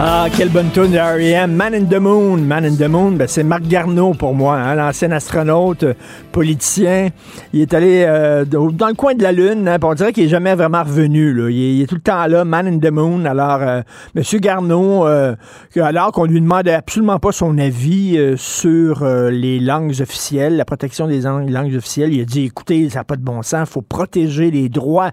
Ah, quelle bonne tune de R.E.M. Man in the Moon. Man in the Moon, ben, c'est Marc Garneau pour moi, hein, l'ancien astronaute, euh, politicien. Il est allé euh, dans le coin de la Lune. hein, on dirait qu'il est jamais vraiment revenu. Il, est, il tout le temps là, Man in the Moon. Alors, euh, Monsieur Garneau, euh, alors qu'on lui demandait absolument pas son avis sur les langues officielles, la protection des langues, officielles, il a dit, écoutez, ça n'a pas de bon sens, faut protéger les droits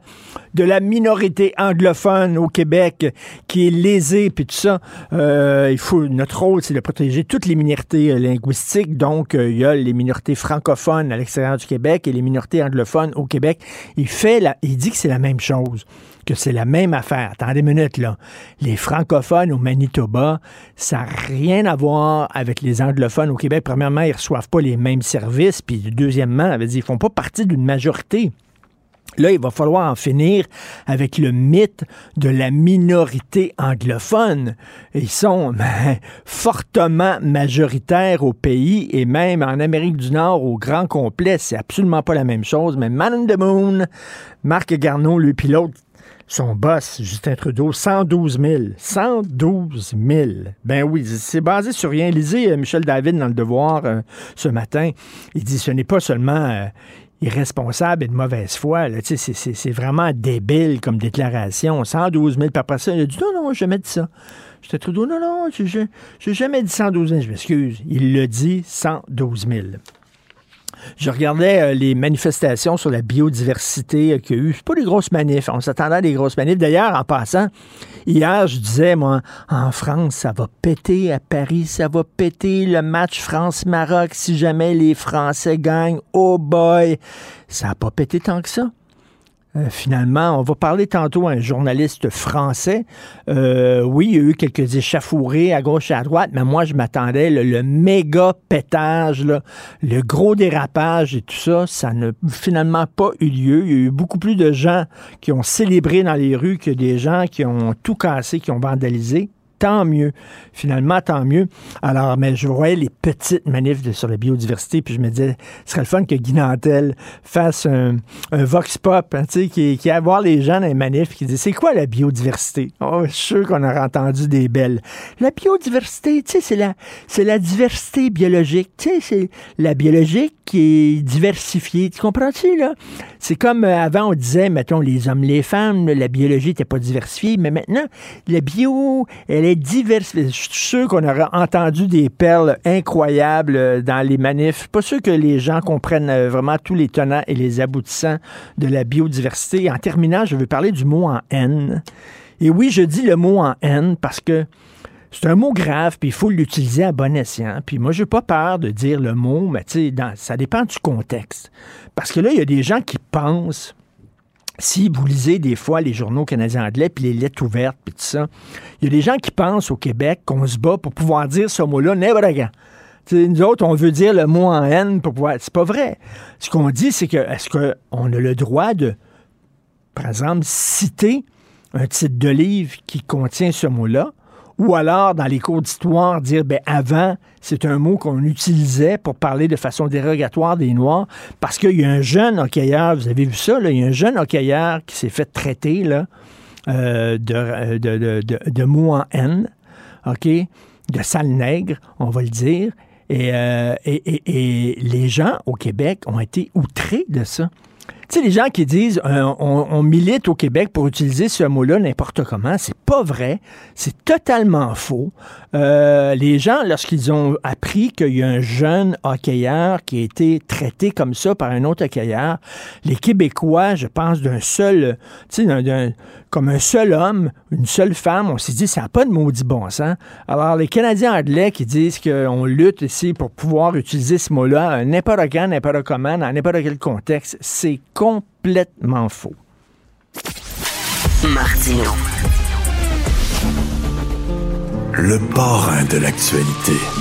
de la minorité anglophone au Québec qui est lésée, puis tout ça. Euh, il faut notre rôle, c'est de protéger toutes les minorités euh, linguistiques. Donc, euh, il y a les minorités francophones à l'extérieur du Québec et les minorités anglophones au Québec. Il fait, il dit que c'est la même chose que c'est la même affaire. Attendez une minute, là. Les francophones au Manitoba, ça n'a rien à voir avec les anglophones au Québec. Premièrement, ils reçoivent pas les mêmes services. Puis, deuxièmement, ils font pas partie d'une majorité. Là, il va falloir en finir avec le mythe de la minorité anglophone. Ils sont fortement majoritaires au pays et même en Amérique du Nord au grand complet. C'est absolument pas la même chose. Mais Man in the Moon, Marc Garneau, lui, puis l'autre, son boss, Justin Trudeau, 112 000. 112 000. Ben oui, c'est basé sur rien. Lisez euh, Michel David dans Le Devoir euh, ce matin. Il dit ce n'est pas seulement euh, irresponsable et de mauvaise foi. C'est vraiment débile comme déclaration. 112 000. Puis après ça, il a dit non, non, jamais dit ça. Justin Trudeau, non, non, j'ai jamais dit 112 000. Je m'excuse. Il le dit 112 000. Je regardais euh, les manifestations sur la biodiversité euh, qu'il y a eu. C'est pas des grosses manifs. On s'attendait à des grosses manifs. D'ailleurs, en passant, hier, je disais, moi, en France, ça va péter. À Paris, ça va péter. Le match France-Maroc, si jamais les Français gagnent, oh boy, ça n'a pas pété tant que ça. Euh, finalement, on va parler tantôt à un journaliste français. Euh, oui, il y a eu quelques échafourées à gauche et à droite, mais moi, je m'attendais, le, le méga pétage, le gros dérapage et tout ça, ça n'a finalement pas eu lieu. Il y a eu beaucoup plus de gens qui ont célébré dans les rues que des gens qui ont tout cassé, qui ont vandalisé. Tant mieux. Finalement, tant mieux. Alors, mais je voyais les petites manifs de- sur la biodiversité, puis je me disais, ce serait le fun que Guy Nantel fasse un, vox pop, hein, tu sais, qui, qui aille voir les gens dans les manifs qui disent, c'est quoi la biodiversité? Oh, je suis sûr qu'on aura entendu des belles. La biodiversité, tu sais, c'est la, c'est la diversité biologique. Tu sais, c'est la biologique qui est diversifiée. Tu comprends-tu, là? C'est comme euh, avant, on disait, mettons, les hommes, les femmes, la biologie n'était pas diversifiée, mais maintenant, la bio, elle est diversifiée. Je suis sûr qu'on aura entendu des perles incroyables euh, dans les manifs. Je suis pas sûr que les gens comprennent euh, vraiment tous les tenants et les aboutissants de la biodiversité. En terminant, je veux parler du mot en N. Et oui, je dis le mot en N parce que c'est un mot grave, puis il faut l'utiliser à bon escient. Puis moi, j'ai pas peur de dire le mot, mais tu sais, ça dépend du contexte. Parce que là, il y a des gens qui pensent, si vous lisez des fois les journaux canadiens anglais, puis les lettres ouvertes, puis tout ça, il y a des gens qui pensent au Québec qu'on se bat pour pouvoir dire ce mot-là n'importe quand. Tu sais, nous autres, on veut dire le mot en haine pour pouvoir. C'est pas vrai. Ce qu'on dit, c'est que est-ce qu'on a le droit de, par exemple, citer un titre de livre qui contient ce mot-là, ou alors dans les cours d'histoire dire ben avant c'est un mot qu'on utilisait pour parler de façon dérogatoire des noirs parce qu'il y a un jeune hockeyeur vous avez vu ça là, il y a un jeune hockeyeur qui s'est fait traiter là euh, de, de, de, de, de mots en haine ok de sale nègre on va le dire euh, et, et, et les gens au Québec ont été outrés de ça tu sais, les gens qui disent euh, on, milite au Québec pour utiliser ce mot-là n'importe comment, c'est pas vrai. C'est totalement faux. Euh, les gens, lorsqu'ils ont appris qu'il y a un jeune hockeyeur qui a été traité comme ça par un autre hockeyeur, les Québécois, je pense, d'un seul, tu sais, d'un- comme un seul homme, une seule femme, on s'est dit, ça n'a pas de maudit bon sens. Alors, les Canadiens anglais qui disent qu'on lutte ici pour pouvoir utiliser ce mot-là, n'importe quand, n'importe comment, dans n'importe quel contexte, c'est complètement faux. Martino. Le parrain de l'actualité.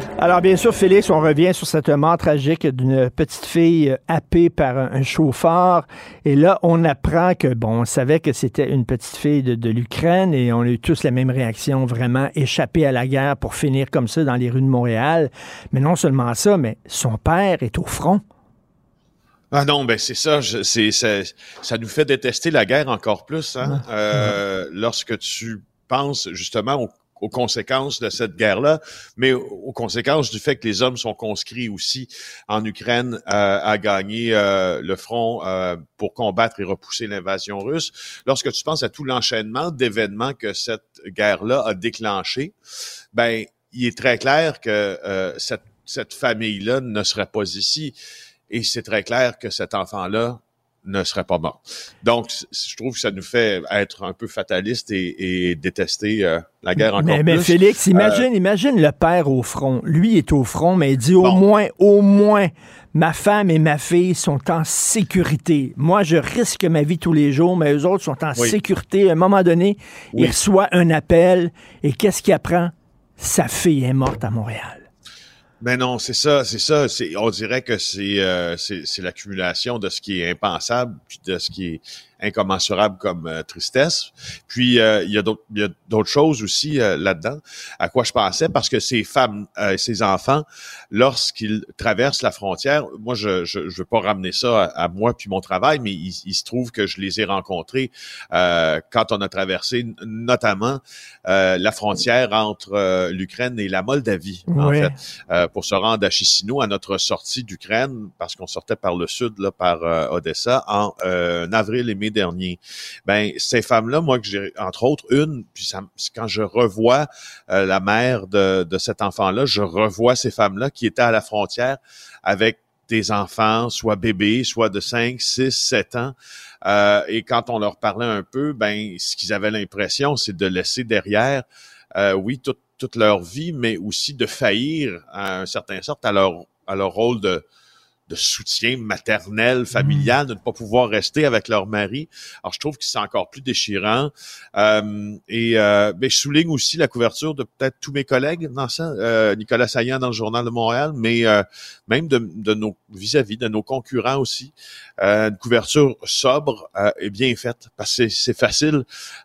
Alors, bien sûr, Félix, on revient sur cette mort tragique d'une petite fille euh, happée par un, chauffeur. Et là, on apprend que, bon, on savait que c'était une petite fille de, de l'Ukraine et on a eu tous la même réaction, vraiment échapper à la guerre pour finir comme ça dans les rues de Montréal. Mais non seulement ça, mais son père est au front. Ah non, ben c'est ça, c'est ça, ça nous fait détester la guerre encore plus, hein, euh, lorsque tu penses justement aux, aux conséquences de cette guerre-là, mais aux, conséquences du fait que les hommes sont conscrits aussi en Ukraine euh, à gagner euh, le front euh, pour combattre et repousser l'invasion russe. Lorsque tu penses à tout l'enchaînement d'événements que cette guerre-là a déclenché, ben il est très clair que euh, cette, cette famille-là ne serait pas ici. Et c'est très clair que cet enfant-là ne serait pas mort. Donc, je trouve que ça nous fait être un peu fataliste et, et détester euh, la guerre encore mais, mais plus. Félix, imagine, imagine le père au front. Lui est au front, mais il dit au moins, au moins, ma femme et ma fille sont en sécurité. Moi, je risque ma vie tous les jours, mais eux autres sont en Oui. sécurité. À un moment donné, il reçoit un appel et qu'est-ce qu'il apprend? Sa fille est morte à Montréal. Mais non, c'est ça, c'est ça. On dirait que c'est, euh, l'accumulation de ce qui est impensable, puis de ce qui est incommensurable comme euh, tristesse. Puis euh, il y a d'autres, choses aussi euh, là-dedans. À quoi je pensais? Parce que ces femmes, euh, ces enfants, lorsqu'ils traversent la frontière, moi je, je, je veux pas ramener ça à, à moi puis mon travail, mais il, il se trouve que je les ai rencontrés euh, quand on a traversé notamment euh, la frontière entre l'Ukraine et la Moldavie. En fait euh, pour se rendre à Chisinau à notre sortie d'Ukraine, parce qu'on sortait par le sud, là, par euh, Odessa, en euh, avril et mai dernier. Ben ces femmes-là, moi que j'ai entre autres une, puis ça, quand je revois euh, la mère de, de cet enfant-là, je revois ces femmes-là qui étaient à la frontière avec des enfants, soit bébés, soit de 5, 6, 7 ans. Euh, et quand on leur parlait un peu, ben ce qu'ils avaient l'impression, c'est de laisser derrière, euh, oui, toute toute leur vie, mais aussi de faillir à un certain sorte à leur à leur rôle de de soutien maternel, familial, de ne pas pouvoir rester avec leur mari. Alors, je trouve que c'est encore plus déchirant. Euh, et euh, ben, je souligne aussi la couverture de peut-être tous mes collègues dans ça, euh, Nicolas Saillant dans le Journal de Montréal, mais euh, même de, de nos vis-à-vis, de nos concurrents aussi. Euh, une couverture sobre euh, et bien faite, parce que c'est- facile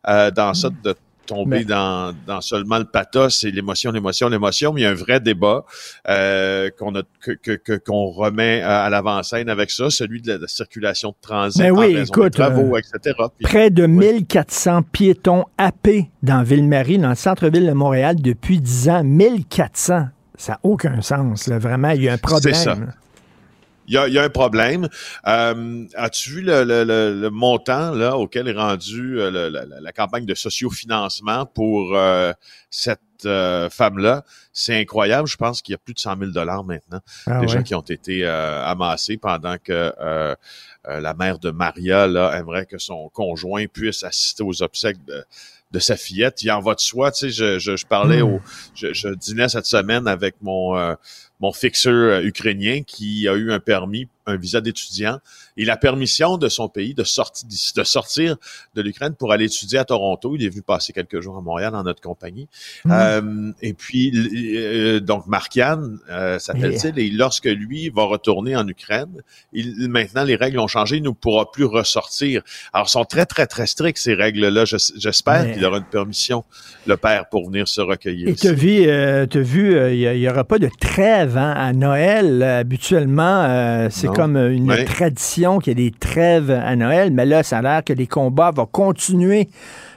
euh, dans ça de tomber Mais- dans, dans seulement le pathos et l'émotion, l'émotion, l'émotion, mais il y a un vrai débat euh, qu'on a que qu'on remet à, à l'avant-scène avec ça, celui de la, de la circulation de transit, en oui, raison écoute, des travaux, euh, etc. Puis- Près de Oui. 1400 piétons happés dans Ville-Marie, dans le centre-ville de Montréal, depuis 10 ans. 1400! Ça n'a aucun sens, là. Vraiment, il y a un problème. C'est ça. Il y a, y a un problème. Euh, As-tu vu le, le- le- le montant là auquel est rendu euh, la, campagne de sociofinancement pour euh, cette euh, femme-là? C'est incroyable. Je pense qu'il y a plus de 100 000 dollars maintenant Ah déjà ouais. qui ont été euh, amassés pendant que euh, euh, la mère de Maria là, aimerait que son conjoint puisse assister aux obsèques de, de sa fillette. Il en va de soi. Tu sais, je, je, je parlais Hmm. au, je, je dînais cette semaine avec mon euh, mon fixeur euh, ukrainien qui a eu un permis, un visa d'étudiant et la permission de son pays de sortir, de sortir de l'Ukraine pour aller étudier à Toronto. Il est venu passer quelques jours à Montréal en notre compagnie. Mhm. Euh, et puis, euh, donc, Markian euh, s'appelle-t-il, et lorsque lui va retourner en Ukraine, il, maintenant, les règles ont changé, il ne pourra plus ressortir. Alors, sont très, très, très strictes, ces règles-là. Je- J'espère Mais- qu'il aura une permission, le père, pour venir se recueillir. Et ici. tu as vu, euh, vu, euh, il n'y aura pas de trêve hein, à Noël. Euh, Habituellement, euh, c'est comme une tradition qu'il y ait des trêves à Noël, mais là, ça a l'air que les combats vont continuer.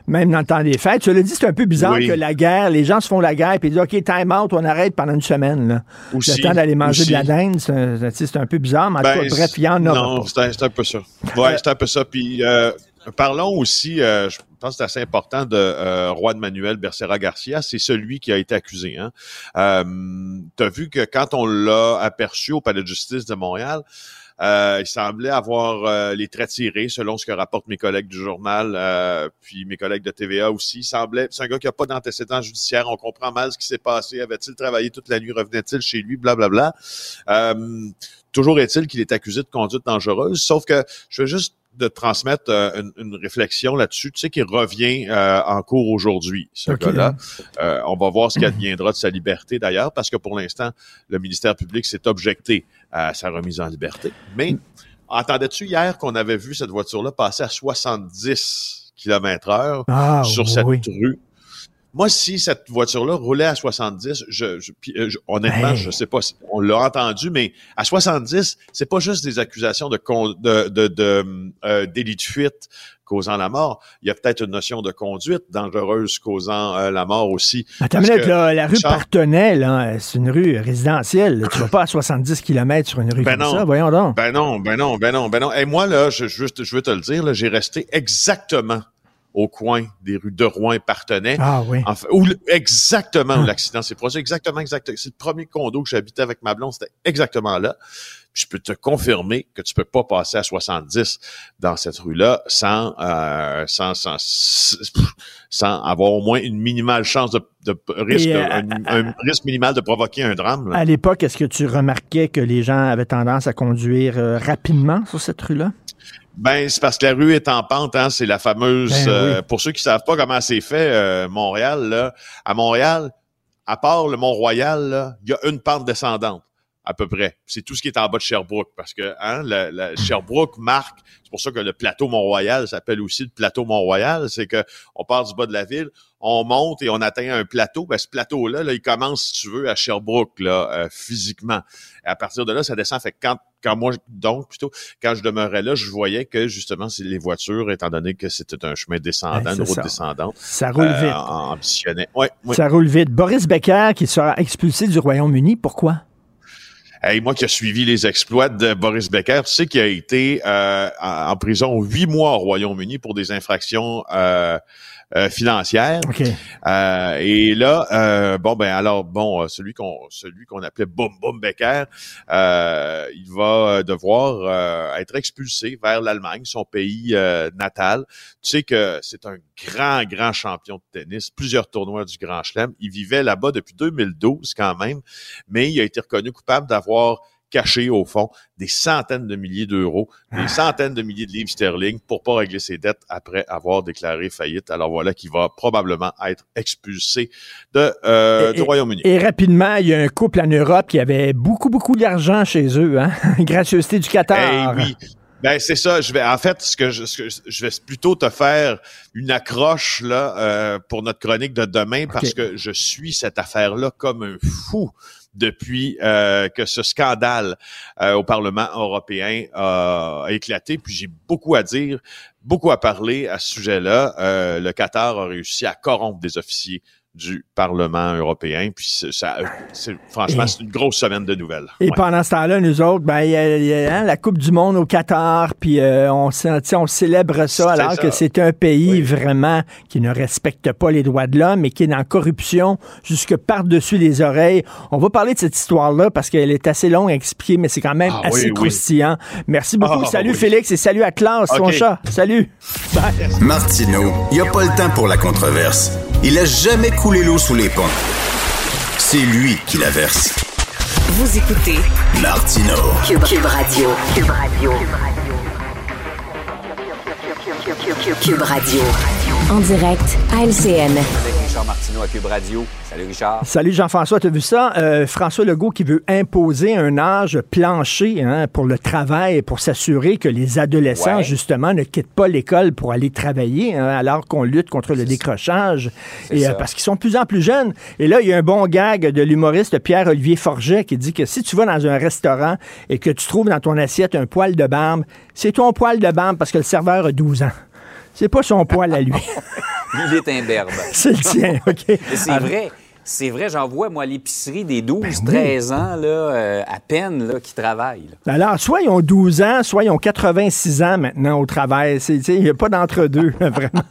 Même dans le temps des fêtes. Tu l'as dit, c'est un peu bizarre Oui. que la guerre, les gens se font la guerre et disent OK, time out, on arrête pendant une semaine. Là. Aussi, le temps d'aller manger aussi. de la dinde, c'est un, peu bizarre, mais en Ben, tout cas, bref, il y en a. Non, c'est un, peu ça. Ouais, c'est un peu ça. Puis euh, parlons aussi, euh, je pense que c'est assez important de euh, Juan Manuel Becerra Garcia, c'est celui qui a été accusé. Hein. Euh, tu as vu que quand on l'a aperçu au Palais de justice de Montréal, euh, il semblait avoir euh, les traits tirés, selon ce que rapportent mes collègues du journal, euh, puis mes collègues de TVA aussi. Il semblait, c'est un gars qui n'a pas d'antécédents judiciaires. On comprend mal ce qui s'est passé. Avait-il travaillé toute la nuit? Revenait-il chez lui? Blablabla. Euh, toujours est-il qu'il est accusé de conduite dangereuse. Sauf que je veux juste de transmettre euh, une, une réflexion là-dessus. Tu sais qu'il revient euh, en cours aujourd'hui, ce Ok. gars-là. Euh, on va voir ce qui adviendra de sa liberté d'ailleurs, parce que pour l'instant, le ministère public s'est objecté à sa remise en liberté. Mais entendais-tu hier qu'on avait vu cette voiture-là passer à 70 km heure Ah, sur cette oui. rue? Moi, si cette voiture-là roulait à 70, je, je- euh, je- honnêtement, Hey. je sais pas, si on l'a entendu, mais à 70, c'est pas juste des accusations de, con- de, de, de euh, délit de fuite causant la mort. Il y a peut-être une notion de conduite dangereuse causant euh, la mort aussi. Attends, minute, que- là, la rue Charles- Partenay, c'est une rue résidentielle. Tu vas pas à 70 km sur une rue Ben comme non. ça, voyons donc. Ben non, ben non, ben non, ben non. Et moi, là, je, je, je veux te le dire, j'ai resté exactement au coin des rues de Rouen et Partenay. Ah oui. Enfin, où le- exactement où l'accident s'est produit, exactement, exactement. C'est le premier condo que j'habitais avec ma blonde, c'était exactement là. Puis je peux te confirmer que tu peux pas passer à 70 dans cette rue-là sans, euh, sans, sans, sans avoir au moins une minimale chance de, de risque, Et, euh, un, un risque minimal de provoquer un drame. là. À l'époque, est-ce que tu remarquais que les gens avaient tendance à conduire euh, rapidement sur cette rue-là? Ben, c'est parce que la rue est en pente, hein. C'est la fameuse. Ben euh. Pour ceux qui savent pas comment c'est fait, euh, Montréal, là, à Montréal, à part le Mont-Royal, il y a une pente descendante, à peu près. C'est tout ce qui est en bas de Sherbrooke, parce que hein, la, la- Sherbrooke marque. C'est pour ça que le plateau Mont-Royal s'appelle aussi le plateau Mont-Royal. C'est que on part du bas de la ville, on monte et on atteint un plateau. Ben, ce plateau-là, là, il commence, si tu veux, à Sherbrooke, là, euh, physiquement. Et à partir de là, ça descend. Fait que quand, quand moi, donc, plutôt, quand je demeurais là, je voyais que justement, c'est les voitures, étant donné que c'était un chemin descendant, une route ça. descendante, Ça roule euh, vite. ambitionnait. Ouais, ouais. Ça roule vite. Boris Becker qui sera expulsé du Royaume-Uni, pourquoi? Hey, moi qui ai suivi les exploits de Boris Becker, tu sais qu'il a été euh, en en prison huit mois au Royaume-Uni pour des infractions euh, euh, financières. OK. Euh, et là, euh, bon ben alors bon, euh, celui qu'on celui qu'on appelait Boum Boum Becker, euh, il va devoir euh, être expulsé vers l'Allemagne, son pays euh, natal. Tu sais que c'est un grand grand champion de tennis, plusieurs tournois du Grand Chelem. Il vivait là-bas depuis 2012 quand même, mais il a été reconnu coupable d'avoir caché au fond des centaines de milliers d'euros, des centaines de milliers de livres sterling pour pas régler ses dettes après avoir déclaré faillite. Alors voilà qu'il va probablement être expulsé de, euh, Et- du Royaume-Uni. Et rapidement, il y a un couple en Europe qui avait beaucoup, beaucoup d'argent chez eux. Hein? Gracieuseté du Qatar. Eh oui. Ben c'est ça. Je vais en fait ce que je, ce que je- je vais plutôt te faire une accroche là euh, pour notre chronique de demain parce que je suis cette affaire là comme un fou depuis euh, que ce scandale euh, au Parlement européen a éclaté. Puis j'ai beaucoup à dire, beaucoup à parler à ce sujet-là. Euh, le Qatar a réussi à corrompre des officiers du Parlement européen. Puis ça, c'est- franchement, c'est une grosse semaine de nouvelles. Et Ouais. pendant ce temps-là, nous autres, ben, il y a, y a, hein, la Coupe du Monde au Qatar, puis euh, on, on célèbre ça C'est alors ça. que c'est un pays Oui. vraiment qui ne respecte pas les droits de l'homme et qui est dans corruption jusque par-dessus les oreilles. On va parler de cette histoire-là parce qu'elle est assez longue à expliquer, mais c'est quand même Ah, assez oui, oui. croustillant. Merci beaucoup. Ah, salut oui. Félix et salut à Classe, son OK. chat. Salut. Martineau, il n'y a pas le temps pour la controverse. Il a jamais coulé l'eau sous les ponts. C'est lui qui la verse. Vous écoutez Martino. Cube, Cube Radio. Cube Radio. Cube Radio. En direct à LCN. avec Richard Martineau à Cube Radio. Salut Richard. Salut Jean-François, tu as vu ça? Euh, François Legault qui veut imposer un âge plancher hein, pour le travail, pour s'assurer que les adolescents, Ouais. justement, ne quittent pas l'école pour aller travailler, hein, alors qu'on lutte contre le décrochage. Et, euh, parce qu'ils sont de plus en plus jeunes. Et là, il y a un bon gag de l'humoriste Pierre-Olivier Forget qui dit que si tu vas dans un restaurant et que tu trouves dans ton assiette un poil de barbe, c'est ton poil de barbe parce que le serveur a 12 ans. C'est pas son poil à lui. Il est imberbe. c'est le tien, OK? C'est Ah, vrai. C'est vrai, j'en vois, moi, à l'épicerie des 12, Ben oui. 13 ans, là, euh, à peine, là, qui travaillent. là. Alors, soit ils ont 12 ans, soit ils ont 86 ans maintenant au travail. C'est- tu sais, Il n'y a pas d'entre-deux, vraiment.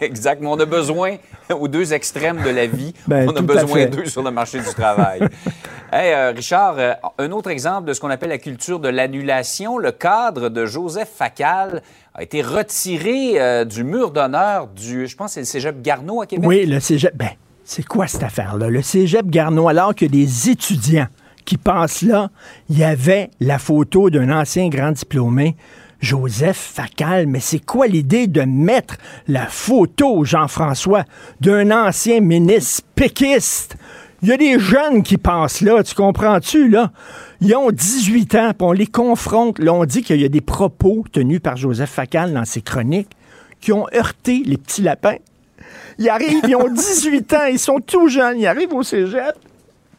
Exact. Mais on a besoin, aux deux extrêmes de la vie, Ben, on a besoin d'eux sur le marché du travail. hey, euh, Richard, euh, un autre exemple de ce qu'on appelle la culture de l'annulation. Le cadre de Joseph Facal a été retiré euh, du mur d'honneur du, je pense, c'est le cégep Garneau à Québec? Oui, le cégep. Ben, c'est quoi cette affaire-là? Le cégep Garneau, alors que des étudiants qui passent là, il y avait la photo d'un ancien grand diplômé. Joseph Facal, mais c'est quoi l'idée de mettre la photo, Jean-François, d'un ancien ministre péquiste? Il y a des jeunes qui passent là, tu comprends-tu, là? Ils ont 18 ans, puis on les confronte. Là, on dit qu'il y a des propos tenus par Joseph Facal dans ses chroniques qui ont heurté les petits lapins. Ils arrivent, ils ont 18 ans, ils sont tout jeunes, ils arrivent au cégep,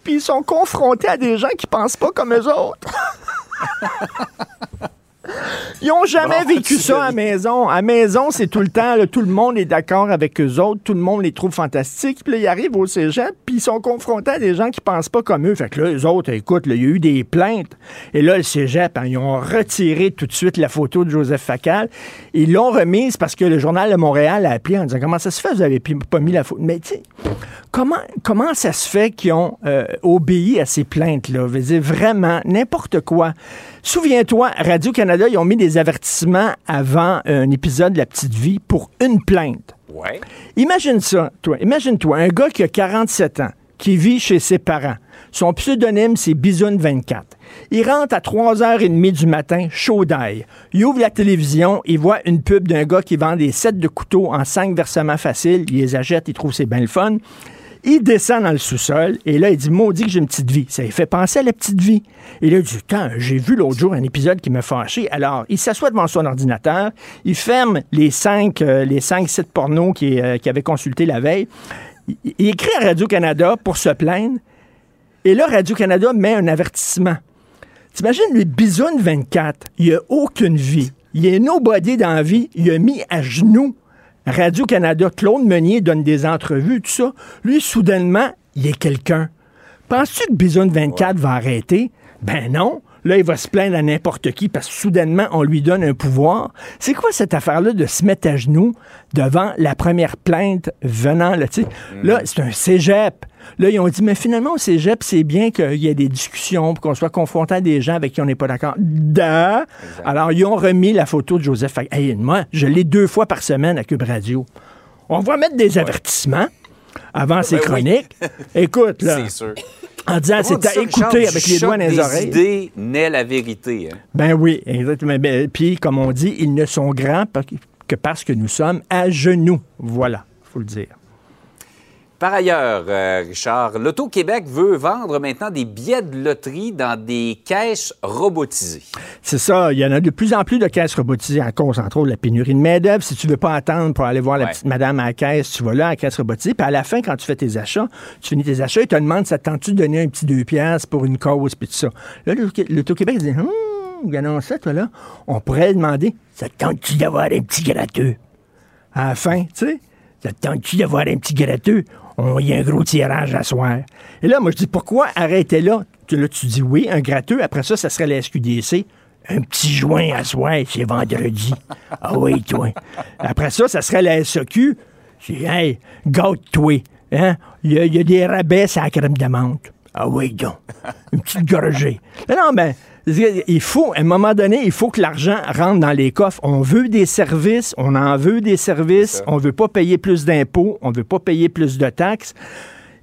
puis ils sont confrontés à des gens qui pensent pas comme eux autres. Ils ont jamais vécu ça à maison. À maison, c'est tout le temps, là, tout le monde est d'accord avec eux autres, tout le monde les trouve fantastiques. Puis là, ils arrivent au cégep, puis ils sont confrontés à des gens qui pensent pas comme eux. Fait que là, eux autres, écoute, il y a eu des plaintes. Et là, le cégep, hein, ils ont retiré tout de suite la photo de Joseph Facal. Ils l'ont remise parce que le journal de Montréal a appelé en disant comment ça se fait, vous avez pas mis la photo. Mais tu sais, comment, comment ça se fait qu'ils ont euh, obéi à ces plaintes-là? Je veux dire, vraiment, n'importe quoi. Souviens-toi, Radio-Canada, ils ont mis des avertissements avant un épisode de La Petite Vie pour une plainte. Ouais. Imagine ça, toi. Imagine-toi, un gars qui a 47 ans, qui vit chez ses parents. Son pseudonyme, c'est Bisoun24. Il rentre à 3h30 du matin, chaud d'ail. Il ouvre la télévision, il voit une pub d'un gars qui vend des sets de couteaux en 5 versements faciles. Il les achète, il trouve c'est bien le fun. Il descend dans le sous-sol et là, il dit Maudit que j'ai une petite vie. Ça lui fait penser à la petite vie. Et là, dit Tant, j'ai vu l'autre jour un épisode qui m'a fâché. Alors, il s'assoit devant son ordinateur, il ferme les cinq, euh, les cinq sites porno qu'il euh, qu'il avait consultés la veille. Il, il écrit à Radio-Canada pour se plaindre. Et là, Radio-Canada met un avertissement. T'imagines, lui, Bisoun 24, il a aucune vie. Il est nobody dans la vie. Il a mis à genoux Radio-Canada. Claude Meunier donne des entrevues, tout ça. Lui, soudainement, il est quelqu'un. Penses-tu que Bisoun 24 va arrêter? Ben non. Là, il va se plaindre à n'importe qui parce que soudainement, on lui donne un pouvoir. C'est quoi cette affaire-là de se mettre à genoux devant la première plainte venant, là, sais? Là, c'est un cégep. Là, ils ont dit, mais finalement, au cégep, c'est bien qu'il y ait des discussions, pour qu'on soit confronté à des gens avec qui on n'est pas d'accord. Da! Alors, ils ont remis la photo de Joseph Fac- Hey, moi, je l'ai deux fois par semaine à Cube Radio. On va mettre des avertissements avant ces Ben oui. chroniques. Écoute, là, C'est sûr. en disant, c'est à écouter avec les doigts dans les oreilles. idées naît la vérité. hein. Ben oui, exactement. Ben, Puis, comme on dit, ils ne sont grands que parce que nous sommes à genoux. Voilà, faut le dire. Par ailleurs, euh, Richard, l'Auto-Québec veut vendre maintenant des billets de loterie dans des caisses robotisées. C'est ça, il y en a de plus en plus de caisses robotisées à cause, entre autres, de la pénurie de main-d'œuvre. Si tu veux pas attendre pour aller voir la petite madame à la caisse, tu vas là à la caisse robotisée. Puis à la fin, quand tu fais tes achats, tu finis tes achats, ils te demandent ça te tente-tu de donner un petit deux piastres pour une cause, puis tout ça. Là, l'Auto- l'Auto-Québec dit Hum, regardons ça, toi là. On pourrait demander ça te tente-tu d'avoir un petit gratteux? À la fin, tu sais. Ça te tente-tu d'avoir un petit gratteux? On y a un gros tirage à soir. Et là, moi, je dis, pourquoi arrêter là? Tu- Là, tu dis oui, un gratteux. Après ça, ça serait la SQDC. Un petit joint à soir, c'est vendredi. Ah oui, toi. Après ça, ça serait la SAQ. C'est, hey, gâte-toi. Hein? Il y, a- il y a des rabais sur la crème de menthe. Ah oui, donc. Une petite gorgée. Non, non, ben, il faut, à un moment donné, il faut que l'argent rentre dans les coffres. On veut des services, on en veut des services, on veut pas payer plus d'impôts, on veut pas payer plus de taxes.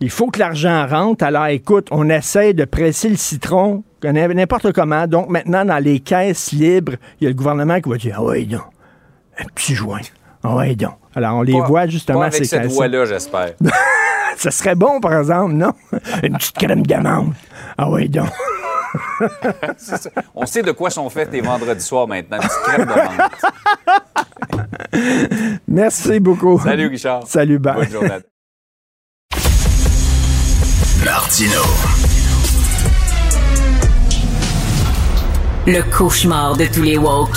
Il faut que l'argent rentre. Alors, écoute, on essaie de presser le citron n'importe comment. Donc, maintenant, dans les caisses libres, il y a le gouvernement qui va dire, ah ouais, donc, un petit joint. Ah ouais, donc. Alors, on les Pas- voit justement Pas avec ces cette caisses. voix-là, j'espère. Ça serait bon, par exemple, non? Une petite crème d'amande. Ah ouais, donc. On sait de quoi sont faites les vendredis soirs maintenant. Une de menthe. Merci beaucoup. Salut, Richard. Salut, bye. Bonne journée. Martino. Le cauchemar de tous les woke.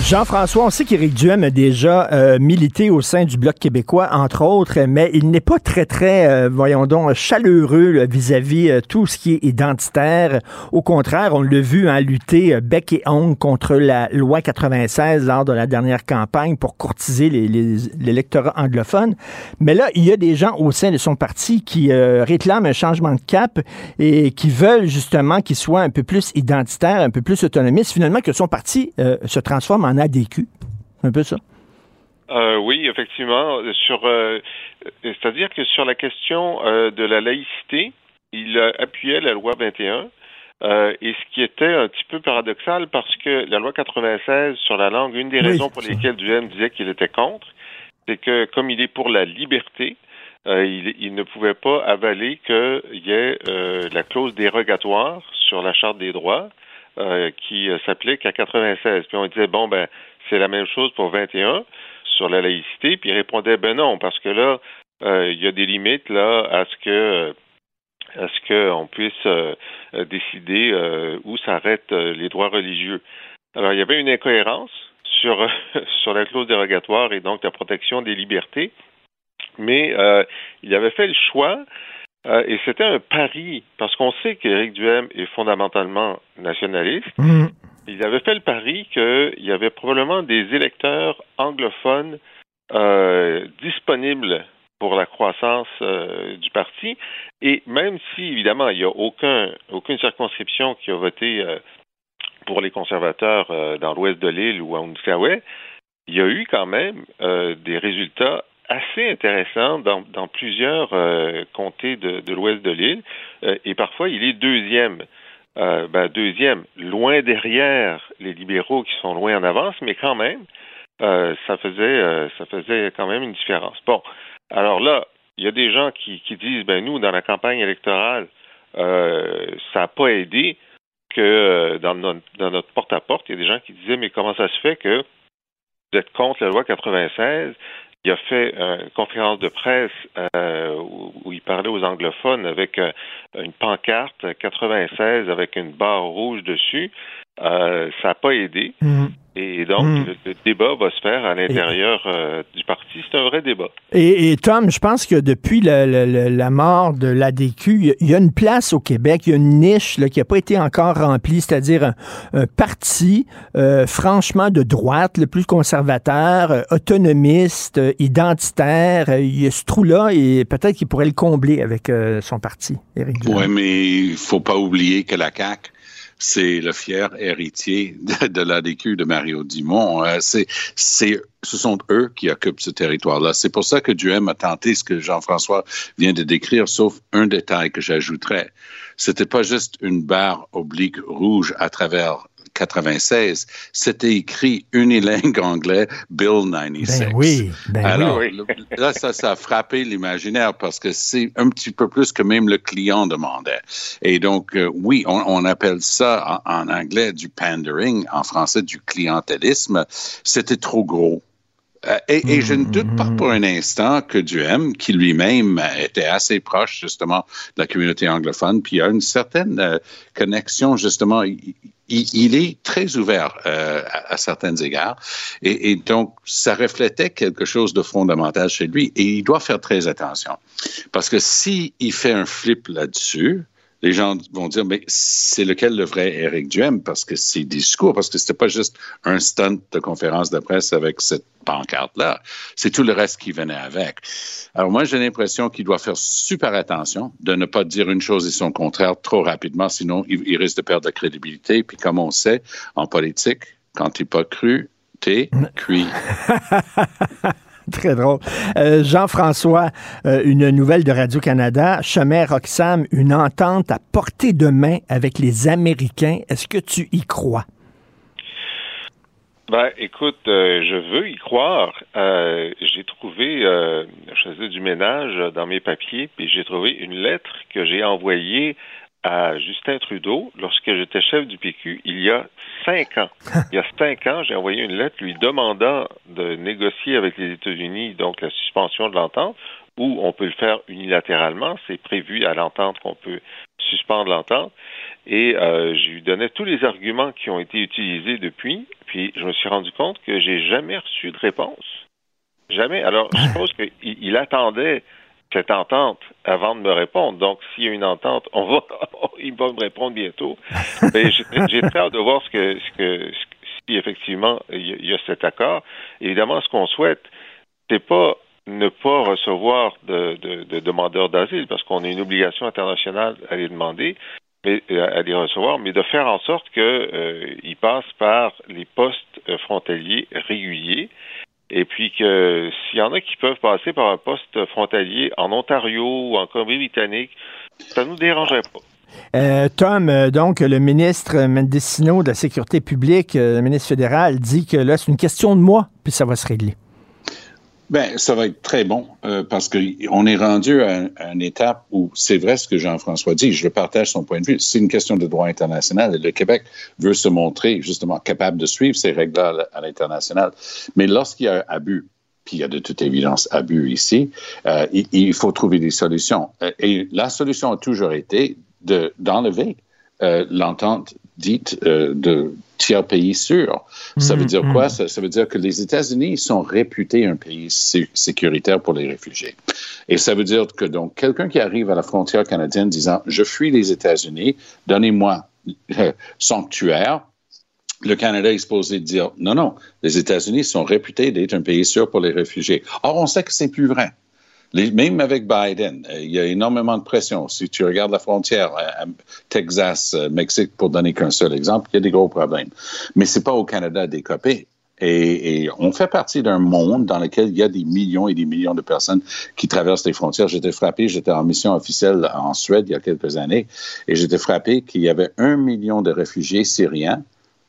Jean-François, on sait qu'Éric Duhem a déjà euh, milité au sein du Bloc québécois, entre autres, mais il n'est pas très, très, euh, voyons donc, chaleureux vis-à-vis euh, tout ce qui est identitaire. Au contraire, on l'a vu hein, lutter euh, bec et ongle contre la loi 96 lors de la dernière campagne pour courtiser l'électorat anglophone. Mais là, il y a des gens au sein de son parti qui réclament un changement de cap et qui veulent justement qu'il soit un peu plus identitaire, un peu plus autonomiste, finalement que son parti se transforme en ADQ. C'est un peu ça. Euh, oui, effectivement. Sur, euh, c'est-à-dire que sur la question euh, de la laïcité, il appuyait la loi 21. euh, et ce qui était un petit peu paradoxal parce que la loi 96 sur la langue, une des Oui, raisons pour lesquelles Duhem disait qu'il était contre, c'est que comme il est pour la liberté, il, il ne pouvait pas avaler qu'il y ait la clause dérogatoire sur la Charte des droits euh, qui euh, s'applique à 96. Puis on disait, bon, ben, c'est la même chose pour 21 sur la laïcité, puis il répondait, ben non, parce que là, euh, il y a des limites là à ce que à ce qu'on puisse décider où s'arrêtent les droits religieux. Alors, il y avait une incohérence sur, sur la clause dérogatoire et donc la protection des libertés, mais il avait fait le choix euh, et c'était un pari, parce qu'on sait qu'Éric Duhem est fondamentalement nationaliste. Mhm. Il avait fait le pari qu'il y avait probablement des électeurs anglophones euh, disponibles pour la croissance euh, du parti. Et même si, évidemment, il n'y a aucun, aucune circonscription qui a voté pour les conservateurs dans l'ouest de l'île ou en Outaouais, il y a eu quand même des résultats assez intéressants dans, plusieurs euh, comtés de, l'ouest de l'île. Euh, et parfois, il est deuxième. Euh, ben, deuxième, loin derrière les libéraux qui sont loin en avance, mais quand même, ça faisait ça faisait quand même une différence. Bon, alors là, il y a des gens qui, disent ben nous, dans la campagne électorale, ça n'a pas aidé que dans notre, dans notre porte-à-porte, il y a des gens qui disaient mais comment ça se fait que vous êtes contre la loi 96 il a fait euh, une conférence de presse euh, où, il parlait aux anglophones avec euh, une pancarte 96 avec une barre rouge dessus. Euh, ça n'a pas aidé. Mhm. Et donc, Mm. le, le débat va se faire à l'intérieur euh, du parti. C'est un vrai débat. Et, et Tom, je pense que depuis la mort de l'ADQ, il y a- il y, a une place au Québec, il y a une niche là, qui n'a pas été encore remplie, c'est-à-dire un, un parti euh, franchement de droite, le plus conservateur, euh, autonomiste, euh, identitaire. Euh, Il y a ce trou-là et peut-être qu'il pourrait le combler avec euh, son parti, Éric. Oui, mais il faut pas oublier que la CAQ, c'est le fier héritier de, de l'ADQ de Mario Dumont. Euh, c'est, c'est, ce sont eux qui occupent ce territoire-là. C'est pour ça que Duhem a tenté ce que Jean-François vient de décrire, sauf un détail que j'ajouterais. C'était pas juste une barre oblique rouge à travers 96, c'était écrit unilingue anglais Bill 96. Ben oui, ben Alors, oui. là, ça, ça a frappé l'imaginaire parce que c'est un petit peu plus que même le client demandait. Et donc, euh, oui, on, on appelle ça en, en anglais du pandering, en français du clientélisme. C'était trop gros. Euh, et, et je ne doute pas pour un instant que Duhem, qui lui-même était assez proche justement de la communauté anglophone, puis il a une certaine euh, connexion justement, il, il- est très ouvert euh, à, certains égards, et, et donc ça reflétait quelque chose de fondamental chez lui, et il doit faire très attention, parce que si il fait un flip là-dessus, les gens vont dire, mais c'est lequel le vrai Éric Duhem? Parce que c'est discours, parce que c'était pas juste un stunt de conférence de presse avec cette pancarte-là. C'est tout le reste qui venait avec. Alors moi, j'ai l'impression qu'il doit faire super attention de ne pas dire une chose et son contraire trop rapidement, sinon il, il risque de perdre la crédibilité. Puis comme on sait, en politique, quand tu n'es pas cru, t'es cuit. Très drôle. Euh, Jean-François, euh, une nouvelle de Radio-Canada. Chemin Roxham, une entente à portée de main avec les Américains. Est-ce que tu y crois? Ben, écoute, euh, je veux y croire. J'ai trouvé, je faisais du ménage dans mes papiers, puis j'ai trouvé une lettre que j'ai envoyée à Justin Trudeau lorsque j'étais chef du PQ il y a cinq ans. Il y a cinq ans, j'ai envoyé une lettre lui demandant de négocier avec les États-Unis donc la suspension de l'entente, ou on peut le faire unilatéralement. C'est prévu à l'entente qu'on peut suspendre l'entente. Et euh, je lui donnais tous les arguments qui ont été utilisés depuis. Puis je me suis rendu compte que j'ai jamais reçu de réponse. Jamais. Alors, je suppose qu'il il attendait cette entente avant de me répondre. Donc, s'il y a une entente, on va, il va me répondre bientôt. Mais j'ai hâte de voir ce que, ce que, si effectivement il y, a- cet accord. Évidemment, ce qu'on souhaite, c'est pas ne pas recevoir de, de, de demandeurs d'asile, parce qu'on a une obligation internationale à les demander, mais euh, à les recevoir, mais de faire en sorte que euh, passent par les postes euh, frontaliers réguliers. Et puis que s'il y en a qui peuvent passer par un poste frontalier en Ontario ou en Colombie-Britannique, ça nous dérangerait pas. Euh, Tom, euh, donc, le ministre Mendicino de la Sécurité publique, euh, le ministre fédéral, dit que là, c'est une question de mois, puis ça va se régler. Ben, ça va être très bon euh, parce qu'on est rendu à, à une étape où c'est vrai ce que Jean-François dit, je partage son point de vue. C'est une question de droit international et le Québec veut se montrer justement capable de suivre ces règles-là à l'international. Mais lorsqu'il y a abus, puis il y a de toute évidence abus ici, euh, il, faut trouver des solutions. Et la solution a toujours été de- d'enlever euh, l'entente dite euh, de tiers pays sûr. Ça veut Mhm, dire quoi? mhm. Ça, ça veut dire que les États-Unis sont réputés un pays sé- sécuritaire pour les réfugiés. Et ça veut dire que donc quelqu'un qui arrive à la frontière canadienne disant je fuis les États-Unis, donnez-moi euh, sanctuaire. Le Canada est supposé dire non, non, les États-Unis sont réputés d'être un pays sûr pour les réfugiés. Or, on sait que c'est plus vrai. Même avec Biden, euh, il y a énormément de pression. Si tu regardes la frontière, euh, Texas, euh, pour donner qu'un seul exemple, il y a des gros problèmes. Mais c'est pas au Canada d'écoper. Et, et on fait partie d'un monde dans lequel il y a des millions et des millions de personnes qui traversent les frontières. J'étais frappé, j'étais en mission officielle en Suède il y a quelques années, et j'étais frappé qu'il y avait un million de réfugiés syriens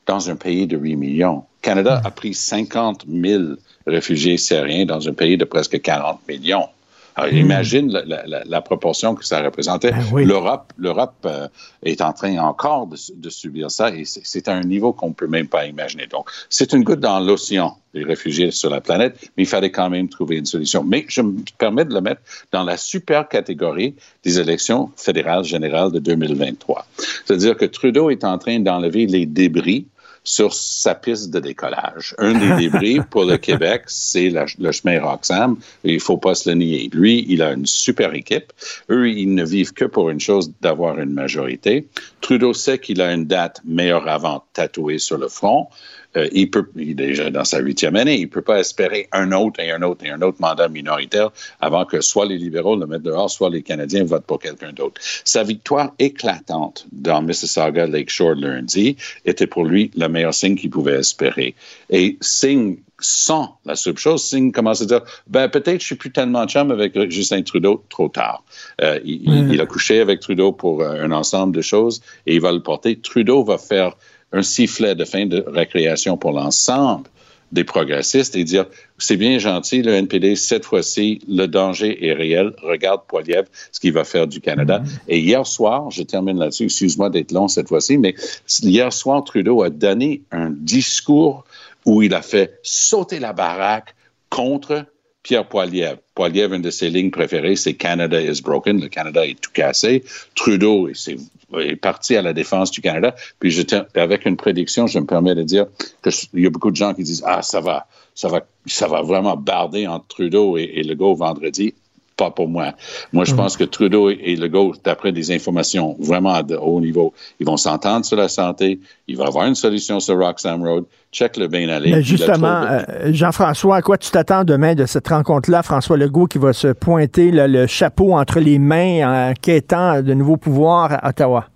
dans un pays de 8 millions. Canada a pris 50 000 réfugiés syriens dans un pays de presque 40 millions. Alors, Mm. imagine la, la- la- la proportion que ça représentait. oui. L'Europe, l'Europe euh, est en train encore de, su- de subir ça et c'est- à un niveau qu'on peut même pas imaginer. Donc, c'est une goutte dans l'océan, les réfugiés sur la planète, mais il fallait quand même trouver une solution. Mais je me permets de le mettre dans la super catégorie des élections fédérales générales de 2023. C'est-à-dire que Trudeau est en train d'enlever les débris sur sa piste de décollage. Un des débris pour le Québec, c'est le chemin Roxham. Il faut pas se le nier. Lui, il a une super équipe. Eux, ils ne vivent que pour une chose, d'avoir une majorité. Trudeau sait qu'il a une date meilleure avant tatouée sur le front. Euh, il peut, il est déjà dans sa huitième année, il peut pas espérer un autre et un autre et un autre mandat minoritaire avant que soit les libéraux le mettent dehors, soit les Canadiens votent pour quelqu'un d'autre. Sa victoire éclatante dans Mississauga Lakeshore lundi était pour lui le meilleur signe qu'il pouvait espérer. Et signe sans la subchose, Singh commence à dire ben peut-être je suis plus tellement chum avec Justin Trudeau trop tard. Euh, il a couché avec Trudeau pour euh, un ensemble de choses et il va le porter. Trudeau va faire un sifflet de fin de récréation pour l'ensemble des progressistes et dire c'est bien gentil le NPD cette fois-ci le danger est réel. Regarde Poiliev ce qu'il va faire du Canada. Et hier soir je termine là-dessus excuse-moi d'être long cette fois-ci mais hier soir Trudeau a donné un discours où il a fait sauter la baraque contre Pierre Poiliev. Poiliev, une de ses lignes préférées, c'est Canada is broken. Le Canada est tout cassé. Trudeau est, parti à la défense du Canada. Puis avec une prédiction, je me permets de dire qu'il y a beaucoup de gens qui disent Ah, ça va, ça va, ça va vraiment barder entre Trudeau et, et Legault vendredi. Pas pour moi. Moi, je Mhm. pense que Trudeau et Legault, d'après des informations vraiment à de haut niveau, ils vont s'entendre sur la santé. Il va y avoir une solution sur Roxham Road. Check le bien aller. Mais justement, euh, Jean-François, à quoi tu t'attends demain de cette rencontre-là? François Legault qui va se pointer là, le chapeau entre les mains en quêtant de nouveaux pouvoirs à Ottawa.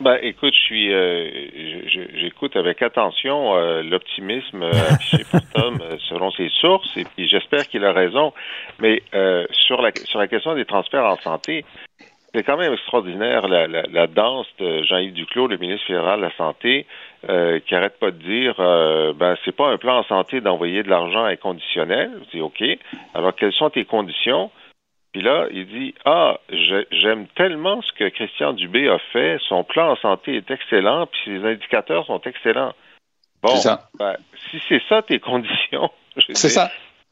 Ben, écoute, je suis, euh, je- je- j'écoute avec attention euh, l'optimisme euh, affiché par Tom euh, selon ses sources, et puis j'espère qu'il a raison. Mais euh, sur la sur la question des transferts en santé, c'est quand même extraordinaire la, la, la danse de Jean-Yves Duclos, le ministre fédéral de la santé, euh, qui arrête pas de dire, euh, ben c'est pas un plan en santé d'envoyer de l'argent inconditionnel. C'est ok. Alors quelles sont tes conditions? Puis là, il dit Ah, j'aime tellement ce que Christian Dubé a fait. Son plan en santé est excellent, puis ses indicateurs sont excellents. Bon, ça. ben, si c'est ça tes conditions, C'est ça.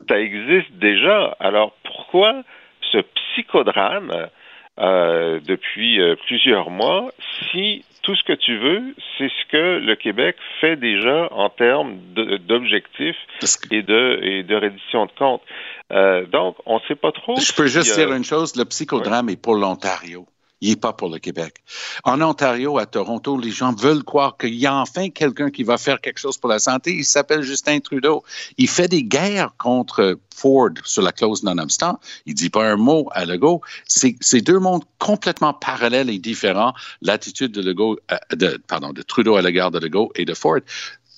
ça existe déjà. Alors pourquoi ce psychodrame euh, depuis euh, plusieurs mois si tout ce que tu veux, c'est ce que le Québec fait déjà en termes d'objectifs et de, et de reddition de comptes? Euh, donc, on ne sait pas trop. Je peux juste si, euh, dire une chose, le psychodrame est pour l'Ontario. Il n'est pas pour le Québec. En Ontario, à Toronto, les gens veulent croire qu'il y a enfin quelqu'un qui va faire quelque chose pour la santé. Il s'appelle Justin Trudeau. Il fait des guerres contre Ford sur la clause non-obstant. Il dit pas un mot à Legault. C'est deux mondes complètement parallèles et différents. L'attitude de Legault, euh, de, pardon, de Trudeau à l'égard de Legault et de Ford.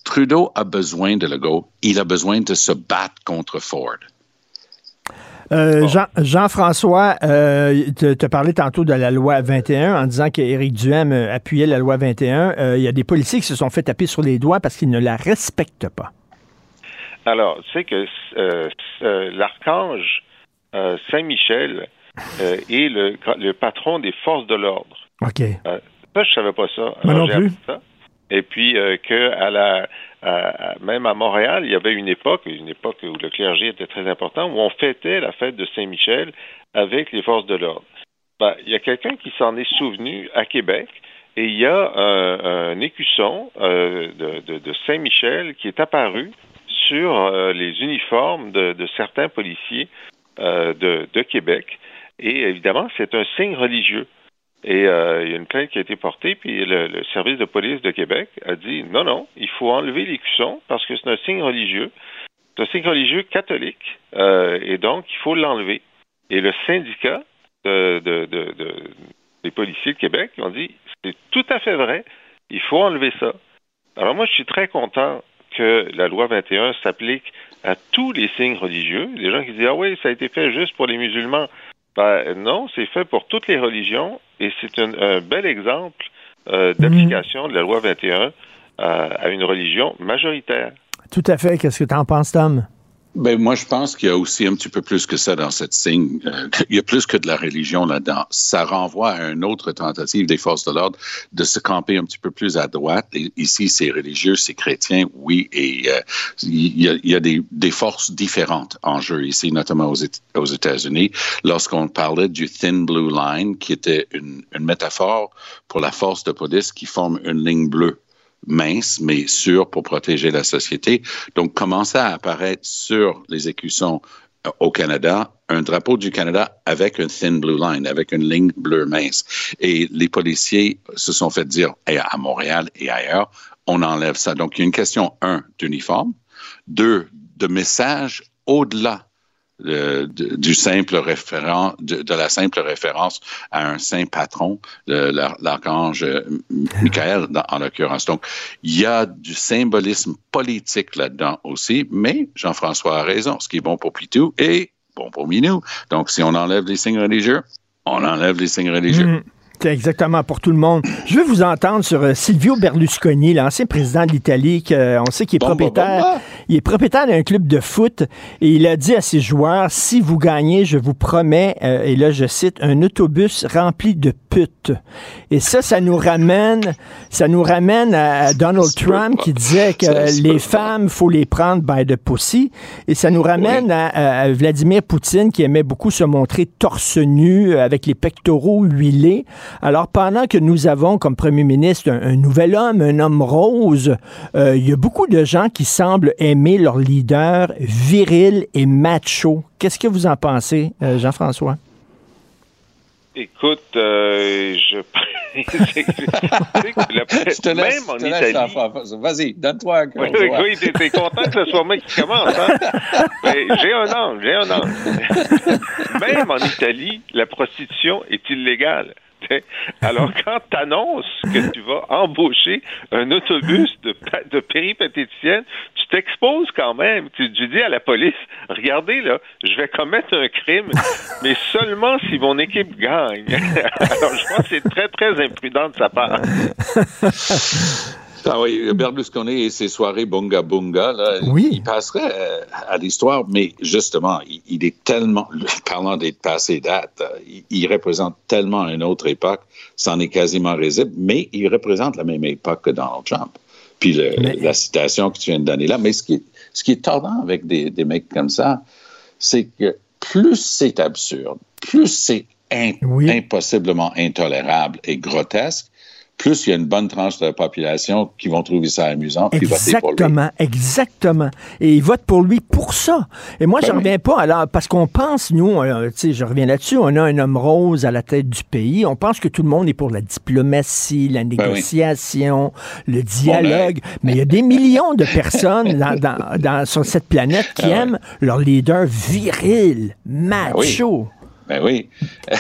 Trudeau a besoin de Legault. Il a besoin de se battre contre Ford. Euh, Jean- Jean-François, euh, tu as parlé tantôt de la loi 21 en disant qu'Éric Duhem euh, appuyait la loi 21. Euh, Il y a des policiers qui se sont fait taper sur les doigts parce qu'ils ne la respectent pas. Alors, tu sais que l'archange Saint-Michel est le, le patron des forces de l'ordre. OK. Ça, je savais pas ça. Moi non j'ai plus. appris ça. Et puis euh, que à la à- à- même à Montréal, il y avait une époque, une époque où le clergé était très important, où on fêtait la fête de Saint-Michel avec les forces de l'ordre. Ben, il y a quelqu'un qui s'en est souvenu à Québec et il y a un, écusson euh, de, de- Saint-Michel qui est apparu sur euh, les uniformes de, certains policiers euh, de Québec. Et évidemment, c'est un signe religieux. Et euh, il y a une plainte qui a été portée, puis le, service de police de Québec a dit non, non, il faut enlever l'écusson parce que c'est un signe religieux. C'est un signe religieux catholique, euh, et donc il faut l'enlever. Et le syndicat de, de- de- de- des policiers de Québec ont dit c'est tout à fait vrai, il faut enlever ça. Alors moi, je suis très content que la loi 21 s'applique à tous les signes religieux. Les gens qui disent ah oui, ça a été fait juste pour les musulmans. Ben, non, c'est fait pour toutes les religions et c'est un, bel exemple euh, d'application de la loi 21 euh, à une religion majoritaire. Tout à fait. Qu'est-ce que tu en penses, Tom? Ben, moi, je pense qu'il y a aussi un petit peu plus que ça dans cette signe. Euh, il y a plus que de la religion là-dedans. Ça renvoie à une autre tentative des forces de l'ordre de se camper un petit peu plus à droite. Ici, c'est religieux, c'est chrétien, oui, et euh, il y a, y a des, forces différentes en jeu ici, notamment aux, aux États-Unis. Lorsqu'on parlait du Thin Blue Line, qui était une, une métaphore pour la force de police qui forme une ligne bleue mince, mais sûre pour protéger la société. Donc, commençait à apparaître sur les écussons euh, au Canada un drapeau du Canada avec un thin blue line, avec une ligne bleue mince. Et les policiers se sont fait dire, et à Montréal et ailleurs, on enlève ça. Donc, il y a une question, un, d'uniforme, deux, de message au-delà du simple référent, de, de la simple référence à un saint patron, l'archange euh, Michael dans- en l'occurrence. Donc, il y a du symbolisme politique là-dedans aussi, mais Jean-François a raison. Ce qui est bon pour Pitou est bon pour Minou. Donc, si on enlève les signes religieux, on enlève les signes religieux. C'est exactement pour tout le monde. Je veux vous entendre sur euh, Silvio Berlusconi, l'ancien président de l'Italie, que, on sait qu'il est bon, propriétaire. bon, bon. Il est propriétaire d'un club de foot et il a dit à ses joueurs si vous gagnez, je vous promets, euh, et là je cite, un autobus rempli de putes. Et ça, ça nous ramène, ça nous ramène à Donald Trump qui disait que les femmes, faut les prendre by the pussy. Et ça nous ramène à Vladimir Poutine qui aimait beaucoup se montrer torse nu euh, avec les pectoraux huilés. Alors, pendant que nous avons comme premier ministre un, un nouvel homme, un homme rose, euh, il y a beaucoup de gens qui semblent aimer leur leader viril et macho. Qu'est-ce que vous en pensez, euh, Jean-François? Écoute, euh, je. la- Je te laisse, même en je te laisse, Italie. Jean-François. Vas-y, donne-toi un cœur. Oui, oui, oui, t'es, content que ce soit moi qui commence, hein? J'ai un angle, j'ai un angle. Même en Italie, la prostitution est illégale. Alors, quand tu annonces que tu vas embaucher un autobus de, de péripatéticienne, tu t'exposes quand même. Tu, tu dis à la police, regardez, là, je vais commettre un crime, mais seulement si mon équipe gagne. Alors, je pense que c'est très, très imprudent de sa part. Ah oui, Berlusconi et ses soirées bunga bunga, là, Oui. il passerait euh, à l'histoire, mais justement, il, il est tellement, parlant d'être passé date, euh, il, il représente tellement une autre époque, c'en est quasiment risible, mais il représente la même époque que Donald Trump. Puis le- Mais- la citation que tu viens de donner là, mais ce qui est, ce qui est tordant avec des, des mecs comme ça, c'est que plus c'est absurde, plus c'est in- Oui. impossiblement intolérable et grotesque, plus il y a une bonne tranche de la population qui vont trouver ça amusant puis voter pour lui. Exactement, exactement. Et ils votent pour lui pour ça. Et moi, je Ben oui. reviens pas, alors, parce qu'on pense, nous, euh, tu sais, je reviens là-dessus, on a un homme rose à la tête du pays. On pense que tout le monde est pour la diplomatie, la Ben oui. négociation, le dialogue. Mais il y a des millions de personnes dans, dans- dans- sur cette planète qui Ah ouais. aiment leur leader viril, macho. Ben oui.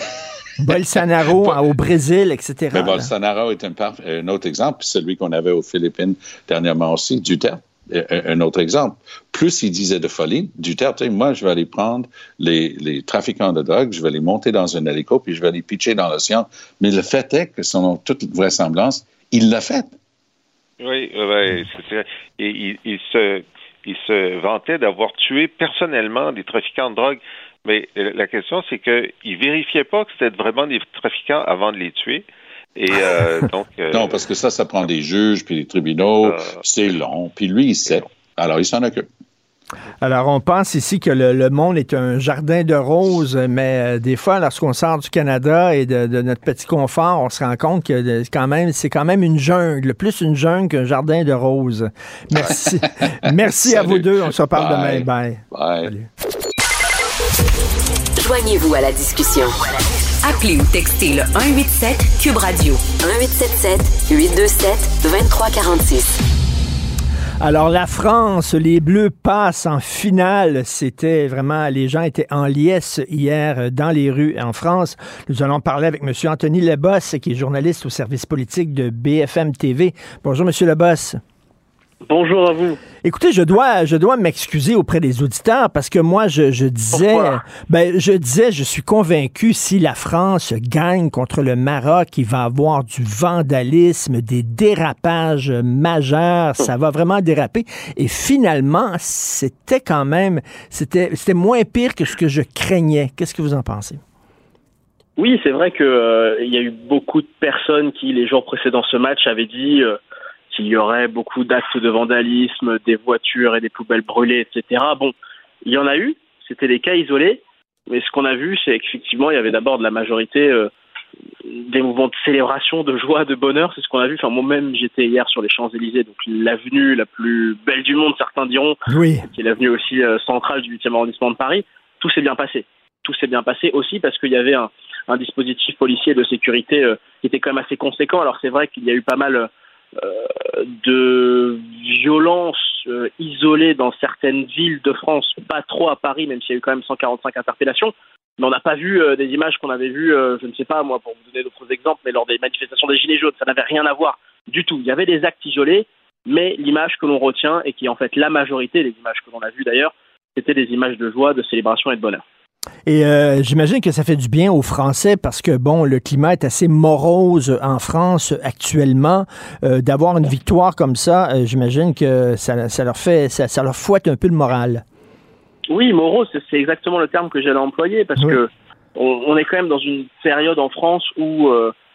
Bolsonaro au Brésil, etc. Mais. Bolsonaro est un, autre exemple, puis celui qu'on avait aux Philippines dernièrement aussi, Duterte. euh, Un un autre exemple. Plus il disait de folie, Duterte, moi, je vais aller prendre les, les trafiquants de drogue, je vais les monter dans un hélico, puis je vais les pitcher dans l'océan. Mais le fait est que, selon toute vraisemblance, il l'a fait. Oui, oui, c'est vrai. Et il, il se, il se vantait d'avoir tué personnellement des trafiquants de drogue. Mais euh, la question, c'est qu'il vérifiait pas que c'était vraiment des trafiquants avant de les tuer. Et euh, donc. euh, Non, parce que ça, ça prend des juges, puis des tribunaux, Euh, c'est long, puis lui, il sait. Alors, il s'en occupe. Alors, on pense ici que le, le monde est un jardin de roses, mais euh, des fois, lorsqu'on sort du Canada et de, de notre petit confort, on se rend compte que quand même, c'est quand même une jungle, plus une jungle qu'un jardin de roses. Merci. Merci à vous deux. On se reparle Bye. demain. Bye. Bye. Salut. Joignez-vous à la discussion. Appelez ou textez le 187 Cube Radio 1877 827 2346. Alors, la France, les Bleus passent en finale. C'était vraiment, les gens étaient en liesse hier euh, dans les rues en France. Nous allons parler avec M. Anthony Lebosse, qui est journaliste au service politique de BFM TV. Bonjour, M. Lebosse. Bonjour à vous. Écoutez, je dois, je dois m'excuser auprès des auditeurs parce que moi, je, je disais, Pourquoi? ben, je disais, je suis convaincu si la France gagne contre le Maroc, il va avoir du vandalisme, des dérapages majeurs, ça va vraiment déraper. Et finalement, c'était quand même, c'était, c'était moins pire que ce que je craignais. Qu'est-ce que vous en pensez? Oui, c'est vrai que euh, il y a eu beaucoup de personnes qui, les jours précédant ce match, avaient dit euh, qu'il y aurait beaucoup d'actes de vandalisme, des voitures et des poubelles brûlées, etc. Bon, il y en a eu, c'était des cas isolés, mais ce qu'on a vu, c'est qu'effectivement, il y avait d'abord de la majorité euh, des mouvements de célébration, de joie, de bonheur, c'est ce qu'on a vu. Enfin, moi-même, j'étais hier sur les Champs-Élysées, donc l'avenue la plus belle du monde, certains diront, Oui. qui est l'avenue aussi euh, centrale du 8e arrondissement de Paris, tout s'est bien passé. Tout s'est bien passé aussi parce qu'il y avait un, un dispositif policier de sécurité euh, qui était quand même assez conséquent. Alors c'est vrai qu'il y a eu pas mal de violences euh, isolées dans certaines villes de France, pas trop à Paris, même s'il y a eu quand même 145 interpellations. Mais on n'a pas vu euh, des images qu'on avait vues, euh, je ne sais pas moi, pour vous donner d'autres exemples, mais lors des manifestations des Gilets jaunes, ça n'avait rien à voir du tout. Il y avait des actes isolés, mais l'image que l'on retient, et qui est en fait la majorité des images que l'on a vues d'ailleurs, c'était des images de joie, de célébration et de bonheur. Et euh, j'imagine que ça fait du bien aux Français parce que, bon, le climat est assez morose en France actuellement. Euh, D'avoir une victoire comme ça, euh, j'imagine que ça, ça leur fait, ça, ça leur fouette un peu le moral. Oui, morose, c'est- exactement le terme que j'allais employer parce Oui. que on, on est quand même dans une période en France où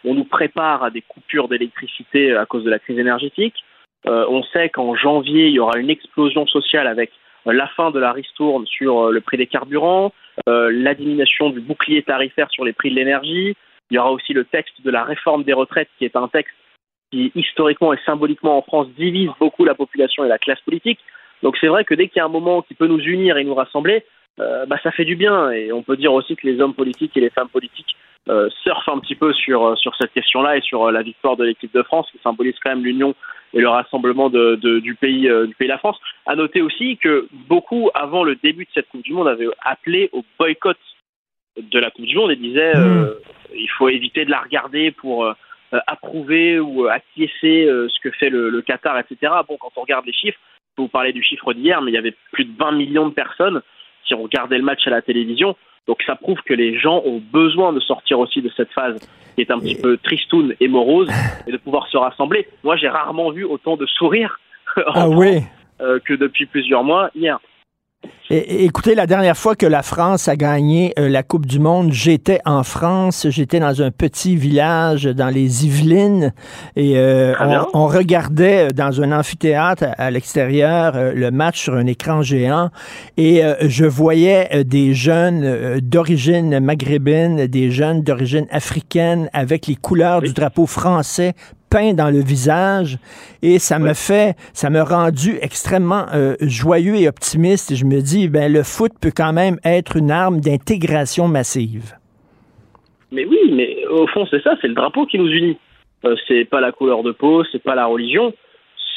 on nous prépare à des coupures d'électricité à cause de la crise énergétique. On sait qu'en janvier, il y aura une explosion sociale avec la fin de la ristourne sur euh, le prix des carburants, euh, la diminution du bouclier tarifaire sur les prix de l'énergie, Il y aura aussi le texte de la réforme des retraites, qui est un texte qui, historiquement et symboliquement en France, divise beaucoup la population et la classe politique. Donc c'est vrai que dès qu'il y a un moment qui peut nous unir et nous rassembler, euh, bah, ça fait du bien. Et on peut dire aussi que les hommes politiques et les femmes politiques euh, surfent un petit peu sur, euh, sur cette question-là et sur euh, la victoire de l'équipe de France, qui symbolise quand même l'union et le rassemblement de, de- du pays euh, du pays la France. À noter aussi que beaucoup, avant le début de cette Coupe du Monde, avaient appelé au boycott de la Coupe du Monde et disaient euh, il faut éviter de la regarder pour euh, approuver ou acquiescer ce que fait le, le Qatar, etc. Bon, quand on regarde les chiffres, vous parler du chiffre d'hier, mais il y avait plus de 20 millions de personnes qui ont regardé le match à la télévision. Donc ça prouve que les gens ont besoin de sortir aussi de cette phase qui est un petit peu tristoune et morose et de pouvoir se rassembler. Moi, j'ai rarement vu autant de sourires en Ah France, oui. euh, que depuis plusieurs mois hier. Écoutez, la dernière fois que la France a gagné euh, la Coupe du Monde, j'étais en France, j'étais dans un petit village dans les Yvelines et euh, on, on regardait euh, dans un amphithéâtre à, à l'extérieur euh, le match sur un écran géant et je voyais des jeunes d'origine maghrébine, des jeunes d'origine africaine avec les couleurs du drapeau français dans le visage et ça me fait, ça m'a rendu extrêmement euh, joyeux et optimiste. Et je me dis, ben le foot peut quand même être une arme d'intégration massive. Mais oui, mais au fond, c'est ça, c'est le drapeau qui nous unit. Euh, c'est pas la couleur de peau, c'est pas la religion,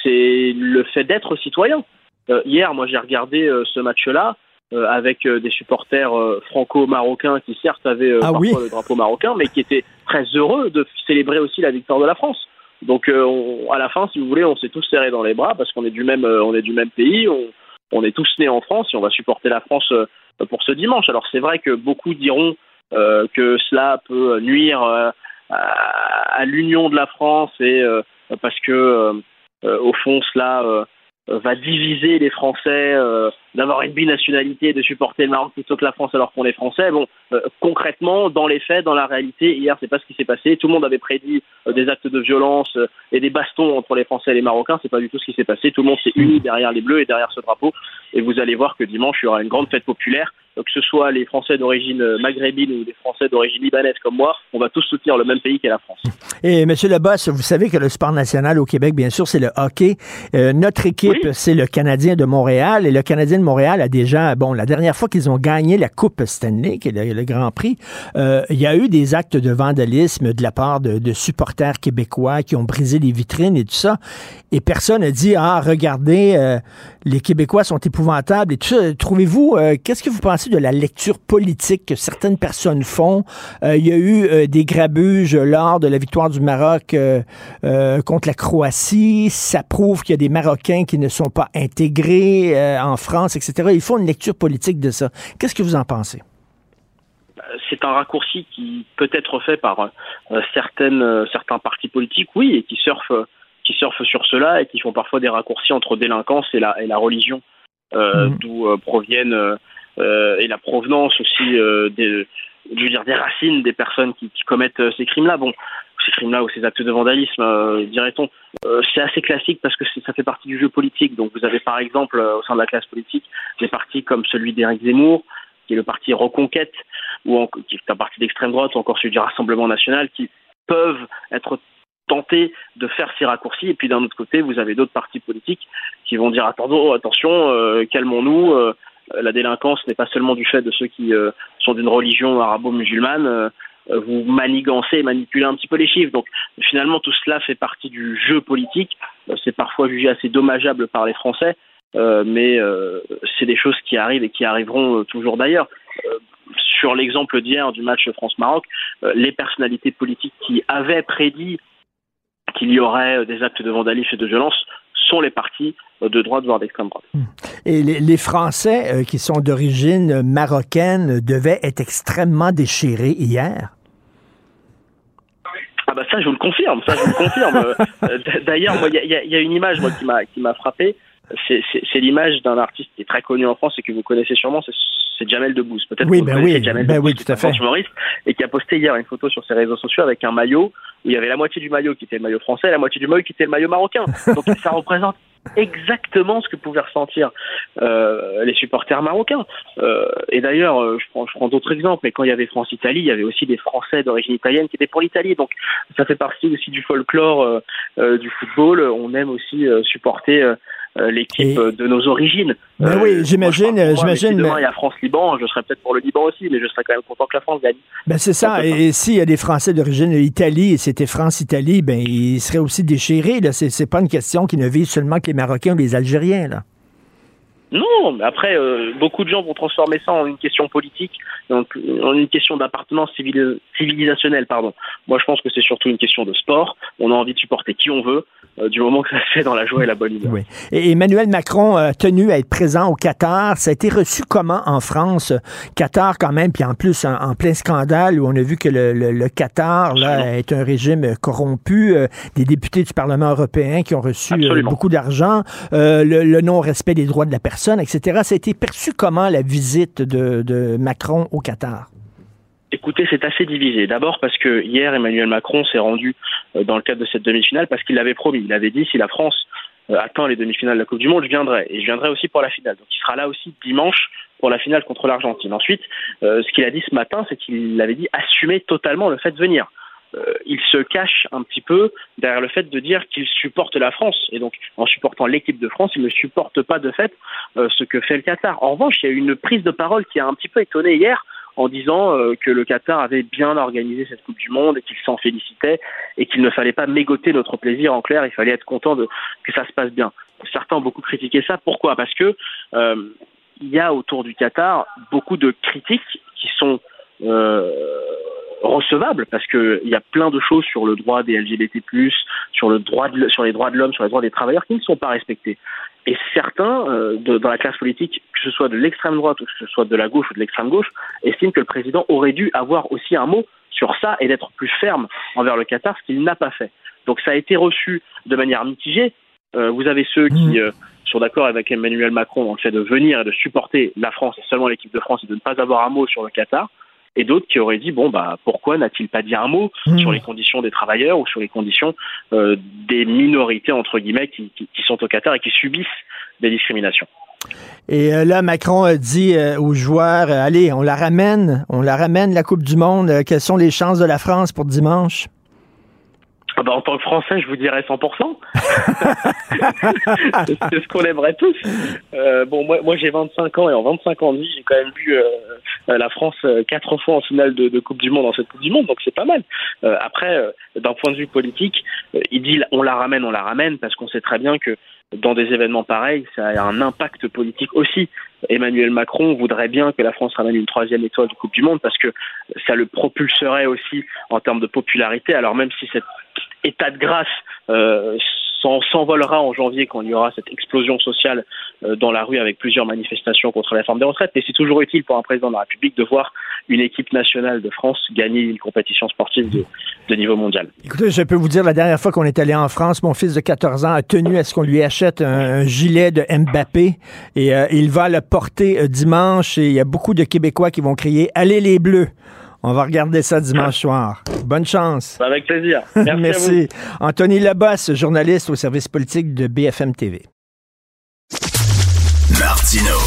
c'est le fait d'être citoyen. Euh, hier, moi, j'ai regardé euh, ce match-là euh, avec euh, des supporters euh, franco-marocains qui, certes, avaient Ah parfois oui. le drapeau marocain, mais qui étaient très heureux de célébrer aussi la victoire de la France. Donc, euh, on- à la fin, si vous voulez, on s'est tous serrés dans les bras parce qu'on est du même, euh, on est du même pays, on, on est tous nés en France et on va supporter la France euh, pour ce dimanche. Alors, c'est vrai que beaucoup diront euh, que cela peut nuire euh, à, à l'union de la France et euh, parce que au fond cela va diviser les Français euh, d'avoir une binationalité et de supporter le Maroc plutôt que la France alors qu'on est français. Bon, euh, concrètement, dans les faits, dans la réalité, hier c'est pas ce qui s'est passé. Tout le monde avait prédit euh, des actes de violence euh, et des bastons entre les Français et les Marocains. C'est pas du tout ce qui s'est passé. Tout le monde s'est uni derrière les Bleus et derrière ce drapeau. Et vous allez voir que dimanche il y aura une grande fête populaire. Euh, Que ce soit les Français d'origine euh, maghrébine ou les Français d'origine libanaise comme moi, on va tous soutenir le même pays qu'est la France. Et Monsieur Leboss, vous savez que le sport national au Québec, bien sûr, c'est le hockey. Euh, notre équipe, c'est le Canadien de Montréal. Et le Canadien de Montréal a déjà, bon, la dernière fois qu'ils ont gagné la Coupe Stanley, qui est le, le Grand Prix, euh, il y a eu des actes de vandalisme de la part de, de supporters québécois qui ont brisé les vitrines et tout ça. Et personne n'a dit, ah, regardez, euh, les Québécois sont épouvantables et tout ça. Trouvez-vous, qu'est-ce que vous pensez de la lecture politique que certaines personnes font? Euh, il y a eu euh, des grabuges lors de la victoire du Maroc euh, contre la Croatie. Ça prouve qu'il y a des Marocains qui ne sont pas intégrés en France, etc. Il faut une lecture politique de ça. Qu'est-ce que vous en pensez? c'est un raccourci qui peut être fait par certaines, certains partis politiques, oui, et qui surfent, qui surfent sur cela et qui font parfois des raccourcis entre délinquance et la, et la religion, euh, d'où proviennent et la provenance aussi euh, des, je veux dire, des racines des personnes qui, commettent euh, ces crimes-là. Bon, ces crimes-là ou ces actes de vandalisme, euh, dirait-on, euh, c'est assez classique parce que ça fait partie du jeu politique. Donc vous avez par exemple euh, au sein de la classe politique des partis comme celui d'Éric Zemmour, qui est le parti Reconquête, ou qui est un parti d'extrême droite, ou encore celui du Rassemblement national, qui peuvent être tentés de faire ces raccourcis. Et puis d'un autre côté, vous avez d'autres partis politiques qui vont dire attendons, attention, euh, calmons-nous. Euh, la délinquance n'est pas seulement du fait de ceux qui euh, sont d'une religion arabo-musulmane. euh, vous manigancez et manipulez un petit peu les chiffres. Donc finalement, tout cela fait partie du jeu politique. C'est parfois jugé assez dommageable par les Français, mais c'est des choses qui arrivent et qui arriveront toujours d'ailleurs. Sur l'exemple d'hier du match France-Maroc, les personnalités politiques qui avaient prédit qu'il y aurait euh, des actes de vandalisme et de violence sont les partis euh, de droite, voire d'extrême droite. Et les, les Français euh, qui sont d'origine marocaine devaient être extrêmement déchirés hier? Ah bah ça je vous le confirme, ça je vous le confirme. Euh, D'ailleurs, il y a, y une image moi qui m'a frappé. C'est- l'image d'un artiste qui est très connu en France et que vous connaissez sûrement, c'est- c'est Jamel Debbouze. Peut-être Oui, que vous ben oui, Jamel ben Debbouze, oui, tout à fait. humoriste, et qui a posté hier une photo sur ses réseaux sociaux avec un maillot où il y avait la moitié du maillot qui était le maillot français, et la moitié du maillot qui était le maillot marocain. Donc ça représente exactement ce que pouvaient ressentir euh, les supporters marocains. Euh, et d'ailleurs, euh, je prends, je prends d'autres exemples, mais quand il y avait France-Italie, il y avait aussi des Français d'origine italienne qui étaient pour l'Italie. Donc ça fait partie aussi du folklore euh, du football. On aime aussi supporter l'équipe euh, de nos origines. Ben Euh, oui, j'imagine, mais j'imagine, Si demain mais- il y a France-Liban, je serais peut-être pour le Liban aussi, mais je serais quand même content que la France gagne. Ben c'est ça. Et, et s'il y a des Français d'origine d'Italie et c'était France-Italie, ben ils seraient aussi déchirés. Là. C'est, c'est pas une question qui ne vise seulement que les Marocains ou les Algériens. Là. Non, mais après, euh, beaucoup de gens vont transformer ça en une question politique, donc euh, en une question d'appartenance civili- civilisationnelle, pardon. Moi, je pense que c'est surtout une question de sport. On a envie de supporter qui on veut, euh, du moment que ça se fait dans la joie et la bonne humeur. Oui. Et Emmanuel Macron a tenu à être présent au Qatar. Ça a été reçu comment en France? Qatar quand même, puis en plus en, en plein scandale où on a vu que le, le- le Qatar là, est un régime corrompu, euh, des députés du Parlement européen qui ont reçu euh, beaucoup d'argent, euh, le, le non-respect des droits de la personne, etc. Ça a été perçu comment la visite de, de Macron au Qatar? Écoutez, c'est assez divisé. D'abord parce que hier, Emmanuel Macron s'est rendu euh, dans le cadre de cette demi-finale parce qu'il l'avait promis. Il avait dit si la France euh, atteint les demi-finales de la Coupe du Monde, je viendrai. Et je viendrai aussi pour la finale. Donc il sera là aussi dimanche pour la finale contre l'Argentine. Ensuite, euh, ce qu'il a dit ce matin, c'est qu'il avait dit assumer totalement le fait de venir. Euh, il se cache un petit peu derrière le fait de dire qu'il supporte la France. Et donc, en supportant l'équipe de France, il ne supporte pas de fait euh, ce que fait le Qatar. En revanche, il y a eu une prise de parole qui a un petit peu étonné hier en disant euh, que le Qatar avait bien organisé cette Coupe du Monde et qu'il s'en félicitait et qu'il ne fallait pas mégoter notre plaisir. En clair, il fallait être content que ça se passe bien. Certains ont beaucoup critiqué ça. Pourquoi? Parce que il y a autour du Qatar beaucoup de critiques qui sont recevables parce que il y a plein de choses sur le droit des LGBT+, sur le droit de, sur les droits de l'homme, sur les droits des travailleurs qui ne sont pas respectés. Et certains euh, de- dans la classe politique, que ce soit de l'extrême droite ou que ce soit de la gauche ou de l'extrême gauche, estiment que le président aurait dû avoir aussi un mot sur ça et d'être plus ferme envers le Qatar, ce qu'il n'a pas fait. Donc ça a été reçu de manière mitigée. Euh, vous avez ceux qui euh, sont d'accord avec Emmanuel Macron dans le fait de venir et de supporter la France et seulement l'équipe de France et de ne pas avoir un mot sur le Qatar, et d'autres qui auraient dit bon bah pourquoi n'a-t-il pas dit un mot sur les conditions des travailleurs ou sur les conditions euh, des minorités entre guillemets qui, qui- qui sont au Qatar et qui subissent des discriminations? Et euh, là, Macron a dit euh, aux joueurs, allez, on la ramène, on la ramène, la Coupe du Monde. Quelles sont les chances de la France pour dimanche? Ah bah, en tant que Français, je vous dirais 100%. c'est ce qu'on aimerait tous. Euh, bon, moi, moi j'ai 25 ans et en 25 ans de vie, j'ai quand même vu euh, euh, la France euh, quatre fois en finale de, Coupe du Monde dans cette Coupe du Monde, donc c'est pas mal. Euh, après, euh, d'un point de vue politique, il dit on la ramène, on la ramène, parce qu'on sait très bien que dans des événements pareils, ça a un impact politique aussi. Emmanuel Macron voudrait bien que la France ramène une troisième étoile de Coupe du Monde parce que ça le propulserait aussi en termes de popularité. Alors même si cet état de grâce euh, s'en- s'envolera en janvier quand il y aura cette explosion sociale euh, dans la rue avec plusieurs manifestations contre la réforme des retraites, mais c'est toujours utile pour un président de la République de voir une équipe nationale de France gagner une compétition sportive de, niveau mondial. Écoutez, je peux vous dire, la dernière fois qu'on est allé en France, mon fils de 14 ans a tenu à ce qu'on lui achète un, un gilet de Mbappé et euh, il va le porter euh, dimanche et il y a beaucoup de Québécois qui vont crier « Allez les Bleus ». On va regarder ça dimanche soir. Bonne chance. Avec plaisir. Merci. à vous. Merci. Anthony Leboss, journaliste au service politique de BFM TV. Martino.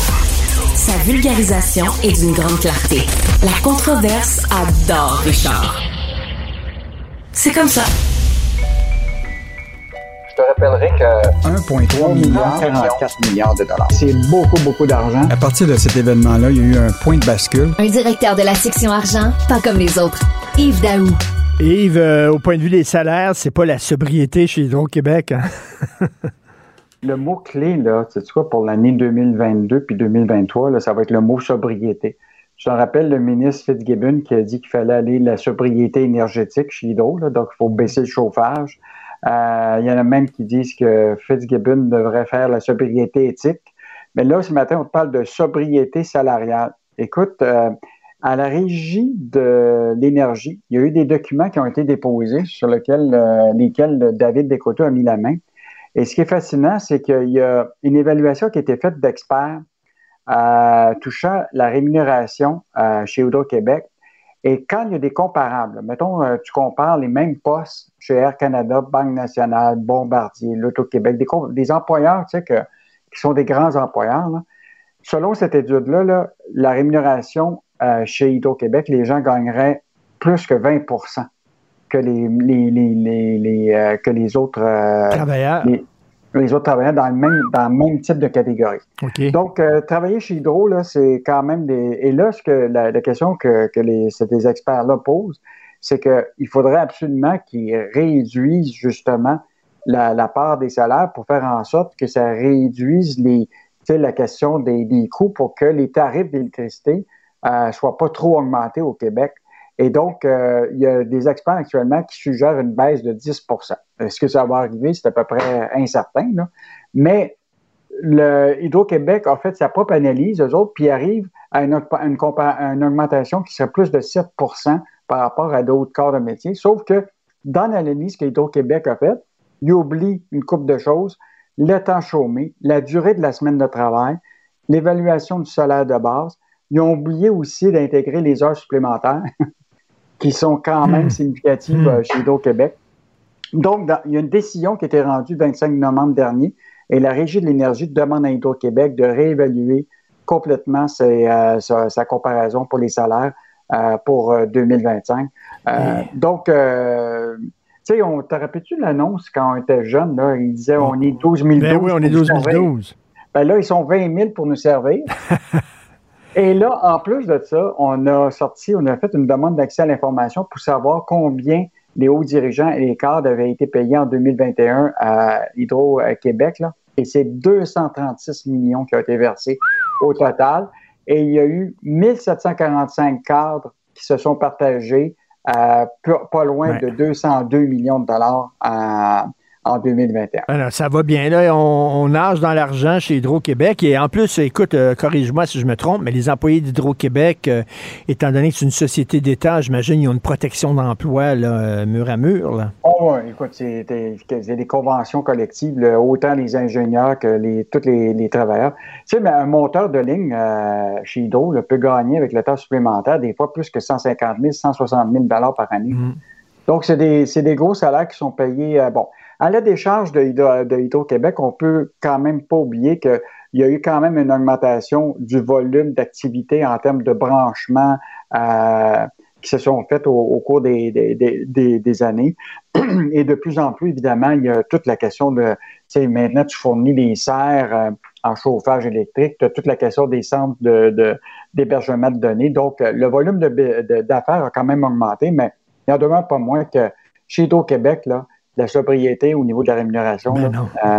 Sa vulgarisation est d'une grande clarté. La controverse adore Richard. C'est comme ça. Je te rappellerai que 1,3 milliard, 44 milliards de dollars. C'est beaucoup, beaucoup d'argent. À partir de cet événement-là, il y a eu un point de bascule. Un directeur de la section argent, pas comme les autres. Yves Daou. Yves, euh, au point de vue des salaires, c'est pas la sobriété chez Hydro-Québec. hein? Le mot-clé, là, c'est quoi, pour l'année 2022 puis 2023, là, ça va être le mot sobriété. Je te rappelle le ministre Fitzgibbon qui a dit qu'il fallait aller la sobriété énergétique chez Hydro, là, donc il faut baisser le chauffage. Euh, il y en a même qui disent que Fitzgibbon devrait faire la sobriété éthique. Mais là, ce matin, on te parle de sobriété salariale. Écoute, euh, à la régie de l'énergie, il y a eu des documents qui ont été déposés sur lesquels, euh, lesquels David Descoteaux a mis la main. Et ce qui est fascinant, c'est qu'il y a une évaluation qui a été faite d'experts euh, touchant la rémunération euh, chez Hydro-Québec. Et quand il y a des comparables, mettons, euh, tu compares les mêmes postes chez Air Canada, Banque nationale, Bombardier, l'Auto-Québec, des, des employeurs, tu sais, que, qui sont des grands employeurs, là. selon cette étude-là, là, la rémunération euh, chez Hydro-Québec, les gens gagneraient plus que 20 que les, les, les, les, les, euh, que les autres euh, Travailleurs. Les, les autres travailleurs dans le même, dans le même type de catégorie. Donc, euh, travailler chez Hydro, là, c'est quand même des. Et là, ce que la, la question que, que les, ces experts-là posent, c'est qu'il faudrait absolument qu'ils réduisent justement la, la part des salaires pour faire en sorte que ça réduise les, tu sais, la question des, des coûts pour que les tarifs d'électricité euh, soient pas trop augmentés au Québec. Et donc, euh, il y a des experts actuellement qui suggèrent une baisse de 10% Est-ce que ça va arriver? C'est à peu près incertain. Mais le Hydro-Québec a fait sa propre analyse, eux autres, puis arrivent à une augmentation qui serait plus de 7% par rapport à d'autres corps de métier. Sauf que dans l'analyse que Hydro-Québec a faite, il oublie une coupe de choses, le temps chômé, la durée de la semaine de travail, l'évaluation du salaire de base. Ils ont oublié aussi d'intégrer les heures supplémentaires, qui sont quand même significatives euh, chez Hydro-Québec. Donc, dans- il y a une décision qui a été rendue le 25 novembre dernier et la Régie de l'énergie demande à Hydro-Québec de réévaluer complètement ses, euh, sa, sa comparaison pour les salaires euh, pour euh, 2025. Euh, Donc, tu sais, on te rappelles-tu l'annonce quand on était jeune, là, ils disaient on est 12 012. Ben oui, on est pour nous 12 servir. 012. Ben là, ils sont 20 000 pour nous servir. Et là, en plus de ça, on a sorti, on a fait une demande d'accès à l'information pour savoir combien les hauts dirigeants et les cadres avaient été payés en 2021 à Hydro-Québec. Là. Et c'est 236 millions qui ont été versés au total. Et il y a eu 1745 cadres qui se sont partagés euh, pas loin Ouais. de 202 millions de dollars en, en 2021. Alors, ça va bien. Là, on, on nage dans l'argent chez Hydro-Québec. Et en plus, écoute, euh, corrige-moi si je me trompe, mais les employés d'Hydro-Québec, euh, étant donné que c'est une société d'État, j'imagine ils ont une protection d'emploi là, euh, mur à mur. Là. Oh, ouais, écoute, c'est des, c'est des conventions collectives, là, autant les ingénieurs que les, tous les, les travailleurs. Tu sais, mais un monteur de ligne euh, chez Hydro là, peut gagner avec le temps supplémentaire des fois plus que 150 000, 160 000 dollars par année. Donc, c'est des, c'est des gros salaires qui sont payés. bon, à la décharge de, Hydro- de Hydro-Québec, on peut quand même pas oublier qu'il y a eu quand même une augmentation du volume d'activité en termes de branchement euh, qui se sont faites au, cours des, des, des- des- années. Et de plus en plus, évidemment, il y a toute la question de, tu sais, maintenant, tu fournis des serres euh, en chauffage électrique, tu as toute la question des centres d'hébergement de données. Donc, le volume de, d'affaires a quand même augmenté, mais il en demeure pas moins que chez Hydro-Québec, là, la sobriété au niveau de la rémunération, là, euh,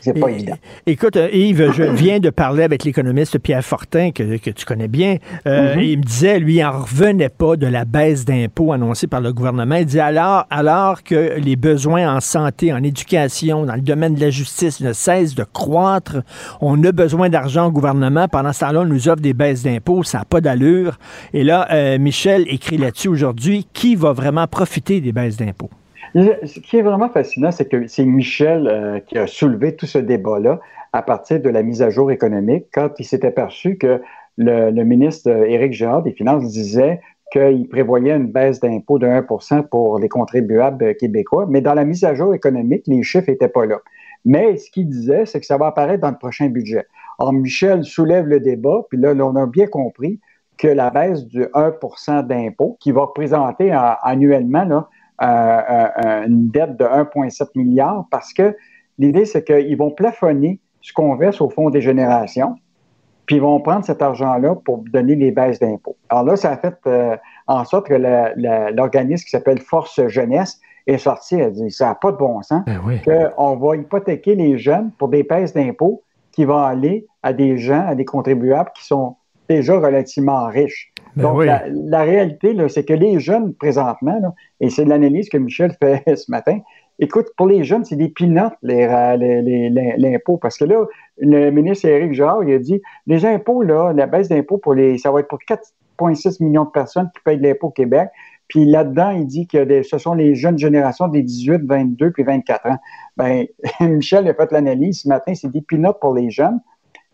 c'est pas évident. Écoute, euh, Yves, je viens de parler avec l'économiste Pierre Fortin, que, que tu connais bien. Euh, Mhm. Il me disait, lui, il n'en revenait pas de la baisse d'impôts annoncée par le gouvernement. Il dit alors, alors que les besoins en santé, en éducation, dans le domaine de la justice ne cessent de croître, on a besoin d'argent au gouvernement. Pendant ce temps-là, on nous offre des baisses d'impôts, ça n'a pas d'allure. Et là, euh, Michel écrit là-dessus aujourd'hui, qui va vraiment profiter des baisses d'impôts? Ce qui est vraiment fascinant, c'est que c'est Michel euh, qui a soulevé tout ce débat-là à partir de la mise à jour économique, quand il s'est aperçu que le, ministre euh, Éric Girard des Finances disait qu'il prévoyait une baisse d'impôt de 1% pour les contribuables québécois, mais dans la mise à jour économique, les chiffres n'étaient pas là. Mais ce qu'il disait, c'est que ça va apparaître dans le prochain budget. Or, Michel soulève le débat, puis là, on a bien compris que la baisse du 1% d'impôt, qui va représenter annuellement là, une dette de 1,7 milliard, parce que l'idée, c'est qu'ils vont plafonner ce qu'on verse au Fonds des générations, puis ils vont prendre cet argent-là pour donner les baisses d'impôts. Alors là, ça a fait euh, en sorte que l'organisme qui s'appelle Force Jeunesse est sorti, elle dit, ça n'a pas de bon sens, qu'on va hypothéquer les jeunes pour des baisses d'impôts qui vont aller à des gens, à des contribuables qui sont déjà relativement riches. Ben Donc, oui. la, la réalité, c'est que les jeunes, présentement, là, et c'est l'analyse que Michel fait ce matin, écoute, pour les jeunes, c'est des les, ra- les- les- les- l'impôt. Parce que là, le ministre Éric Girard, il a dit, les impôts, là, la baisse d'impôts, pour les, ça va être pour 4,6 millions de personnes qui payent de l'impôt au Québec. Puis là-dedans, il dit que des- ce sont les jeunes générations des 18, 22 puis 24 ans. Ben, Michel a fait l'analyse ce matin, c'est des peanuts pour les jeunes.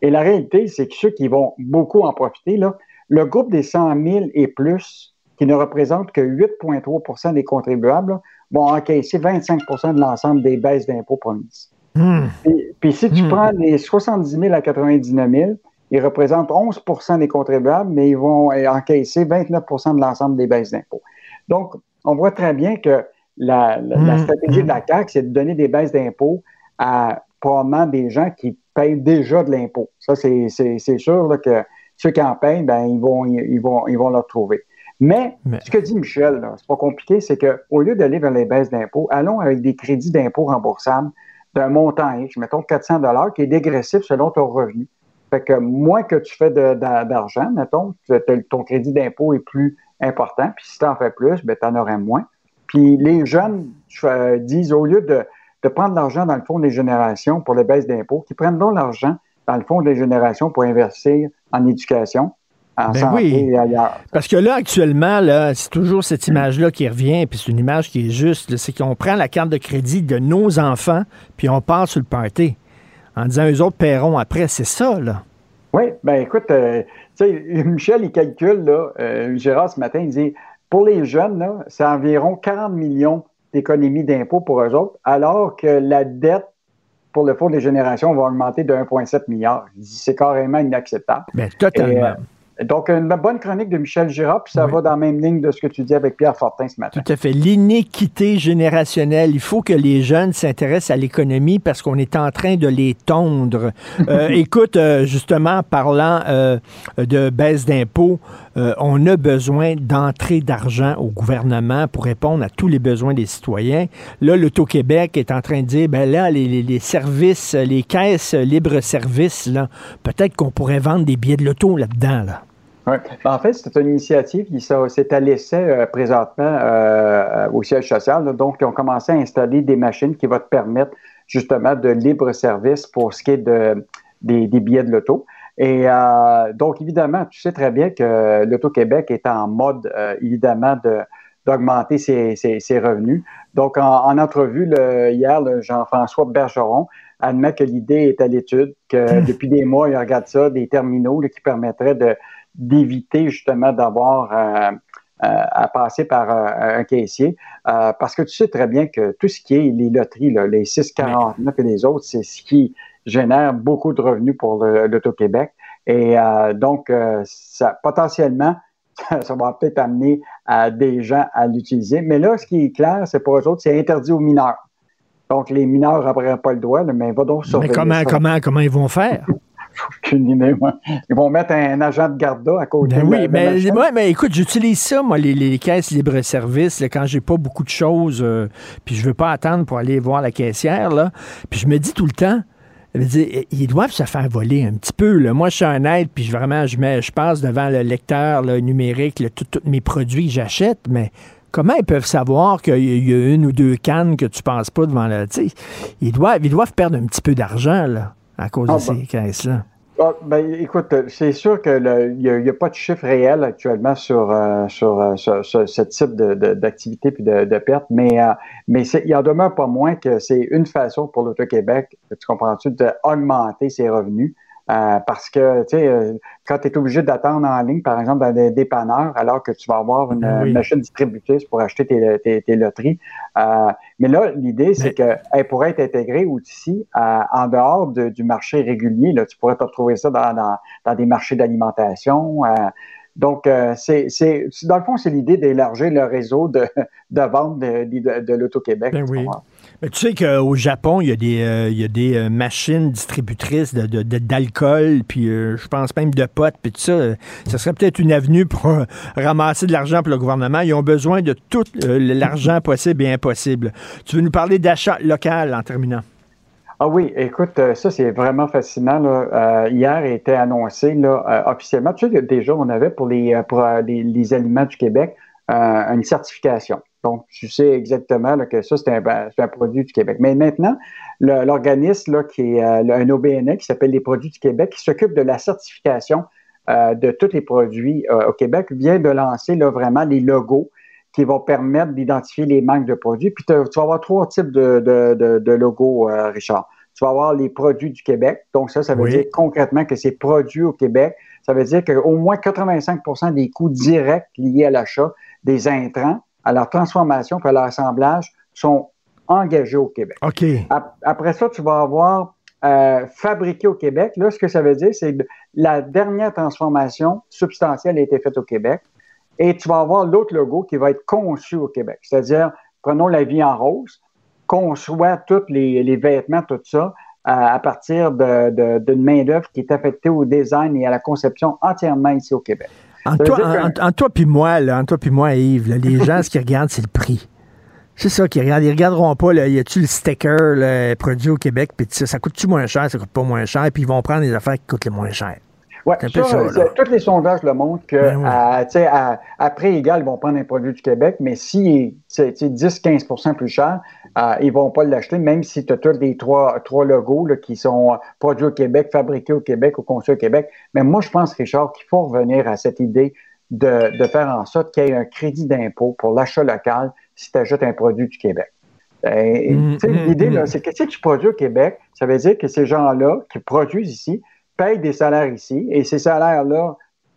Et la réalité, c'est que ceux qui vont beaucoup en profiter, là, le groupe des 100 000 et plus qui ne représentent que 8,3% des contribuables, vont encaisser 25% de l'ensemble des baisses d'impôts promises. Hmm. Puis, puis si tu Hmm. prends les 70 000 à 99 000, ils représentent 11% des contribuables, mais ils vont euh, encaisser 29% de l'ensemble des baisses d'impôts. Donc, on voit très bien que la, la- la Hmm. stratégie de la CAQ, c'est de donner des baisses d'impôts à probablement des gens qui payent déjà de l'impôt. Ça, c'est sûr là, que ceux qui en payent, ben, ils, vont, ils, vont, ils vont le retrouver. Mais, Mais- ce que dit Michel, c'est pas compliqué, c'est qu'au lieu d'aller vers les baisses d'impôts, allons avec des crédits d'impôt remboursables d'un montant X, mettons 400 qui est dégressif selon ton revenu. Fait que moins que tu fais d'argent, mettons, ton crédit d'impôt est plus important, puis si tu en fais plus, ben, tu en aurais moins. Puis les jeunes euh, disent, au lieu de, de prendre l'argent dans le fonds des générations pour les baisses d'impôts, qu'ils prennent donc l'argent dans le fonds des générations pour investir en éducation, en Ben santé oui. et ailleurs. Parce que là, actuellement, là, c'est toujours cette image-là qui revient, puis c'est une image qui est juste. C'est qu'on prend la carte de crédit de nos enfants, puis on part sur le party. En disant, eux autres paieront après. C'est ça, là. Oui, ben écoute, euh, tu sais, Michel, il calcule, là, euh, Gérard, ce matin, il dit, pour les jeunes, là, c'est environ 40 millions d'économies d'impôts pour eux autres, alors que la dette pour le Fonds des générations va augmenter de 1,7 milliard. C'est carrément inacceptable. Ben, totalement. Et, euh, donc, une bonne chronique de Michel Girard, puis ça va dans la même ligne de ce que tu dis avec Pierre Fortin ce matin. Tout à fait. L'inéquité générationnelle. Il faut que les jeunes s'intéressent à l'économie parce qu'on est en train de les tondre. Euh, écoute, euh, justement, parlant euh, de baisse d'impôts, euh, on a besoin d'entrée d'argent au gouvernement pour répondre à tous les besoins des citoyens. Là, l'Auto-Québec est en train de dire, ben là, les, services, les caisses libre-service, là, peut-être qu'on pourrait vendre des billets de l'auto là-dedans, là. Ouais. Ben, en fait, c'est une initiative qui s'est c'est à l'essai euh, présentement euh, au siège social. Donc, ils ont commencé à installer des machines qui vont te permettre justement de libre service pour ce qui est de, des, des billets de l'auto. Et euh, donc, évidemment, tu sais très bien que l'Auto-Québec est en mode, euh, évidemment, de d'augmenter ses, ses- ses revenus. Donc, en, en entrevue le- hier, le Jean-François Bergeron admet que l'idée est à l'étude, que depuis des mois, il regarde ça, des terminaux là, qui permettraient de d'éviter justement d'avoir euh, à passer par un caissier. Euh, parce que tu sais très bien que tout ce qui est les loteries, là, les 649 et les autres, c'est ce qui génère beaucoup de revenus pour l'Auto-Québec. Et euh, donc, euh, ça, potentiellement, ça va peut-être amener à des gens à l'utiliser. Mais là, ce qui est clair, c'est pour eux autres, c'est interdit aux mineurs. Donc, les mineurs n'auraient pas le droit, mais va donc Mais surveiller comment, ça. comment, comment ils vont faire? Aucune idée, moi. Ils vont mettre un agent de garda à côté Ben de la- oui, de mais, ouais, mais écoute, j'utilise ça, moi, les, les caisses libre-service, quand j'ai pas beaucoup de choses, euh, puis je veux pas attendre pour aller voir la caissière, là. Puis je me dis tout le temps, dire, ils doivent se faire voler un petit peu. Là. Moi, je suis un aide, puis je- vraiment, je, mets, je passe devant le lecteur là, numérique, tous mes produits que j'achète, mais comment ils peuvent savoir qu'il y a- une ou deux cannes que tu passes pas devant le... Ils doivent, ils doivent perdre un petit peu d'argent là, à cause Ah, de ben. ces caisses-là. Ah, ben, écoute, c'est sûr qu'il n'y a, pas de chiffre réel actuellement sur, euh, sur, euh, ce type de- de- d'activité puis de, de perte, mais, euh, mais il en demeure pas moins que c'est une façon pour l'Auto-Québec, tu comprends-tu, d'augmenter ses revenus. Euh, parce que, tu sais, euh, quand tu es obligé d'attendre en ligne, par exemple, dans des dépanneurs, alors que tu vas avoir une Ben oui. euh, machine distributrice pour acheter tes, tes, tes loteries. euh, mais là, l'idée, c'est qu'elle pourrait être intégrée aussi euh, en dehors de- du marché régulier. Là. Tu pourrais te retrouver ça dans, dans, dans des marchés d'alimentation. donc, c'est, c'est, dans le fond, c'est l'idée d'élargir le réseau de, de vente de, de, de l'Auto-Québec. Ben oui. Tu sais qu'au Japon, il y a des, euh, il y a des euh, machines distributrices de, de- d'alcool, puis euh, je pense même de potes, puis tout ça. Ça serait peut-être une avenue pour ramasser de l'argent pour le gouvernement. Ils ont besoin de tout l'argent possible et impossible. Tu veux nous parler d'achat local en terminant? Ah oui, écoute, ça c'est vraiment fascinant. Là. Euh, hier était annoncé officiellement. Tu sais déjà on avait pour les pour les, les aliments du Québec une certification. Donc tu sais exactement là, que ça c'est un, produit du Québec. Mais maintenant, l'organisme qui est euh, un OBNL qui s'appelle les produits du Québec, qui s'occupe de la certification euh, de tous les produits euh, au Québec, vient de lancer là, vraiment les logos qui vont permettre d'identifier les manques de produits. Puis tu vas avoir trois types de, de, de, de logos, Richard. tu vas avoir les produits du Québec. Donc ça, ça veut Oui. dire concrètement que c'est produit au Québec. Ça veut dire qu'au moins 85% des coûts directs liés à l'achat des intrants, à leur transformation et à leur assemblage sont engagés au Québec. OK. Ap- Après ça, tu vas avoir euh, fabriqué au Québec. Là, ce que ça veut dire, c'est que la dernière transformation substantielle a été faite au Québec. Et tu vas avoir l'autre logo qui va être conçu au Québec. C'est-à-dire, prenons la vie en rose, conçoit tous les, les vêtements, tout ça, à, à partir de- de- d'une main-d'œuvre qui est affectée au design et à la conception entièrement ici au Québec. En toi, que- en- en toi puis moi, là, en toi puis moi, Yves, là, les gens, ce qu'ils regardent, c'est le prix. C'est ça qu'ils regardent. Ils regarderont pas, là, y a-tu le sticker là, produit au Québec, puis ça, ça coûte-tu moins cher, ça coûte pas moins cher, puis ils vont prendre les affaires qui coûtent le moins cher. Ouais, ça, ça, c'est- tous les sondages le montrent que Ben oui. à, à- prix égal, ils vont prendre un produit du Québec, mais si c'est tu sais, 10-15% plus cher, euh, ils vont pas l'acheter, même si tu as tous les trois, trois logos là, qui sont euh, produits au Québec, fabriqués au Québec, au conçus au Québec. Mais moi, je pense, Richard, qu'il faut revenir à cette idée de, de faire en sorte qu'il y ait un crédit d'impôt pour l'achat local si tu achètes un produit du Québec. Et, Mm, mm, L'idée, mm. c'est que si tu produis au Québec, ça veut dire que ces gens-là qui produisent ici payent des salaires ici et ces salaires-là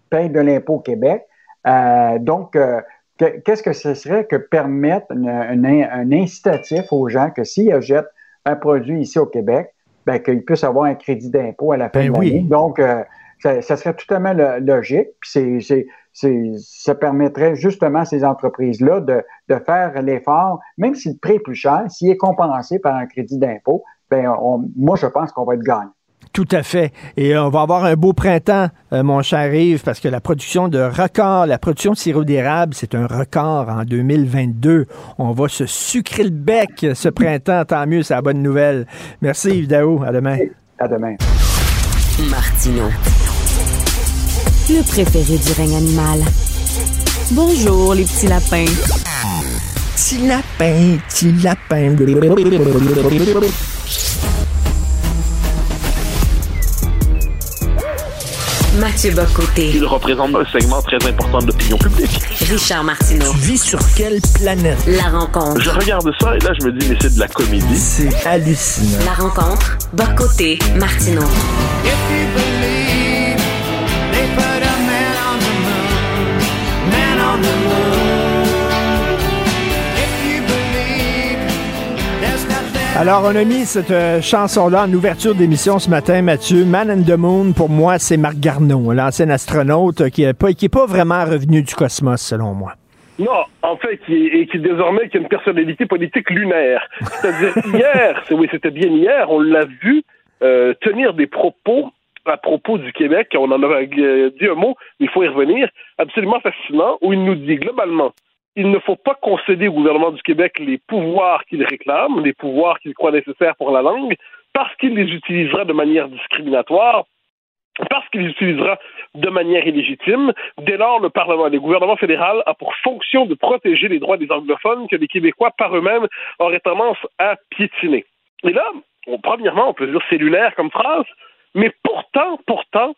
payent de l'impôt au Québec. Euh, donc, euh, que- qu'est-ce que ce serait que permettre une- une- un incitatif aux gens que s'ils achètent un produit ici au Québec, ben, qu'ils puissent avoir un crédit d'impôt à la fin Ben de oui. l'année. Donc, euh, ça, ça serait totalement lo- logique. Puis c'est, c'est, c'est- ça permettrait justement à ces entreprises-là de, de faire l'effort, même si le prix est plus cher, s'il est compensé par un crédit d'impôt, ben on- moi, je pense qu'on va être gagnant. Tout à fait. Et euh, on va avoir un beau printemps, euh, mon cher Yves, parce que la production de record, la production de sirop d'érable, c'est un record en 2022. On va se sucrer le bec ce printemps, tant mieux, c'est la bonne nouvelle. Merci Yves Daou, à demain. À demain. Martino. Le préféré du règne animal. Bonjour, les petits lapins. Petit lapin, petit lapin. Mathieu Bocoté. Il représente un segment très important de l'opinion publique. Richard Martineau. Tu vis sur quelle planète? La rencontre. Je regarde ça et là, je me dis, mais c'est de la comédie. C'est hallucinant. La rencontre. Bocoté. Martineau. If you believe they put a man on the moon, man on the moon. Alors, on a mis cette euh, chanson-là en ouverture d'émission ce matin, Mathieu. Man and the Moon, pour moi, c'est Marc Garneau, l'ancien astronaute euh, qui n'est pas, qui est pas vraiment revenu du cosmos, selon moi. Non, en fait, qui est, et qui désormais qui a une personnalité politique lunaire. C'est-à-dire hier, oui, c'était bien hier, on l'a vu euh, tenir des propos à propos du Québec, on en a dit un mot, mais il faut y revenir, absolument fascinant, où il nous dit globalement, il ne faut pas concéder au gouvernement du Québec les pouvoirs qu'il réclame, les pouvoirs qu'il croit nécessaires pour la langue, parce qu'il les utilisera de manière discriminatoire, parce qu'il les utilisera de manière illégitime. Dès lors, le Parlement, le gouvernement fédéral a pour fonction de protéger les droits des anglophones que les Québécois par eux-mêmes auraient tendance à piétiner. Et là, premièrement, on peut dire c'est lunaire comme phrase, mais pourtant, pourtant,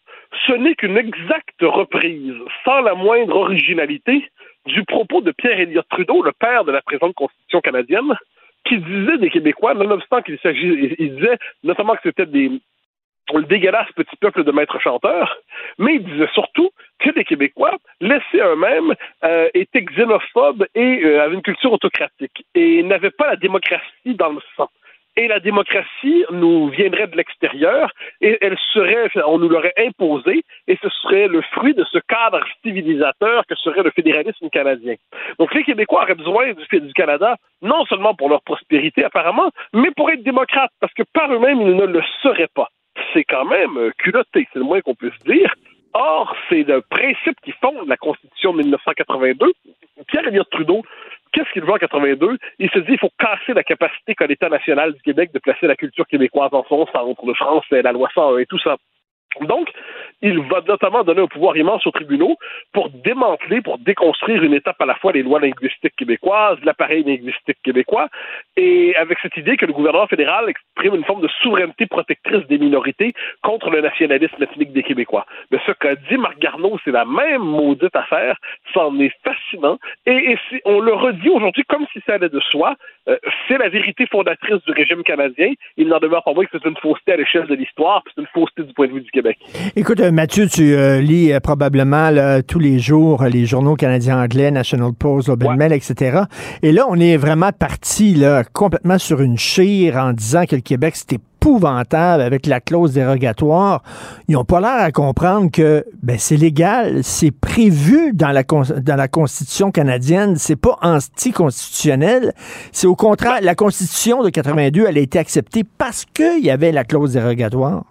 ce n'est qu'une exacte reprise, sans la moindre originalité, du propos de Pierre Elliott Trudeau, le père de la présente Constitution canadienne, qui disait des Québécois, nonobstant qu'il s'agit, disait notamment que c'était des, le dégueulasse petit peuple de maîtres chanteurs, mais il disait surtout que les Québécois, laissés eux-mêmes, euh, étaient xénophobes et euh, avaient une culture autocratique et n'avaient pas la démocratie dans le sang. Et la démocratie nous viendrait de l'extérieur et elle serait, on nous l'aurait imposée et ce serait le fruit de ce cadre civilisateur que serait le fédéralisme canadien. Donc les Québécois auraient besoin du, du Canada non seulement pour leur prospérité apparemment, mais pour être démocrates parce que par eux-mêmes ils ne le seraient pas c'est quand même euh, culotté, c'est le moins qu'on puisse dire. Or, c'est le principe qui fonde la Constitution de 1982. Pierre Elliott Trudeau, qu'est-ce qu'il veut en 82? Il se dit qu'il faut casser la capacité qu'a l'État national du Québec de placer la culture québécoise en son centre, le français, la loi 101 et tout ça. Donc, il va notamment donner un pouvoir immense aux tribunaux pour démanteler, pour déconstruire une étape à la fois les lois linguistiques québécoises, l'appareil linguistique québécois, et avec cette idée que le gouvernement fédéral exprime une forme de souveraineté protectrice des minorités contre le nationalisme ethnique des Québécois. Mais ce qu'a dit Marc Garneau, c'est la même maudite affaire, c'en est fascinant, et, on le redit aujourd'hui comme si ça allait de soi. Euh, c'est la vérité fondatrice du régime canadien. Il n'en demeure pas moins que c'est une fausseté à l'échelle de l'histoire, c'est une fausseté du point de vue du Québec. Écoute, euh, Mathieu, tu euh, lis euh, probablement là, tous les jours les journaux canadiens anglais, National Post, Globe and Mail, etc. Et là, on est vraiment parti là, complètement sur une chire en disant que le Québec, c'était épouvantable avec la clause dérogatoire. Ils n'ont pas l'air à comprendre que ben, c'est légal, c'est prévu dans la, dans la Constitution canadienne, c'est pas anticonstitutionnel. C'est au contraire, la Constitution de 82, elle a été acceptée parce qu'il y avait la clause dérogatoire.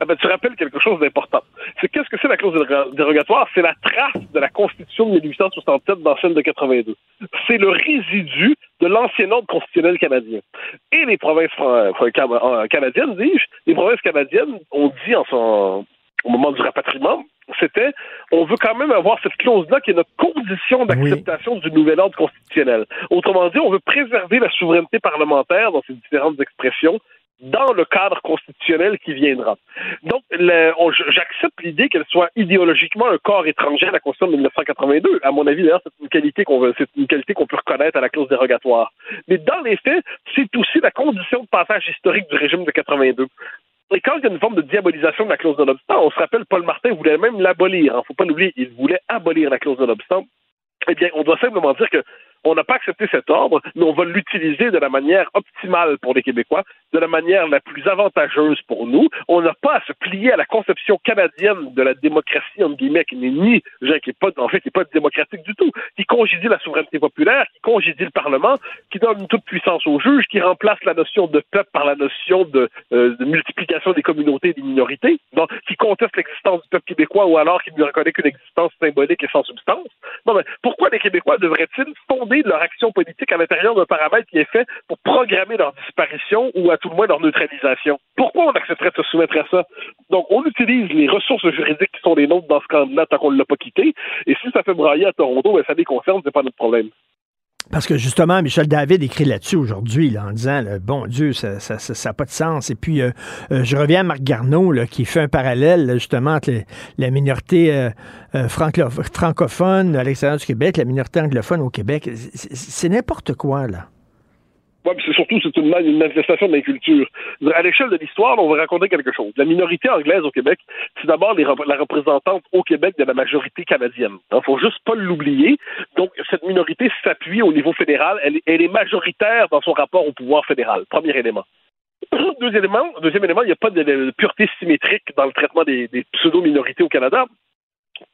Ah ben, tu rappelles quelque chose d'important. C'est qu'est-ce que c'est la clause déro- dérogatoire? C'est la trace de la Constitution de 1867 dans celle de 82. C'est le résidu de l'ancien ordre constitutionnel canadien. Et les provinces euh, canadiennes, dis-je, les provinces canadiennes ont dit en son, au moment du rapatriement, c'était on veut quand même avoir cette clause-là qui est notre condition d'acceptation du nouvel ordre constitutionnel. Autrement dit, on veut préserver la souveraineté parlementaire dans ses différentes expressions dans le cadre constitutionnel qui viendra. Donc, j'accepte l'idée qu'elle soit idéologiquement un corps étranger à la Constitution de 1982. À mon avis, d'ailleurs, c'est une qualité qu'on peut reconnaître à la clause dérogatoire. Mais dans les faits, c'est aussi la condition de passage historique du régime de 82. Et quand il y a une forme de diabolisation de la clause de l'obstant, on se rappelle, Paul Martin voulait même l'abolir. Il faut pas l'oublier, il voulait abolir la clause de l'obstant. Eh bien, on doit simplement dire que on n'a pas accepté cet ordre, mais on va l'utiliser de la manière optimale pour les Québécois, de la manière la plus avantageuse pour nous. On n'a pas à se plier à la conception canadienne de la démocratie, entre guillemets, qui n'est ni, qui est pas, en fait, qui n'est pas démocratique du tout, qui congédie la souveraineté populaire, qui congédie le Parlement, qui donne toute puissance aux juges, qui remplace la notion de peuple par la notion de, euh, de multiplication des communautés et des minorités, donc, qui conteste l'existence du peuple québécois ou alors qui ne reconnaît qu'une existence symbolique et sans substance. Non, mais pourquoi les Québécois devraient-ils leur action politique à l'intérieur d'un paramètre qui est fait pour programmer leur disparition ou à tout le moins leur neutralisation? Pourquoi on accepterait de se soumettre à ça? Donc, on utilise les ressources juridiques qui sont les nôtres dans ce camp-là tant qu'on ne l'a pas quitté. Et si ça fait brailler à Toronto, ben, ça les concerne, c'est pas notre problème. Parce que justement, Michel David écrit là-dessus aujourd'hui, là, en disant, bon Dieu, ça n'a ça, pas de sens. Et puis, euh, euh, je reviens à Marc Garneau, qui fait un parallèle, là, justement, entre la minorité euh, euh, francophone à l'extérieur du Québec, la minorité anglophone au Québec. C'est n'importe quoi, là. Puis c'est surtout c'est une, une manifestation de l'inculture. À l'échelle de l'histoire, on va raconter quelque chose. La minorité anglaise au Québec, c'est d'abord la représentante au Québec de la majorité canadienne. Il faut juste pas l'oublier. Donc, cette minorité s'appuie au niveau fédéral. Elle, est majoritaire dans son rapport au pouvoir fédéral. Premier élément. Deuxième élément, deuxième élément, il n'y a pas de, pureté symétrique dans le traitement des pseudo-minorités au Canada.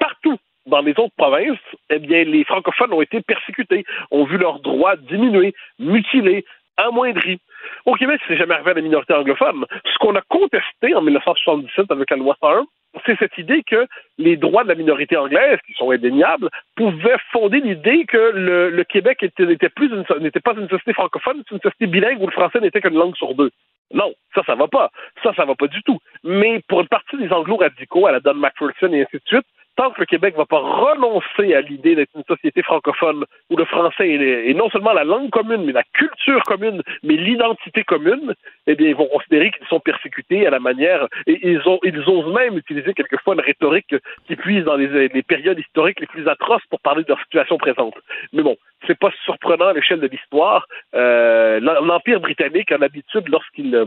Partout dans les autres provinces, eh bien, les francophones ont été persécutés, ont vu leurs droits diminuer, mutilés, amoindris. Au Québec, c'est jamais arrivé à la minorité anglophone. Ce qu'on a contesté en 1977 avec la loi 101, c'est cette idée que les droits de la minorité anglaise, qui sont indéniables, pouvaient fonder l'idée que le, Québec était, n'était plus n'était pas une société francophone, c'est une société bilingue où le français n'était qu'une langue sur deux. Non, ça, ça va pas. Ça, ça va pas du tout. Mais pour une partie des anglo-radicaux, à la Don McPherson et ainsi de suite, tant que le Québec ne va pas renoncer à l'idée d'être une société francophone où le français est, non seulement la langue commune, mais la culture commune, mais l'identité commune, eh bien, ils vont considérer qu'ils sont persécutés à la manière, et ils, ont, ils osent même utiliser quelquefois une rhétorique qui puise dans les, périodes historiques les plus atroces pour parler de leur situation présente. Mais bon, c'est pas surprenant à l'échelle de l'histoire. Euh, L'Empire britannique a l'habitude, lorsqu'il euh,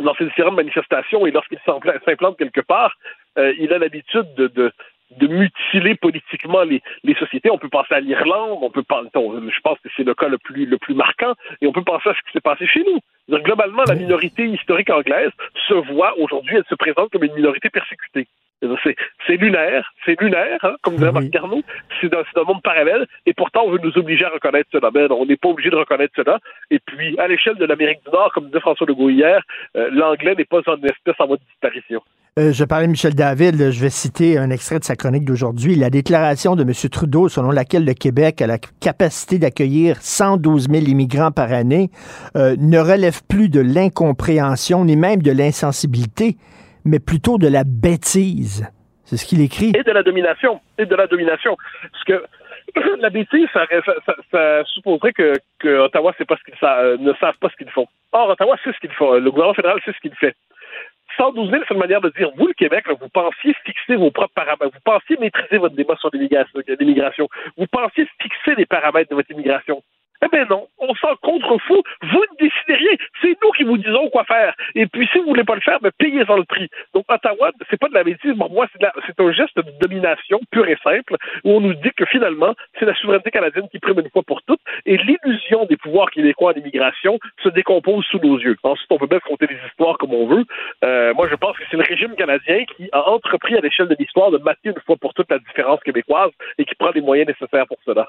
dans ses différentes manifestations et lorsqu'il s'impla- s'implante quelque part, euh, il a l'habitude de, de, de mutiler politiquement les, les sociétés. On peut penser à l'Irlande, on peut penser, on- je pense que c'est le cas le plus, le plus marquant, et on peut penser à ce qui s'est passé chez nous. Globalement, la minorité historique anglaise se voit aujourd'hui, elle se présente comme une minorité persécutée. C'est c'est lunaire, c'est lunaire, hein, comme dirait Marc Carnot, c'est dans, un monde parallèle, et pourtant on veut nous obliger à reconnaître cela. Mais non, on n'est pas obligé de reconnaître cela. Et puis, à l'échelle de l'Amérique du Nord, comme disait François Legault hier, euh, l'anglais n'est pas une espèce en voie de disparition. Euh, je parlais de Michel David, je vais citer un extrait de sa chronique d'aujourd'hui. La déclaration de M. Trudeau selon laquelle le Québec a la capacité d'accueillir 112 000 immigrants par année euh, ne relève plus de l'incompréhension ni même de l'insensibilité, mais plutôt de la bêtise. C'est ce qu'il écrit. Et de la domination. Et de la domination. Parce que la bêtise, ça, supposerait que, que Ottawa sait pas ce qu'ils euh, ne savent pas ce qu'ils font. Or, Ottawa sait ce qu'il fait. Le gouvernement fédéral sait ce qu'il fait. 112 000, c'est une manière de dire, vous, le Québec, vous pensiez fixer vos propres paramètres, vous pensiez maîtriser votre débat sur l'immigration. vous pensiez fixer les paramètres de votre immigration. Eh bien non, on s'en contrefou. Vous ne décidez rien. C'est nous qui vous disons quoi faire. Et puis, si vous voulez pas le faire, ben, payez-en le prix. Donc, Ottawa, c'est pas de la bêtise. Pour moi, c'est un geste de domination pur et simple où on nous dit que finalement, c'est la souveraineté canadienne qui prime une fois pour toutes et l'illusion des pouvoirs québécois en immigration se décompose sous nos yeux. Ensuite, on peut bien compter des histoires comme on veut. Euh, moi, je pense que c'est le régime canadien qui a entrepris à l'échelle de l'histoire de mater une fois pour toutes la différence québécoise et qui prend les moyens nécessaires pour cela.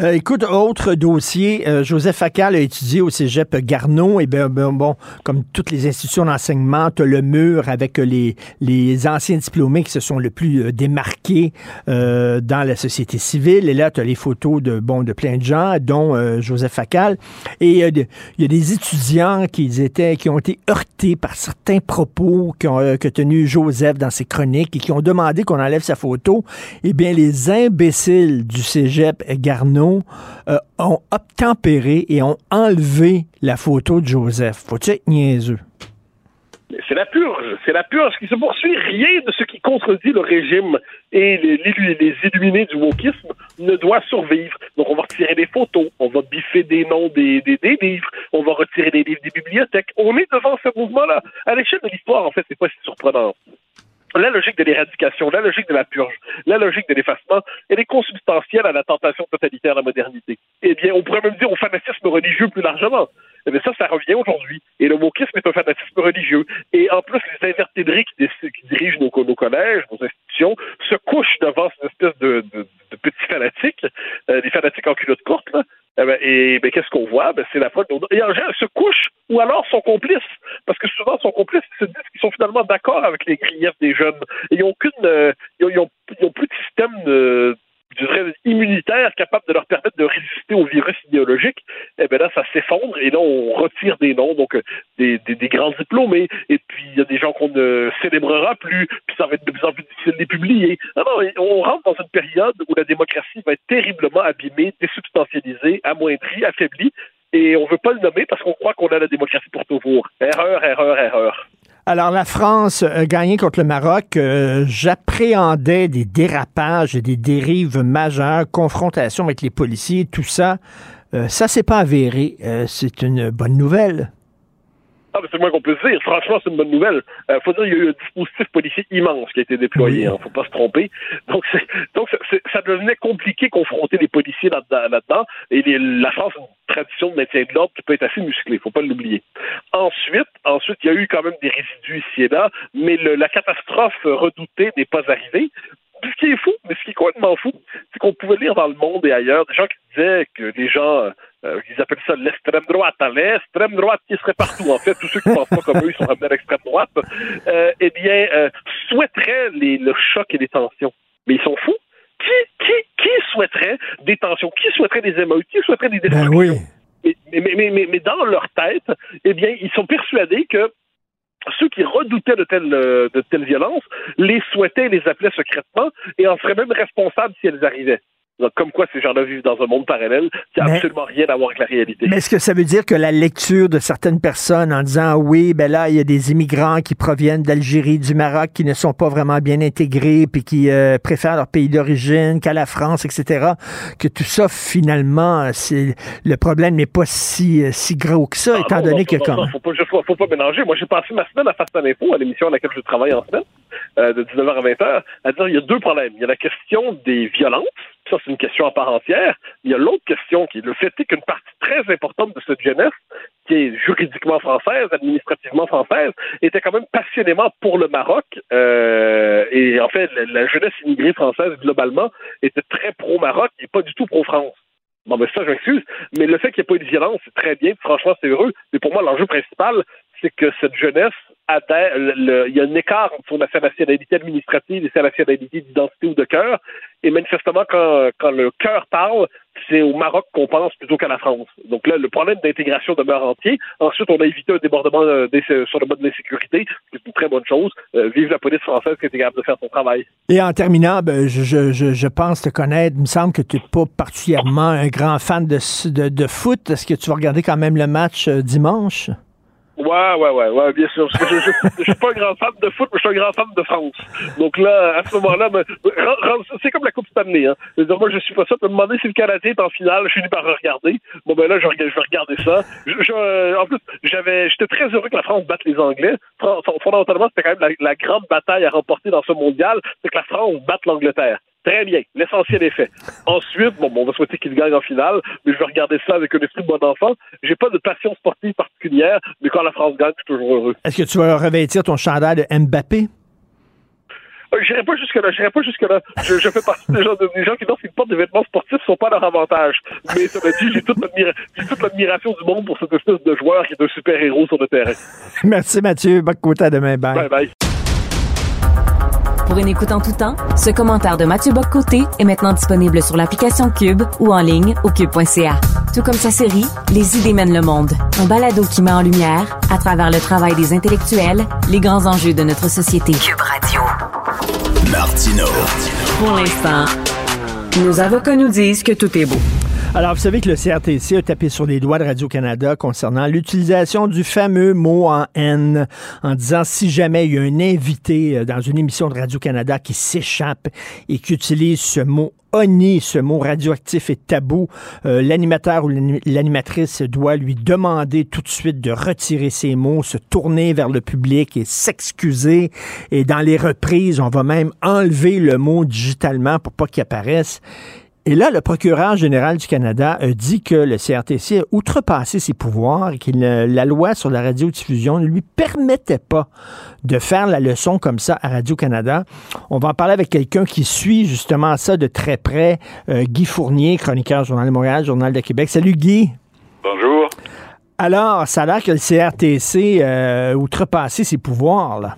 Euh, écoute, autre dossier, euh, Joseph Facal a étudié au cégep Garneau. Et bien, ben, bon, comme toutes les institutions d'enseignement, tu le mur avec les, les anciens diplômés qui se sont le plus euh, démarqués euh, dans la société civile. Et là, tu as les photos de, bon, de plein de gens, dont Joseph Facal. Et il y a des étudiants qui, étaient, qui ont été heurtés par certains propos euh, que tenu Joseph dans ses chroniques et qui ont demandé qu'on enlève sa photo. Eh bien, les imbéciles du cégep Garneau ont obtempéré et ont enlevé la photo de Joseph. Faut-tu être niaiseux? C'est la purge, c'est la purge qui se poursuit. Rien de ce qui contredit le régime et les, illuminés du wokisme ne doit survivre. Donc on va retirer des photos, on va biffer des noms des, des, des livres, on va retirer des livres des bibliothèques. On est devant ce mouvement-là. À l'échelle de l'histoire, en fait, c'est pas si surprenant. La logique de l'éradication, la logique de la purge, la logique de l'effacement, elle est consubstantielle à la tentation totalitaire de la modernité. Eh bien, on pourrait même dire au fanatisme religieux plus largement. Eh bien, ça, ça revient aujourd'hui. Et le wokisme est un fanatisme religieux. Et en plus, les invertébrés qui, qui dirigent nos, collèges, nos institutions, se couchent devant cette espèce de, de- petits fanatiques, euh, des fanatiques en culotte courte, là. Eh et ben, qu'est-ce qu'on voit? Ben, c'est la faute. Et en général, se couchent ou alors sont complices. Parce que souvent, sont complices, ils se disent qu'ils sont finalement d'accord avec les griefs des jeunes. Ils n'ont euh, ils ont, ils ont- plus de système de, dirais, immunitaire capable de leur permettre de résister au virus idéologique. Eh bien là, ça s'effondre et là, on retire des noms, donc euh, des, des, des grands diplômés. Et puis, il y a des gens qu'on ne célébrera plus, puis ça va être de plus en plus difficile de les publier. Non, non, on rentre dans une période où la démocratie va être terriblement abîmée, désubstantialisée, amoindrie, affaiblie. Et on veut pas le nommer parce qu'on croit qu'on a la démocratie pour toujours. Erreur, erreur, erreur. Alors, la France a gagné contre le Maroc. Euh, J'appréhendais des dérapages et des dérives majeures, confrontation avec les policiers, tout ça. Euh, ça, c'est pas avéré. Euh, c'est une bonne nouvelle. Ah, mais c'est le moins qu'on peut se dire. Franchement, c'est une bonne nouvelle. Euh, faut dire qu'il y a eu un dispositif policier immense qui a été déployé. Hein, faut pas se tromper. Donc, donc ça devenait compliqué confronter les policiers là-dedans. et les- la France a une tradition de maintien de l'ordre qui peut être assez musclée. Faut pas l'oublier. Ensuite, ensuite, il y a eu quand même des résidus ici et là, mais le- la catastrophe redoutée n'est pas arrivée. Puis Ce qui est fou, mais ce qui est complètement fou, c'est qu'on pouvait lire dans le monde et ailleurs des gens qui disaient que les gens, euh, ils appellent ça l'extrême droite, hein, l'extrême droite qui serait partout. En fait, tous ceux qui pensent pas comme eux, ils sont ramenés à l'extrême droite. Euh, eh bien, euh, souhaiteraient les, le choc et les tensions. Mais ils sont fous. Qui, qui, qui souhaiterait des tensions? Qui souhaiterait des émeutes? Qui souhaiterait des Ben destructions? mais, mais, mais, mais, mais dans leur tête, eh bien, ils sont persuadés que ceux qui redoutaient de telles, euh, de telles violences les souhaitaient, les appelaient secrètement et en seraient même responsables si elles arrivaient. Donc, comme quoi ces gens-là vivent dans un monde parallèle qui n'a absolument rien à voir avec la réalité. Mais est-ce que ça veut dire que la lecture de certaines personnes en disant oui, ben là, il y a des immigrants qui proviennent d'Algérie, du Maroc, qui ne sont pas vraiment bien intégrés, puis qui euh, préfèrent leur pays d'origine qu'à la France, etc., que tout ça, finalement, c'est le problème n'est pas si, euh, si gros que ça, Ah étant non, donné non, que non, comme... faut pas, faut, faut pas mélanger. Moi, j'ai passé ma semaine à Face à l'info, à l'émission à laquelle je travaille en semaine, euh, de 19h à 20h, à dire il y a deux problèmes. Il y a la question des violences, ça c'est une question à part entière. Il y a l'autre question qui est le fait qu'une partie très importante de cette jeunesse, qui est juridiquement française, administrativement française, était quand même passionnément pour le Maroc. Euh, et en fait, la, jeunesse immigrée française, globalement, était très pro-Maroc et pas du tout pro-France. Bon, ben ça, je m'excuse. Mais le fait qu'il n'y ait pas eu de violence, c'est très bien. Franchement, c'est heureux. Mais pour moi, l'enjeu principal, c'est que cette jeunesse le- il y a un écart entre sa nationalité administrative et sa nationalité d'identité ou de cœur. Et manifestement, quand, quand le cœur parle, c'est au Maroc qu'on pense plutôt qu'à la France. Donc là, le problème d'intégration demeure entier. Ensuite, on a évité un débordement euh, des- sur le mode de l'insécurité, qui est une très bonne chose. Euh, vive la police française qui est capable de faire son travail. Et en terminant, ben, je, je, je, pense te connaître. Il me semble que tu n'es pas particulièrement un grand fan de, de, de foot. Est-ce que tu vas regarder quand même le match euh, dimanche? Ouais, ouais, ouais, ouais, bien sûr. Je, je, je suis pas un grand fan de foot, mais je suis un grand fan de France. Donc là, à ce moment-là, ben, c'est comme la Coupe Stanley. Hein. Je veux moi, je suis pas ça. Me demander si le Canadien est en finale, je finis par regarder. Bon, ben là, je, vais regarder ça. En plus, j'avais, j'étais très heureux que la France batte les Anglais. Fondamentalement, c'était quand même la, la grande bataille à remporter dans ce mondial, c'est que la France batte l'Angleterre. Très bien, l'essentiel est fait. Ensuite, bon, bon, on va souhaiter qu'il gagne en finale, mais je vais regarder ça avec un esprit de bon enfant. J'ai pas de passion sportive particulière, mais quand la France gagne, je suis toujours heureux. Est-ce que tu vas revêtir ton chandail de Mbappé? Euh, J'irai pas jusque là, j'irai pas jusque là. Je, je fais partie des gens, des gens qui pensent qu'ils portent des vêtements sportifs sont pas à leur avantage. Mais ça dit, j'ai toute l'admira- j'ai toute l'admiration du monde pour cette espèce de joueur qui est un super héros sur le terrain. Merci Mathieu. Bonne côté à demain. Bye. Bye bye. Pour une écoute en tout temps, ce commentaire de Mathieu Boccoté est maintenant disponible sur l'application Cube ou en ligne au cube.ca. Tout comme sa série Les idées mènent le monde, un balado qui met en lumière, à travers le travail des intellectuels, les grands enjeux de notre société. Cube Radio. Martino. Pour l'instant, nos avocats nous disent que tout est beau. Alors, vous savez que le CRTC a tapé sur les doigts de Radio-Canada concernant l'utilisation du fameux mot en N, en disant si jamais il y a un invité euh, dans une émission de Radio-Canada qui s'échappe et qui utilise ce mot honni, ce mot radioactif et tabou, euh, l'animateur ou l'ani- l'animatrice doit lui demander tout de suite de retirer ces mots, se tourner vers le public et s'excuser. Et dans les reprises, on va même enlever le mot digitalement pour pas qu'il apparaisse. Et là, le procureur général du Canada a dit que le CRTC a outrepassé ses pouvoirs et que le- la loi sur la radiodiffusion ne lui permettait pas de faire la leçon comme ça à Radio-Canada. On va en parler avec quelqu'un qui suit justement ça de très près, euh, Guy Fournier, chroniqueur Journal de Montréal, Journal de Québec. Salut Guy. Bonjour. Alors, ça a l'air que le CRTC euh, a outrepassé ses pouvoirs, là.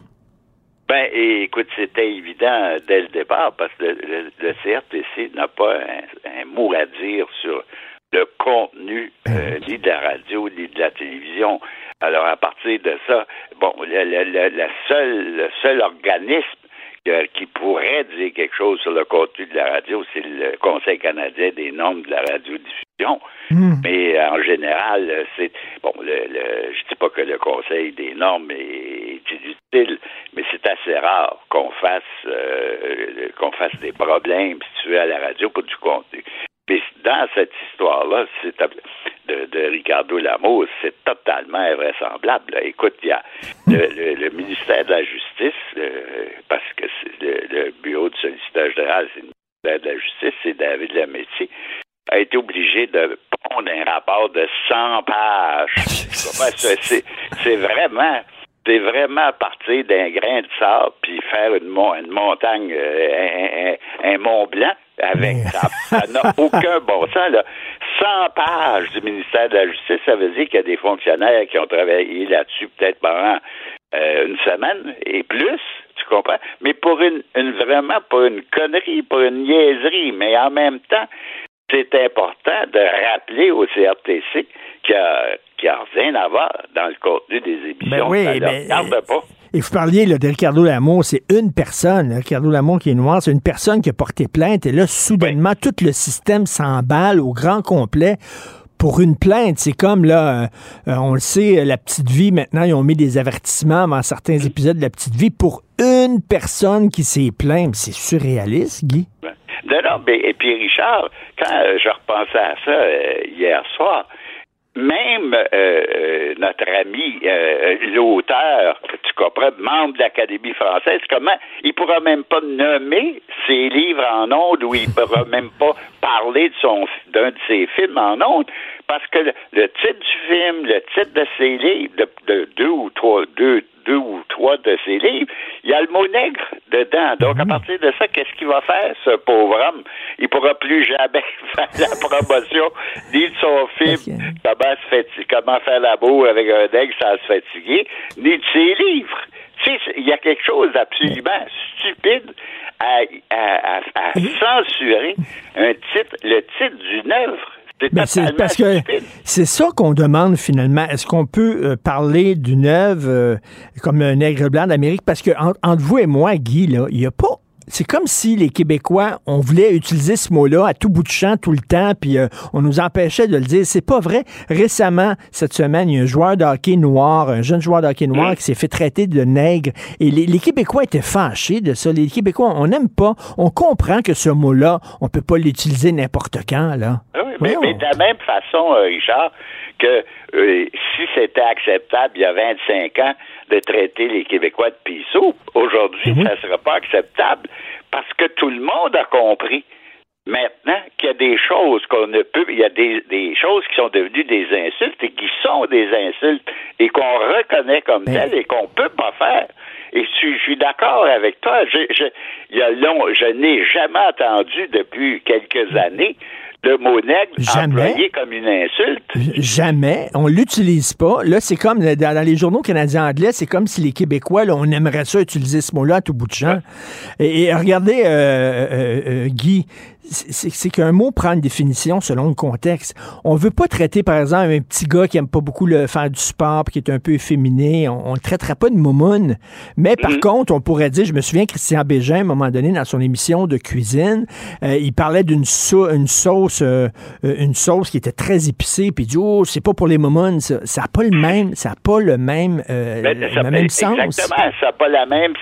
Ben, écoute, c'était évident dès le départ parce que le, le- CRTC n'a pas un, un mot à dire sur le contenu euh, ni de la radio ni de la télévision. Alors, à partir de ça, bon, le, le- le- la seule, le seul organisme qui pourrait dire quelque chose sur le contenu de la radio, c'est le Conseil canadien des normes de la radiodiffusion. Mais euh, en général, euh, c'est bon. Le, le- je dis pas que le Conseil des normes est, est inutile, mais c'est assez rare qu'on fasse euh, qu'on fasse des problèmes, si tu veux, à la radio pour du contenu. Mais dans cette histoire-là, c'est de, de Ricardo Lamour, c'est totalement invraisemblable. là. Écoute, il y a le, le- le ministère de la Justice, euh, parce que le, le bureau de solliciteur général, c'est le ministère de la Justice, c'est David Lametti, a été obligé de pondre un rapport de 100 pages. C'est- vraiment c'est vraiment partir d'un grain de sable puis faire une, une montagne, euh, un, un- un Mont Blanc avec ça. Ça n'a aucun bon sens. Là. 100 pages du ministère de la Justice, ça veut dire qu'il y a des fonctionnaires qui ont travaillé là-dessus peut-être pendant euh, une semaine et plus, tu comprends? Mais pour une, une vraiment pas une connerie, pas une niaiserie, mais en même temps, c'est important de rappeler au CRTC qu'il n'y a, a rien à voir dans le contenu des émissions. Ben oui, ça ne ben, regarde pas. Et vous parliez là, de Ricardo Lamour, c'est une personne. Ricardo Lamour qui est noir, c'est une personne qui a porté plainte. Et là, soudainement, tout le système s'emballe au grand complet pour une plainte. C'est comme, là, euh, euh, on le sait, la petite vie, maintenant, ils ont mis des avertissements dans certains épisodes de la petite vie pour une personne qui s'est plainte. C'est surréaliste, Guy. Non, non, mais, et puis Richard, quand euh, je repensais à ça euh, hier soir, même euh, euh, notre ami, euh, l'auteur, tu comprends, membre de l'Académie française, comment il pourra même pas nommer ses livres en ondes ou il pourra même pas parler de son d'un de ses films en ondes parce que le, le titre du film, le titre de ses livres, de, de deux ou trois, deux, deux ou trois de ses livres, il y a le mot nègre dedans. Donc, à partir de ça, qu'est-ce qu'il va faire, ce pauvre homme? Il pourra plus jamais faire la promotion ni de son film, comment, se fati- comment faire l'amour avec un nègre sans se fatiguer, ni de ses livres? Tu sais, il y a quelque chose d'absolument stupide à, à- à- à censurer un titre, le titre d'une œuvre. C'est Ben, c'est parce que c'est ça qu'on demande finalement. Est-ce qu'on peut euh, parler d'une œuvre euh, comme un nègre blanc d'Amérique? Parce que en- entre vous et moi, Guy, là, il n'y a pas c'est comme si les Québécois, on voulait utiliser ce mot-là à tout bout de champ, tout le temps, puis euh, on nous empêchait de le dire. C'est pas vrai. Récemment, cette semaine, il y a un joueur de hockey noir, un jeune joueur de hockey noir qui s'est fait traiter de nègre. Et les, les Québécois étaient fâchés de ça. Les Québécois, on n'aime pas. On comprend que ce mot-là, on peut pas l'utiliser n'importe quand, là. Ah oui, mais, mais de la même façon, euh, Richard, que euh, si c'était acceptable il y a 25 ans de traiter les Québécois de pisseaux, aujourd'hui, ça ne sera pas acceptable parce que tout le monde a compris maintenant qu'il y a des choses qu'on ne peut, il y a des, des choses qui sont devenues des insultes et qui sont des insultes et qu'on reconnaît comme telles et qu'on peut pas faire. Et je, je suis d'accord avec toi. Je, je, il y a long, je n'ai jamais entendu depuis quelques années le mot nègre Jamais. employé comme une insulte. Jamais. On l'utilise pas. Là, c'est comme dans, les journaux canadiens anglais, c'est comme si les Québécois, là, on aimerait ça utiliser ce mot-là à tout bout de champ. Et, et regardez, euh, euh, euh, Guy, c'est qu'un mot prend une définition selon le contexte. On veut pas traiter, par exemple, un petit gars qui aime pas beaucoup le, faire du sport, puis qui est un peu efféminé. On, le traiterait pas de momoune. Mais par contre, on pourrait dire, je me souviens, Christian Bégin, à un moment donné, dans son émission de cuisine, euh, il parlait d'une sau- une sauce, euh, une sauce qui était très épicée, puis il dit, oh, c'est pas pour les momounes, ça. Ça a pas le même, ça a pas le même, euh, Mais le même sens. Exactement, ça n'a pas la même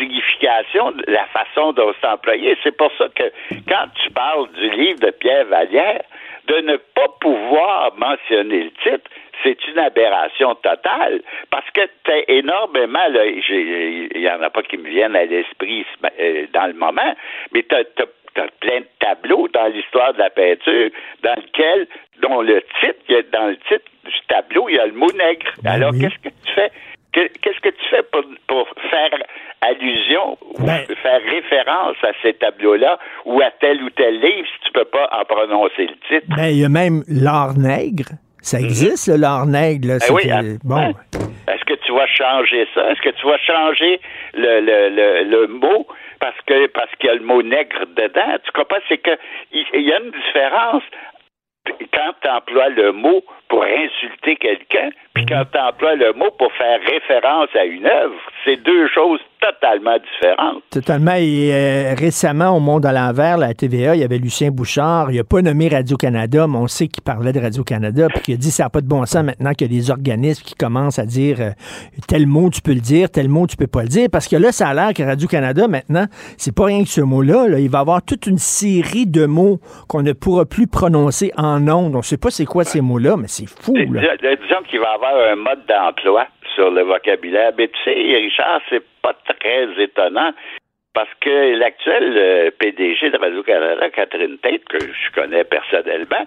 signification, de la façon dont c'est employé. C'est pour ça que quand tu parles du livre de Pierre Vallière, de ne pas pouvoir mentionner le titre, c'est une aberration totale. Parce que tu as énormément, là, il n'y en a pas qui me viennent à l'esprit euh, dans le moment, mais tu as, plein de tableaux dans l'histoire de la peinture dans lequel, dont le titre, y dans le titre du tableau, il y a le mot nègre. Alors, qu'est-ce que tu fais? Que- Qu'est-ce que tu fais pour, pour faire allusion ou faire référence à ces tableaux-là ou à tel ou tel livre si tu peux pas en prononcer le titre? Ben, il y a même l'art nègre. Ça existe, le l'art nègre. Là. Ben oui, ah, bon. Est-ce que tu vas changer ça? Est-ce que tu vas changer le, le, le, le mot parce que parce qu'il y a le mot nègre dedans? Tu comprends? C'est que il y a une différence quand tu emploies le mot pour insulter quelqu'un, puis quand tu emploies le mot pour faire référence à une œuvre. C'est deux choses totalement différentes. Totalement. Et euh, récemment, au Monde à l'envers, la TVA, il y avait Lucien Bouchard. Il n'a pas nommé Radio-Canada, mais on sait qu'il parlait de Radio-Canada, puis qu'il a dit ça n'a pas de bon sens maintenant qu'il y a des organismes qui commencent à dire euh, tel mot tu peux le dire, tel mot tu peux pas le dire. Parce que là, ça a l'air que Radio-Canada, maintenant, c'est pas rien que ce mot-là. là. Il va y avoir toute une série de mots qu'on ne pourra plus prononcer en ondes. On ne sait pas c'est quoi ces mots-là, mais c'est fou. Là. Dis- Disons qu'il va y avoir un mode d'emploi sur le vocabulaire. Mais tu sais, Richard, c'est pas très étonnant parce que l'actuel euh, PDG de Radio-Canada, Catherine Tate, que je connais personnellement,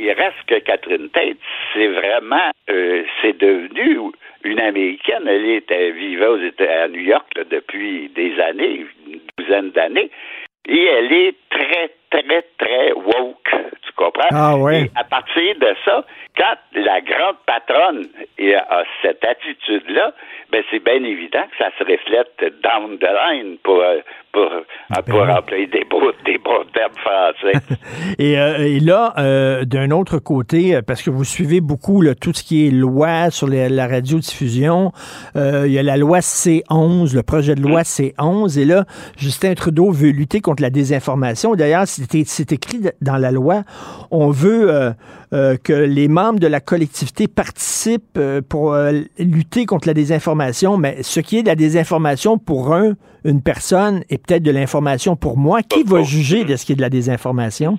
il reste que Catherine Tate, c'est vraiment, euh, c'est devenu une Américaine. Elle était vivait aux États, à New York là, depuis des années, une douzaine d'années. Et elle est très, très, très woke. Tu comprends? Ah ouais. Et à partir de ça, quand la grande patronne a cette attitude-là, ben c'est bien évident que ça se reflète down the line pour, pour, euh, pour employer des beaux, des beaux termes français. Et, euh, et là, euh, d'un autre côté, euh, parce que vous suivez beaucoup là, tout ce qui est loi sur les- la radiodiffusion, euh, il y a la loi C11, le projet de loi C11, et là, Justin Trudeau veut lutter contre la désinformation. D'ailleurs, c'est c'est écrit dans la loi, on veut euh, euh, que les membres de la collectivité participent euh, pour euh, lutter contre la désinformation, mais ce qui est de la désinformation pour un, une personne, est peut-être de l'information pour moi. Qui va juger de ce qui est de la désinformation?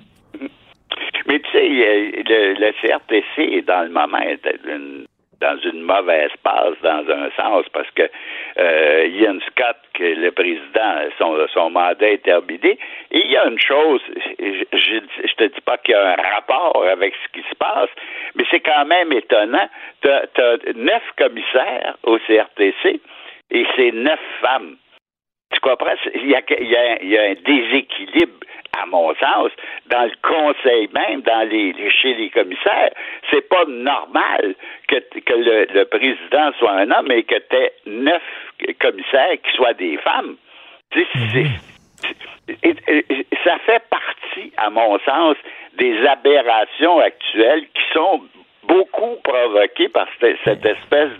Mais tu sais, euh, le, le CRTC est dans le moment une- dans une mauvaise passe dans un sens parce que euh, Ian Scott, que le président, son, son mandat est terminé. Et il y a une chose, je, je, je te dis pas qu'il y a un rapport avec ce qui se passe, mais c'est quand même étonnant. Tu as, neuf commissaires au CRTC et c'est neuf femmes. Tu comprends? Il y a, il y a- il y a un déséquilibre, à mon sens, dans le conseil même, dans les, chez les commissaires. C'est pas normal que, que le, le président soit un homme et que tu aies neuf commissaires qui soient des femmes. Tu sais, et ça fait partie, à mon sens, des aberrations actuelles qui sont beaucoup provoquées par cette, cette espèce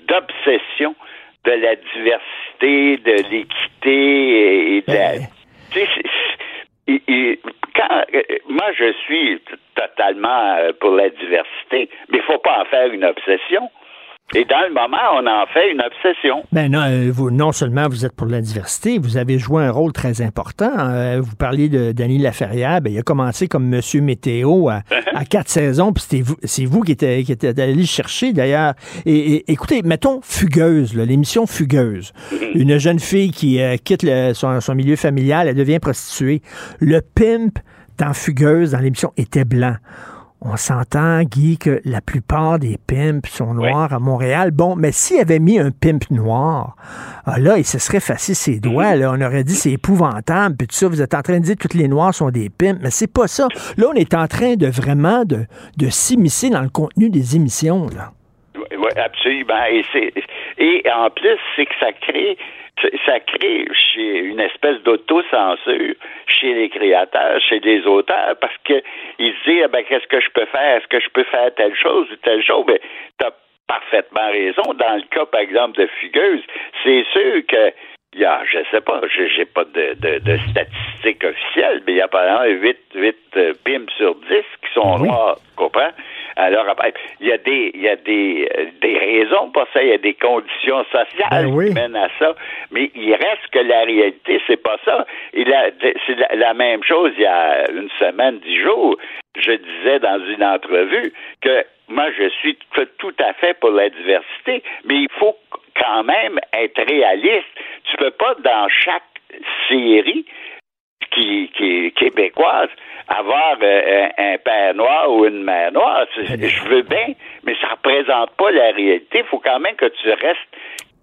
d'obsession de la diversité, de l'équité et de la, Tu sais, quand, euh, moi, je suis totalement euh, pour la diversité, mais il faut pas en faire une obsession. Et dans le moment, on en fait une obsession. Ben non, euh, vous, non seulement vous êtes pour la diversité, vous avez joué un rôle très important. Euh, vous parliez de Danny Laferrière, ben, il a commencé comme Monsieur Météo à, à quatre saisons, puis vous, c'est vous qui êtes qui était allé le chercher d'ailleurs. Et, et- écoutez, mettons Fugueuse, l'émission Fugueuse. Une jeune fille qui euh, quitte le- son, son milieu familial, elle devient prostituée. Le pimp dans Fugueuse, dans l'émission, était blanc. On s'entend, Guy, que la plupart des pimps sont noirs à Montréal. Bon, mais s'il avait mis un pimp noir, ah là, il se serait facé ses doigts. Là. On aurait dit c'est épouvantable. Puis tout ça, vous êtes en train de dire que tous les noirs sont des pimps. Mais c'est pas ça. Là, on est en train de vraiment de, de s'immiscer dans le contenu des émissions. Là. Oui, absolument. Et, c'est, et en plus, c'est que ça crée, ça crée chez une espèce d'autocensure chez les créateurs, chez les auteurs, parce que ils se disent, ah ben, qu'est-ce que je peux faire? Est-ce que je peux faire telle chose ou telle chose? Ben, t'as parfaitement raison. Dans le cas, par exemple, de Fugueuse, c'est sûr que il y a, je sais pas, j'ai j'ai pas de, de, de statistiques officielles, mais il y a par exemple 8, 8 euh, pimps sur 10 qui sont noirs, tu comprends? Alors, il y a des, il y a des, euh, des raisons pour ça, il y a des conditions sociales qui mènent à ça, mais il reste que la réalité, c'est pas ça. C'est la, la même chose il y a une semaine, dix jours. Je disais dans une entrevue que moi, je suis tout à fait pour la diversité, mais il faut quand même être réaliste. Tu peux pas, dans chaque série qui, qui est québécoise, avoir euh, un, un père noir ou une mère noire. C'est- Je veux bien, mais ça représente pas la réalité. Il faut quand même que tu restes,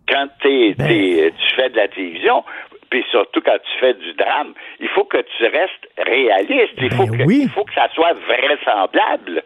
quand t'es- t'es- tu fais de la télévision, puis surtout quand tu fais du drame, il faut que tu restes réaliste. Il faut, que, il faut que ça soit vraisemblable.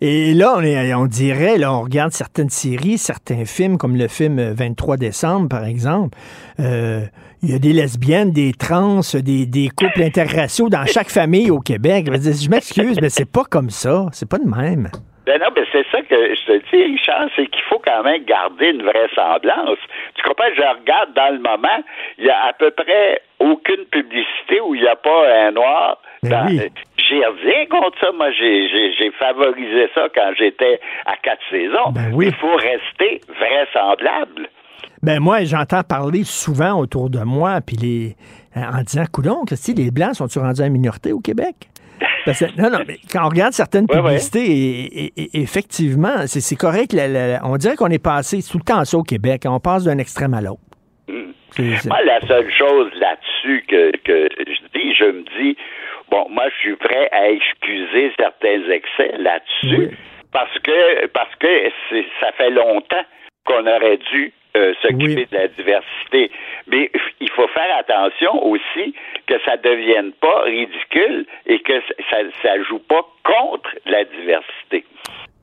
Et là, on, est, on dirait, là, on regarde certaines séries, certains films, comme le film 23 décembre, par exemple. euh, Il y a des lesbiennes, des trans, des, des couples interraciaux dans chaque famille au Québec. Je m'excuse, mais c'est pas comme ça. C'est pas de même. Ben non, ben c'est ça que je te dis, Richard, c'est qu'il faut quand même garder une vraisemblance. Tu comprends? Je regarde dans le moment, il y a à peu près aucune publicité où il n'y a pas un noir. dans- J'ai rien contre ça. Moi, j'ai- favorisé ça quand j'étais à quatre saisons. Il faut rester vraisemblable. Ben moi, j'entends parler souvent autour de moi, puis les en disant, coudon, si les Blancs sont-ils rendus à minorité au Québec? Parce que- non, non, mais quand on regarde certaines publicités, et, et- et- effectivement, c'est correct. la- la- la- on dirait qu'on est passé tout le temps ça au Québec. On passe d'un extrême à l'autre. C'est- Moi, la seule chose là-dessus que, que je dis, je me dis, bon, moi, je suis prêt à excuser certains excès là-dessus parce que parce que ça fait longtemps qu'on aurait dû euh, s'occuper de la diversité. Mais il faut faire attention aussi que ça devienne pas ridicule et que ça ça joue pas contre la diversité.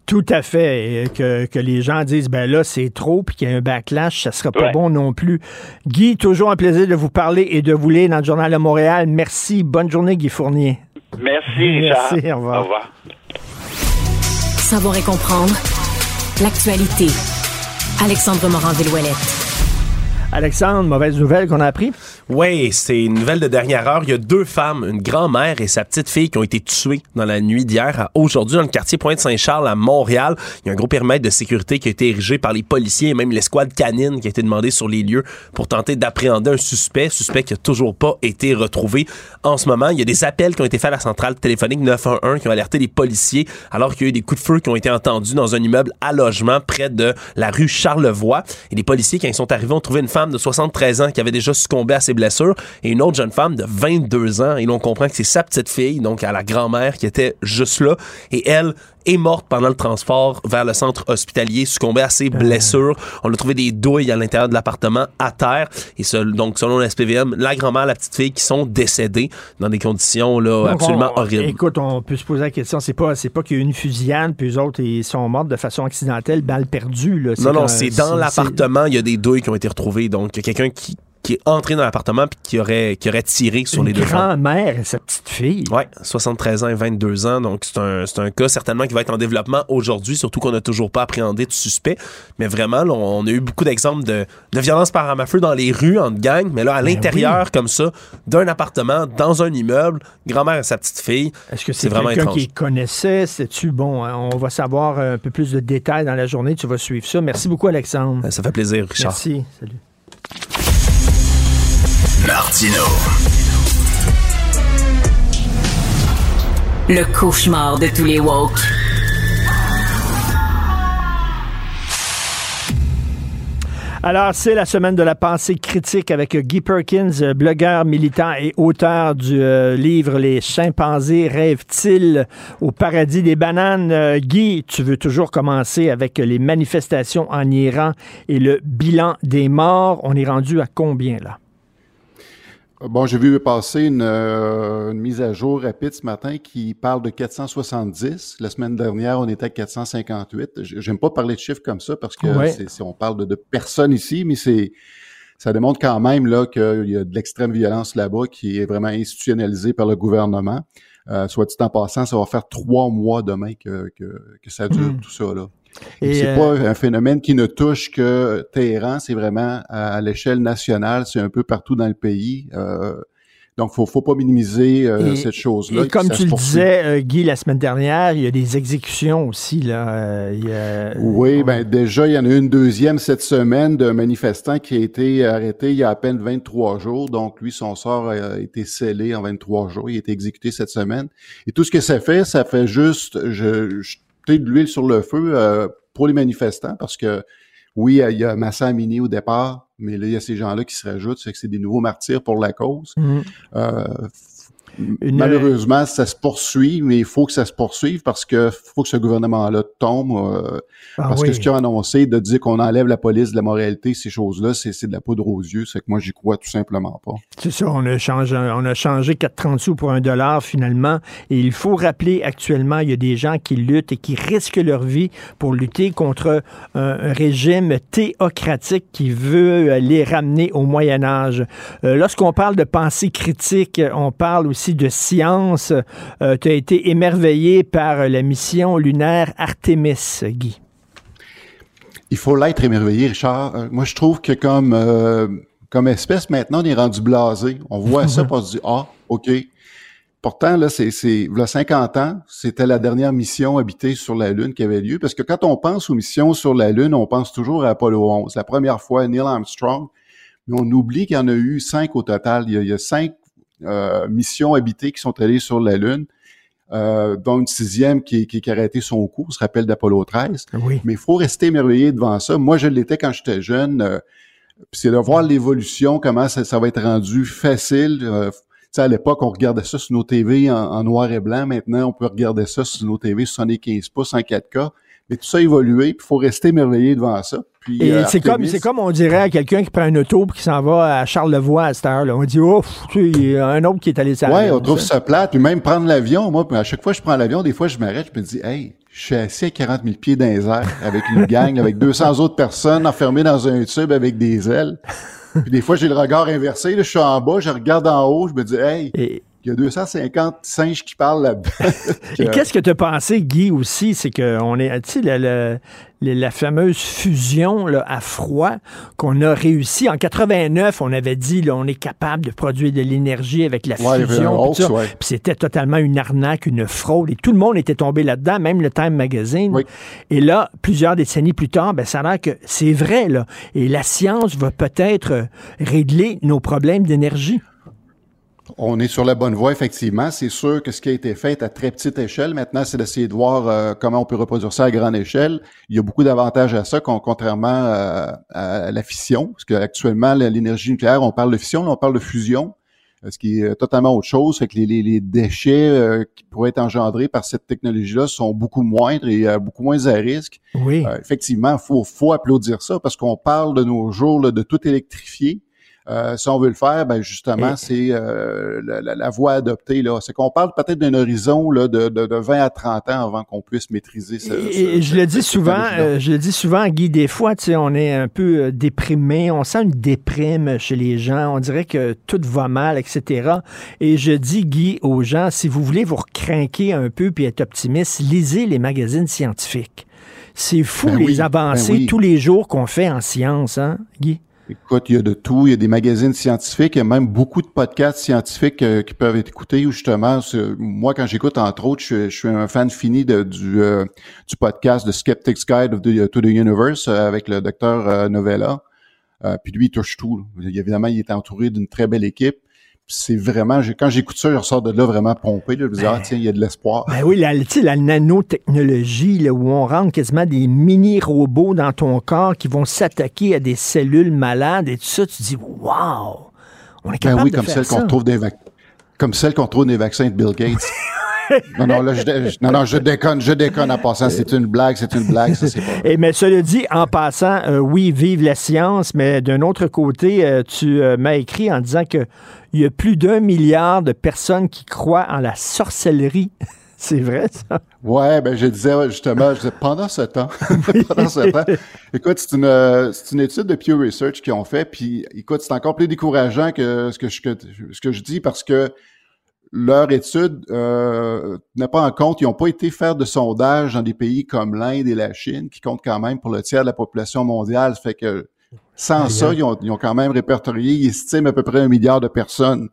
Tout à fait. Et que, que les gens disent, ben là, c'est trop, puis qu'il y a un backlash, ça sera pas Ouais. bon non plus. Guy, toujours un plaisir de vous parler et de vous lire dans le Journal de Montréal. Merci. Bonne journée, Guy Fournier. Merci, Richard. Merci, au revoir. Au revoir. Savoir et comprendre l'actualité. Alexandre Morin-Villouellette. Alexandre, mauvaise nouvelle qu'on a appris? Oui, c'est une nouvelle de dernière heure. Il y a deux femmes, une grand-mère et sa petite fille qui ont été tuées dans la nuit d'hier à aujourd'hui dans le quartier Pointe-Saint-Charles à Montréal. Il y a un gros périmètre de sécurité qui a été érigé par les policiers et même l'escouade canine qui a été demandée sur les lieux pour tenter d'appréhender un suspect, suspect qui a toujours pas été retrouvé. En ce moment, il y a des appels qui ont été faits à la centrale téléphonique 911 qui ont alerté les policiers alors qu'il y a eu des coups de feu qui ont été entendus dans un immeuble à logement près de la rue Charlevoix. Et les policiers, quand ils sont arrivés, ont trouvé une femme de 73 ans qui avait déjà succombé à ses blessures et une autre jeune femme de 22 ans. Et là, on comprend que c'est sa petite fille, donc à la grand-mère qui était juste là. Et elle est morte pendant le transport vers le centre hospitalier, succombée à ses blessures. On a trouvé des douilles à l'intérieur de l'appartement à terre. Et ce- donc, selon le SPVM, la grand-mère, la petite fille qui sont décédées dans des conditions là, Donc, absolument on- horribles. Écoute, on peut se poser la question, c'est pas, c'est pas qu'il y a eu une fusillade, puis eux autres, ils sont morts de façon accidentelle, balle perdue. Là. Non, non, c'est dans l'appartement, il y a des douilles qui ont été retrouvées. Donc, il y a quelqu'un qui qui est entré dans l'appartement puis qui aurait, qui aurait tiré sur Une les deux femmes. grand-mère et sa petite fille. Oui, 73 ans et 22 ans. Donc, c'est un, un cas certainement qui va être en développement aujourd'hui, surtout qu'on n'a toujours pas appréhendé de suspect. Mais vraiment, là, on a eu beaucoup d'exemples de, de violence par arme à feu dans les rues, en gang. Mais là, à l'intérieur, comme ça, d'un appartement, dans un immeuble, grand-mère et sa petite fille. Est-ce que c'est vraiment quelqu'un qui connaissait? C'est-tu bon? hein, On va savoir un peu plus de détails dans la journée. Tu vas suivre ça. Merci beaucoup, Alexandre. Ça fait plaisir, Richard. Merci. Salut. Martino. Le cauchemar de tous les woke. Alors, c'est la semaine de la pensée critique avec Guy Perkins, blogueur, militant et auteur du euh, livre Les chimpanzés rêvent-ils au paradis des bananes? Euh, Guy, tu veux toujours commencer avec les manifestations en Iran et le bilan des morts. On est rendu à combien là? Bon, j'ai vu passer une, euh, une mise à jour rapide ce matin qui parle de 470. La semaine dernière, on était à 458. J- J'aime pas parler de chiffres comme ça parce que Ouais. c'est- on parle de, de personnes ici, mais c'est ça démontre quand même là qu'il y a de l'extrême violence là-bas qui est vraiment institutionnalisée par le gouvernement. Euh, soit dit en passant, ça va faire trois mois demain que, que, que ça dure Mm. tout ça là. Et, c'est euh, pas un phénomène qui ne touche que Téhéran, c'est vraiment à, à l'échelle nationale, c'est un peu partout dans le pays. Euh, donc, faut, faut pas minimiser euh, Et- cette chose-là. Et comme tu le poursuit. disais, euh, Guy, la semaine dernière, il y a des exécutions aussi. Là. Euh, il y a- Oui, ben déjà, il y en a eu une deuxième cette semaine d'un manifestant qui a été arrêté il y a à peine 23 jours. Donc, lui, son sort a été scellé en 23 jours. Il a été exécuté cette semaine. Et tout ce que ça fait, ça fait juste je, jeter de l'huile sur le feu euh, pour les manifestants parce que oui, il y a Massa Amini au départ, mais là, il y a ces gens-là qui se rajoutent. C'est que c'est des nouveaux martyrs pour la cause. Mhm. Euh, Une- Malheureusement, ça se poursuit, mais il faut que ça se poursuive parce que faut que ce gouvernement-là tombe. euh, Ah parce oui. que ce qu'ils ont annoncé de dire qu'on enlève la police de la moralité, ces choses-là, c'est de la poudre aux yeux. C'est que moi, j'y crois tout simplement pas. C'est ça, on a changé, on a changé 4,30 sous pour un dollar finalement. Et il faut rappeler actuellement, il y a des gens qui luttent et qui risquent leur vie pour lutter contre un, un régime théocratique qui veut les ramener au Moyen Âge. Euh, Lorsqu'on parle de pensée critique, on parle aussi de science. Euh, tu as été émerveillé par la mission lunaire Artemis, Guy. Il faut l'être émerveillé, Richard. Euh, moi, je trouve que comme euh, comme espèce, maintenant, on est rendu blasé. On voit ça, on se dit, ah, OK. Pourtant, là, c'est, c'est, il y a 50 ans, c'était la dernière mission habitée sur la Lune qui avait lieu. Parce que quand on pense aux missions sur la Lune, on pense toujours à Apollo 11. La première fois, Neil Armstrong. Mais on oublie qu'il y en a eu cinq au total. Il y a, il y a cinq missions habitées qui sont allées sur la Lune. Euh, dont une sixième qui, qui, qui a arrêté son cours, se rappelle d'Apollo 13. Oui. Mais il faut rester émerveillé devant ça. Moi, je l'étais quand j'étais jeune. euh, c'est de voir l'évolution, comment ça, ça va être rendu facile. Euh, à l'époque, on regardait ça sur nos TV en, en noir et blanc. Maintenant, on peut regarder ça sur nos TV 75 pouces en 4K. Mais tout ça a évolué, puis il faut rester émerveillé devant ça. Puis, Et euh, c'est comme, c'est comme on dirait à quelqu'un qui prend un auto et qui s'en va à Charlevoix à cette heure-là. On dit, pff, tu sais, il y a un autre qui est allé Ouais, Lune, on trouve ça. plate. Puis même prendre l'avion, moi, puis à chaque fois que je prends l'avion, des fois, je m'arrête, je me dis, hey, je suis assis à 40 000 pieds dans les airs avec une gang, avec 200 autres personnes enfermées dans un tube avec des ailes. Puis des fois, j'ai le regard inversé, là, je suis en bas, je regarde en haut, je me dis, hey, il y a 250 singes qui parlent là-bas. Et qu'est-ce que tu as pensé, Guy, aussi? C'est qu'on est, tu sais, la, la- la- fameuse fusion là, à froid qu'on a réussi. En 89, on avait dit, là, on est capable de produire de l'énergie avec la Ouais, fusion. puis ouais. C'était totalement une arnaque, une fraude. Et tout le monde était tombé là-dedans, même le Time Magazine. Et là, plusieurs décennies plus tard, ben, ça a l'air que c'est vrai. Là. Et la science va peut-être euh, régler nos problèmes d'énergie. On est sur la bonne voie, effectivement. C'est sûr que ce qui a été fait est à très petite échelle. Maintenant, c'est d'essayer de voir euh, comment on peut reproduire ça à grande échelle. Il y a beaucoup d'avantages à ça, con- contrairement euh, à la fission. Parce qu'actuellement, l'énergie nucléaire, on parle de fission, là, on parle de fusion, euh, ce qui est totalement autre chose. Fait que les, les- les déchets euh, qui pourraient être engendrés par cette technologie-là sont beaucoup moindres et euh, beaucoup moins à risque. Oui. Euh, effectivement, faut, faut applaudir ça parce qu'on parle de nos jours là, de tout électrifier. Euh, si on veut le faire, ben justement, c'est euh, la, la- la voie adoptée. là. C'est qu'on parle peut-être d'un horizon là, de, de, de 20 à 30 ans avant qu'on puisse maîtriser ce, Et, ce- et je le dis souvent, euh, je le dis souvent, Guy, des fois, tu sais, on est un peu euh, déprimé, on sent une déprime chez les gens, on dirait que tout va mal, etc. Et je dis, Guy, aux gens, si vous voulez vous recrinquer un peu puis être optimiste, lisez les magazines scientifiques. C'est fou Ben les oui, avancées ben oui. tous les jours qu'on fait en science, hein, Guy? Écoute, il y a de tout. Il y a des magazines scientifiques. Il y a même beaucoup de podcasts scientifiques euh, qui peuvent être écoutés. Où justement, moi, quand j'écoute, entre autres, je, suis- un fan fini de- du, euh, du podcast The Skeptic's Guide the- to the Universe euh, avec le docteur Novella. Puis lui, il touche tout. Évidemment, il est entouré d'une très belle équipe. C'est vraiment, quand j'écoute ça, je ressors de là vraiment pompé. Là, je me dis, ah, tiens, il y a de l'espoir. Ben oui, la, tu sais, la nanotechnologie, là, où on rentre quasiment des mini-robots dans ton corps qui vont s'attaquer à des cellules malades et tout ça, tu te dis, wow! On est Ben capable oui, de comme faire celle qu'on ça. retrouve des comme celle qu'on trouve des vaccins de Bill Gates. non, non, là, je, non, non, je déconne, je déconne en passant. C'est une blague, c'est une blague, ça, c'est pas. Et mais cela dit, en passant, euh, oui, vive la science, mais d'un autre côté, euh, tu euh, m'as écrit en disant que il y a plus d'un milliard de personnes qui croient en la sorcellerie. C'est vrai, ça? Ouais, ben je disais justement, je disais, pendant ce temps, pendant ce temps, écoute, c'est une, euh, c'est une étude de Pew Research qu'ils ont fait, puis écoute, c'est encore plus décourageant que ce que je, que- ce que je dis parce que leur étude euh, n'a pas en compte, ils n'ont pas été faire de sondage dans des pays comme l'Inde et la Chine, qui comptent quand même pour le tiers de la population mondiale. Ça fait que sans ça, ils ont, ils ont quand même répertorié, ils estiment à peu près un milliard de personnes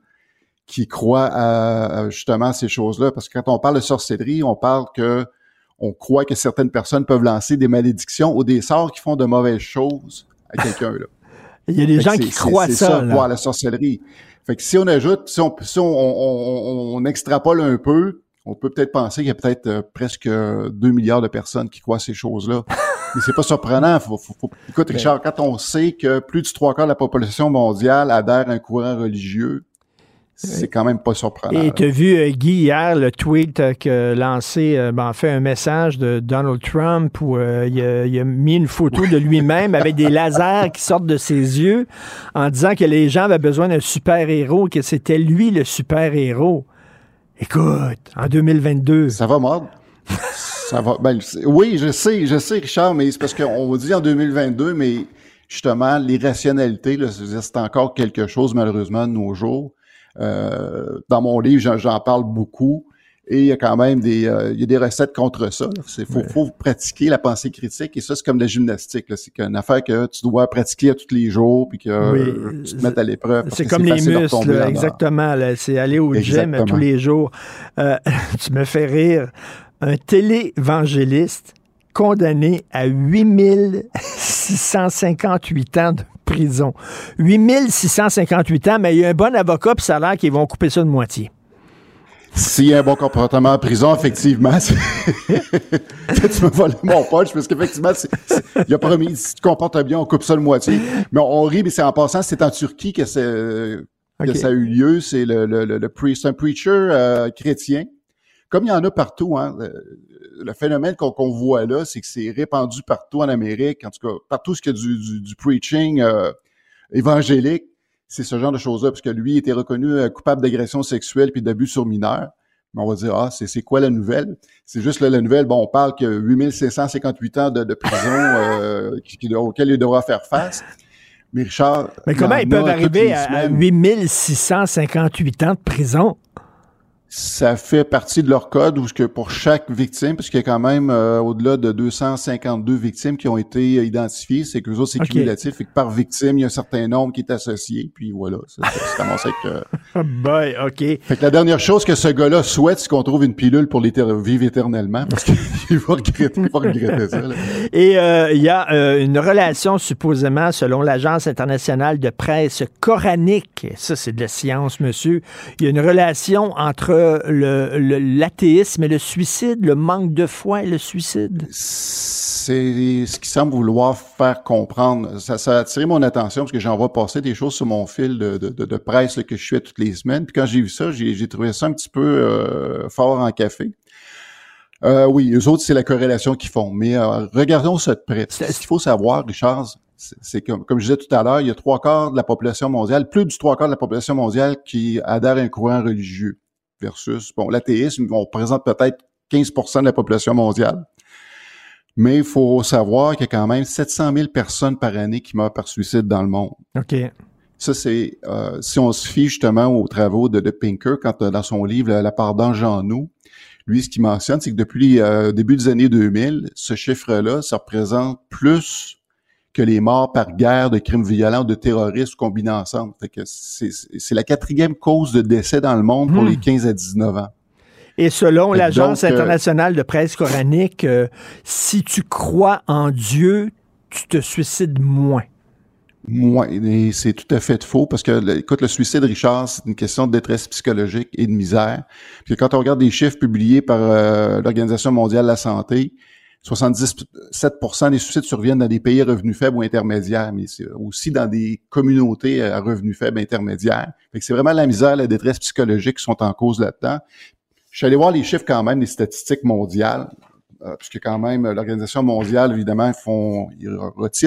qui croient à, à justement ces choses-là. Parce que quand on parle de sorcellerie, on parle que on croit que certaines personnes peuvent lancer des malédictions ou des sorts qui font de mauvaises choses à quelqu'un. là. Il y a des Fait gens qui c'est- croient c'est ça. là. voir la sorcellerie. Fait que si on ajoute, si on, si on, on- on- extrapole un peu, on peut peut-être penser qu'il y a peut-être euh, presque 2 milliards de personnes qui croient à ces choses-là. Mais c'est pas surprenant. Faut, faut- faut- Écoute, Ben Richard, quand on sait que plus du trois quarts de la population mondiale adhère à un courant religieux, c'est quand même pas surprenant. Et tu as vu, euh, Guy, hier, le tweet euh, que lancé, euh, ben, en fait, un message de Donald Trump où euh, il, a, il a mis une photo de lui-même avec des lasers qui sortent de ses yeux en disant que les gens avaient besoin d'un super-héros, que c'était lui le super-héros. Écoute, en 2022. Ça va mordre. Ça va. Ben, oui, je sais, je sais, Richard, mais c'est parce qu'on dit en 2022, mais justement, l'irrationalité, c'est encore quelque chose, malheureusement, de nos jours. Euh, dans mon livre, j'en- parle beaucoup. Et il y a quand même des, euh, il y a des recettes contre ça. Il faut, faut pratiquer la pensée critique. Et ça, c'est comme de la gymnastique. C'est une affaire que tu dois pratiquer à tous les jours, puis que Oui, tu te mettes à l'épreuve. C'est comme les muscles, là, exactement. C'est aller au gym Exactement. tous les jours. Euh, tu me fais rire. Un télévangéliste condamné à 8658 ans de prison. 8658 ans, mais il y a un bon avocat, puis ça a l'air qu'ils vont couper ça de moitié. S'il y a un bon comportement en prison, effectivement, tu me voles mon punch parce qu'effectivement, il a promis, si tu te comportes bien, on coupe ça de moitié. Mais on, on rit, mais c'est en passant, c'est en Turquie que, ça a eu lieu. C'est le, le, le, le pre- c'est un preacher euh, chrétien. Comme il y en a partout, hein, le, le phénomène qu'on voit là, c'est que c'est répandu partout en Amérique, en tout cas, partout ce qu'il y a du, du, du preaching euh, évangélique, c'est ce genre de choses-là, parce que lui était reconnu euh, coupable d'agression sexuelle puis d'abus sur mineurs. Mais on va dire, ah, c'est quoi la nouvelle? C'est juste là, la nouvelle, bon, on parle que 8558 ans de, de prison euh, auquel il devra faire face. Mais Richard... Mais comment en ils peuvent arriver à, à semaines. 8658 ans de prison? Ça fait partie de leur code où ce que pour chaque victime, parce qu'il y a quand même euh, au-delà de 252 victimes qui ont été euh, identifiées, c'est que les autres c'est Ok. cumulatif et que par victime, il y a un certain nombre qui est associé, puis voilà, c'est ramassé avec, euh, Oh boy, OK. Fait que la dernière chose que ce gars-là souhaite, c'est qu'on trouve une pilule pour l'éter- vivre éternellement, parce qu'il va regretter, il va regretter ça. là. Et euh, il y a euh, une relation supposément, selon l'Agence internationale de presse coranique, ça c'est de la science, monsieur, il y a une relation entre le- le- l'athéisme et le suicide, le manque de foi et le suicide? C'est ce qui semble vouloir faire comprendre. Ça, ça a attiré mon attention parce que j'en vois passer des choses sur mon fil de, de, de- de presse là, que je fais toutes les semaines. Puis quand j'ai vu ça, j'ai trouvé ça un petit peu euh, fort en café. Euh, oui, eux autres, c'est la corrélation qu'ils font. Mais euh, regardons ça de près. Ce qu'il faut savoir, Richard, C'est c'est comme, comme je disais tout à l'heure, il y a trois quarts de la population mondiale, plus du trois quarts de la population mondiale qui adhère à un courant religieux versus, bon, l'athéisme, on représente peut-être 15% de la population mondiale. Mais il faut savoir qu'il y a quand même 700 000 personnes par année qui meurent par suicide dans le monde. OK. Ça, c'est euh, si on se fie justement aux travaux de, de Pinker, quand euh, dans son livre La part d'ange en nous, lui, ce qu'il mentionne, c'est que depuis le début des années 2000, ce chiffre-là, ça représente plus que les morts par guerre, de crimes violents, de terroristes combinés ensemble. Fait que c'est la quatrième cause de décès dans le monde pour Hmm. les 15 à 19 ans. Et selon l'Agence euh, internationale de presse coranique, euh, si tu crois en Dieu, tu te suicides moins. Moi, et c'est tout à fait faux parce que, écoute, le suicide, Richard, c'est une question de détresse psychologique et de misère. Puis quand on regarde des chiffres publiés par euh, l'Organisation mondiale de la santé, 77% des suicides surviennent dans des pays à revenus faibles ou intermédiaires, mais c'est aussi dans des communautés à revenus faibles intermédiaires. Fait c'est vraiment la misère, la détresse psychologique qui sont en cause là-dedans. Je suis allé voir les chiffres quand même des statistiques mondiales, euh, puisque quand même l'Organisation mondiale, évidemment, font, ils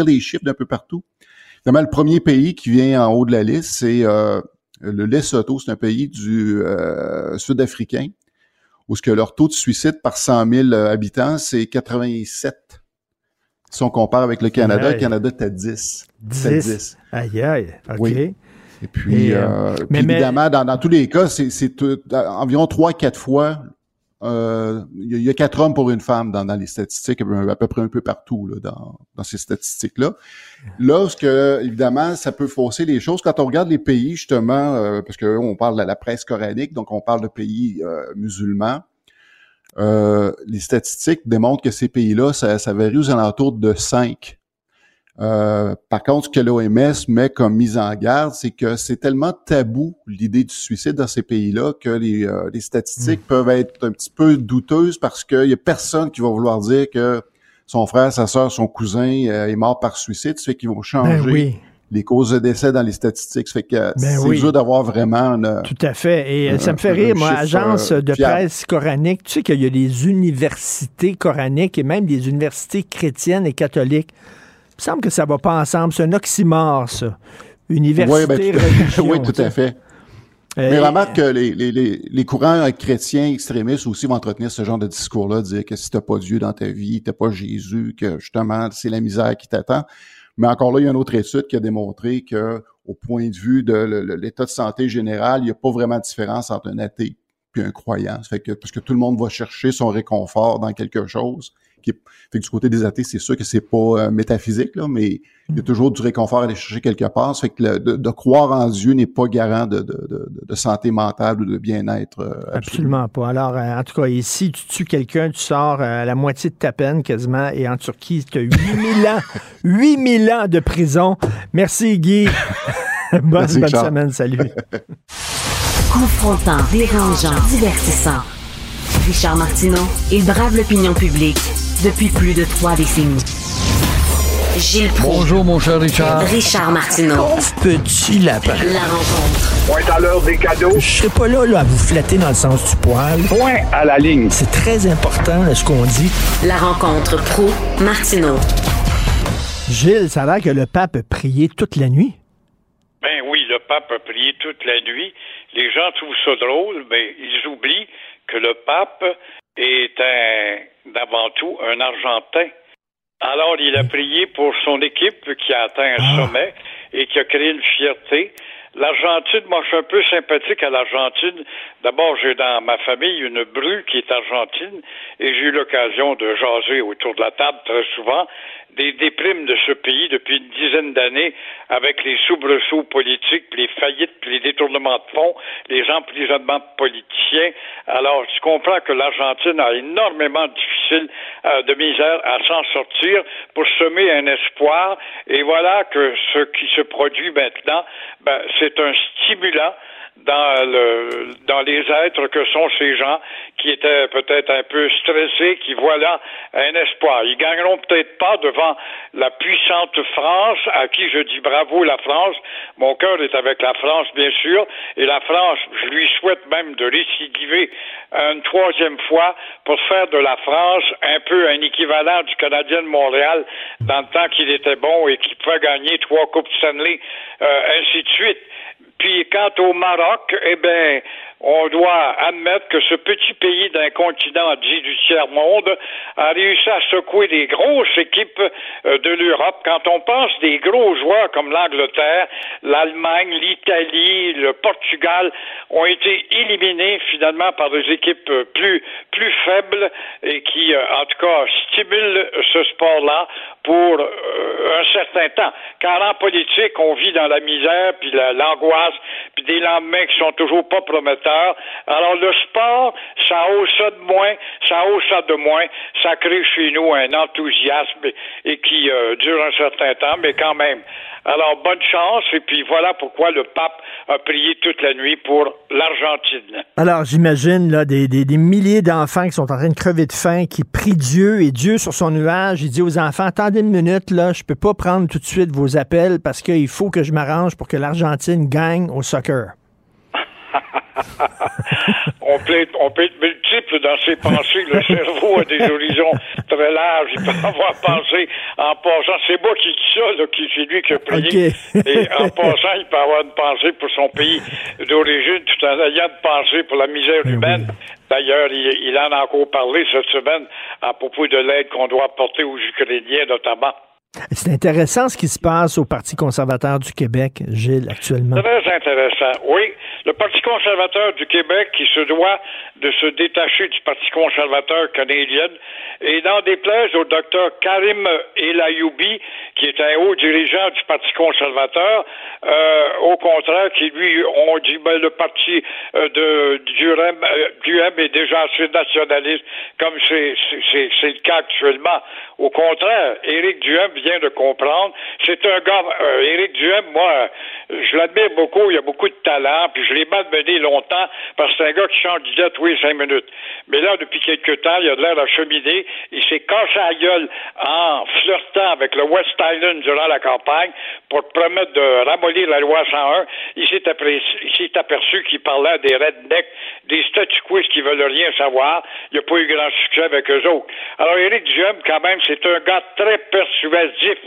les chiffres d'un peu partout. Évidemment, le premier pays qui vient en haut de la liste, c'est euh, le Lesotho. C'est un pays du euh, sud-africain où ce que leur taux de suicide par 100 000 habitants, c'est 87. Si on compare avec le Canada, le Canada est à 10. C'est à 10. Aïe, aïe. OK. Oui. Et puis, Et, euh, euh, mais- puis mais- évidemment, dans, dans tous les cas, c'est euh, environ 3-4 fois. Euh, Il y, a- quatre hommes pour une femme dans, dans les statistiques, à peu- près un peu partout là, dans, dans ces statistiques-là. Là, ce que, évidemment, ça peut fausser les choses. Quand on regarde les pays, justement, euh, parce que on parle de la presse coranique, donc on parle de pays euh, musulmans, euh, les statistiques démontrent que ces pays-là, ça, ça varie aux alentours de 5. Euh, par contre, ce que l'OMS met comme mise en garde, c'est que c'est tellement tabou l'idée du suicide dans ces pays-là que les, euh, les statistiques peuvent être un petit peu douteuses parce qu'il y a personne qui va vouloir dire que son frère, sa sœur, son cousin euh, est mort par suicide. Ça fait qu'ils vont changer Ben oui. les causes de décès dans les statistiques. Ça fait que Ben c'est oui. dur d'avoir vraiment une, Tout à fait. Et euh, un- ça me fait rire, moi, agence de fiable. presse coranique. Tu sais qu'il y a des universités coraniques et même des universités chrétiennes et catholiques. Il me semble que ça va pas ensemble. C'est un oxymore, ça. Université, Oui, ben, tout, religion. oui, tout tu sais. à fait. Euh, Mais remarque que les, les, les, les courants chrétiens extrémistes aussi vont entretenir ce genre de discours-là, dire que si t'as pas Dieu dans ta vie, t'as pas Jésus, que justement c'est la misère qui t'attend. Mais encore là, il y a une autre étude qui a démontré que, au point de vue de l'état de santé général, il n'y a pas vraiment de différence entre un athée puis un croyant. Ça fait que, parce que tout le monde va chercher son réconfort dans quelque chose. Qui est- fait que du côté des athées, c'est sûr que c'est pas euh, métaphysique, là, mais il y a toujours du réconfort à aller chercher quelque part. Ça fait que le- de, de croire en Dieu n'est pas garant de, de, de, de santé mentale ou de bien-être. euh, absolu. Absolument pas. Alors, euh, en tout cas, ici, tu tues quelqu'un, tu sors euh, à la moitié de ta peine quasiment, et en Turquie, tu as 8000 ans, 8000 ans de prison. Merci, Guy. bonne Merci, bonne semaine, salut. Confrontant, dérangeant, divertissant. Richard Martineau, il brave l'opinion publique depuis plus de trois décennies. Gilles Proulx. Bonjour, mon cher Richard. Richard Martineau. petit lapin. La rencontre. Point à l'heure des cadeaux. Je serai pas là, là à vous flatter dans le sens du poil. Point à la ligne. C'est très important, là, ce qu'on dit. La rencontre pro martineau Gilles, ça a l'air que le pape a prié toute la nuit. Ben oui, le pape a prié toute la nuit. Les gens trouvent ça drôle, mais ils oublient que le pape est un, d'avant tout un Argentin. Alors, il a prié pour son équipe qui a atteint un sommet et qui a créé une fierté. L'Argentine, moi, je suis un peu sympathique à l'Argentine. D'abord, j'ai dans ma famille une bru qui est argentine et j'ai eu l'occasion de jaser autour de la table très souvent des déprimes de ce pays depuis une dizaine d'années avec les soubresauts politiques, les faillites, les détournements de fonds, les emprisonnements de politiciens. Alors, je comprends que l'Argentine a énormément difficile, euh, de misère à s'en sortir pour semer un espoir. Et voilà que ce qui se produit maintenant, ben, c'est un stimulant dans le dans les êtres que sont ces gens qui étaient peut-être un peu stressés, qui voient là un espoir. Ils gagneront peut-être pas devant la puissante France, à qui je dis bravo la France. Mon cœur est avec la France, bien sûr, et la France, je lui souhaite même de récidiver une troisième fois pour faire de la France un peu un équivalent du Canadien de Montréal dans le temps qu'il était bon et qu'il pouvait gagner trois Coupes Stanley, euh, ainsi de suite. Puis quant au Maroc, eh bien, on doit admettre que ce petit pays d'un continent dit du tiers-monde a réussi à secouer des grosses équipes euh, de l'Europe. Quand on pense des gros joueurs comme l'Angleterre, l'Allemagne, l'Italie, le Portugal ont été éliminés finalement par des équipes euh, plus, plus faibles et qui, euh, en tout cas, stimulent ce sport-là pour un certain temps. Car en politique, on vit dans la misère, puis l'angoisse, puis des lendemains qui sont toujours pas prometteurs alors le sport, ça hausse ça de moins, ça hausse ça de moins, ça crée chez nous un enthousiasme et qui euh, dure un certain temps, mais quand même. Alors bonne chance et puis voilà pourquoi le pape a prié toute la nuit pour l'Argentine. Alors j'imagine là des, des, milliers d'enfants qui sont en train de crever de faim, qui prient Dieu et Dieu sur son nuage, il dit aux enfants attendez une minute là, je peux pas prendre tout de suite vos appels parce qu'il faut que je m'arrange pour que l'Argentine gagne au soccer. on, peut, on peut être multiple dans ses pensées. Le cerveau a des horizons très larges. Il peut avoir pensé en passant. C'est moi qui dis ça, là, qui, c'est lui qui a prié. Et en passant, il peut avoir une pensée pour son pays d'origine tout en ayant une pensée pour la misère Ben humaine. D'ailleurs, il, il en a encore parlé cette semaine à propos de l'aide qu'on doit apporter aux Ukrainiens, notamment. C'est intéressant ce qui se passe au Parti conservateur du Québec, Gilles, actuellement. Très intéressant. Oui, le Parti conservateur du Québec qui se doit de se détacher du Parti conservateur canadien et d'en déplaise au docteur Karim El Ayoubi, qui est un haut dirigeant du Parti conservateur, euh, au contraire, qui lui, on dit, ben, le parti euh, de Durham, euh, Durham est déjà assez nationaliste, comme c'est le cas actuellement. Au contraire, Éric Duhem vient de comprendre. C'est un gars, euh, Éric Duhem, moi, euh, je l'admire beaucoup, il a beaucoup de talent, puis je l'ai malmené longtemps, parce que c'est un gars qui change d'idée tous cinq minutes. Mais là, depuis quelque temps, il a de l'air à cheminer, il s'est cassé la gueule en flirtant avec le West Island durant la campagne pour promettre de ramollir la loi 101. Il s'est aperçu qu'il parlait des rednecks, des statu quos qui veulent rien savoir. Il n'a pas eu grand succès avec eux autres. Alors, Éric Duhem, quand même, c'est un gars très persuasif.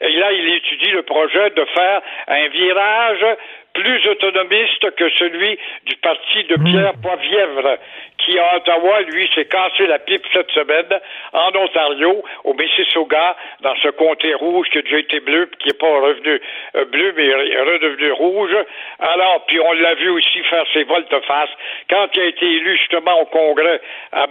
Et là, il étudie le projet de faire un virage plus autonomiste que celui du parti de Pierre Poilievre, qui à Ottawa, lui, s'est cassé la pipe cette semaine en Ontario, au Mississauga, dans ce comté rouge qui a déjà été bleu, puis qui n'est pas revenu euh, bleu, mais redevenu rouge. Alors, puis on l'a vu aussi faire ses volte-face quand il a été élu justement au Congrès,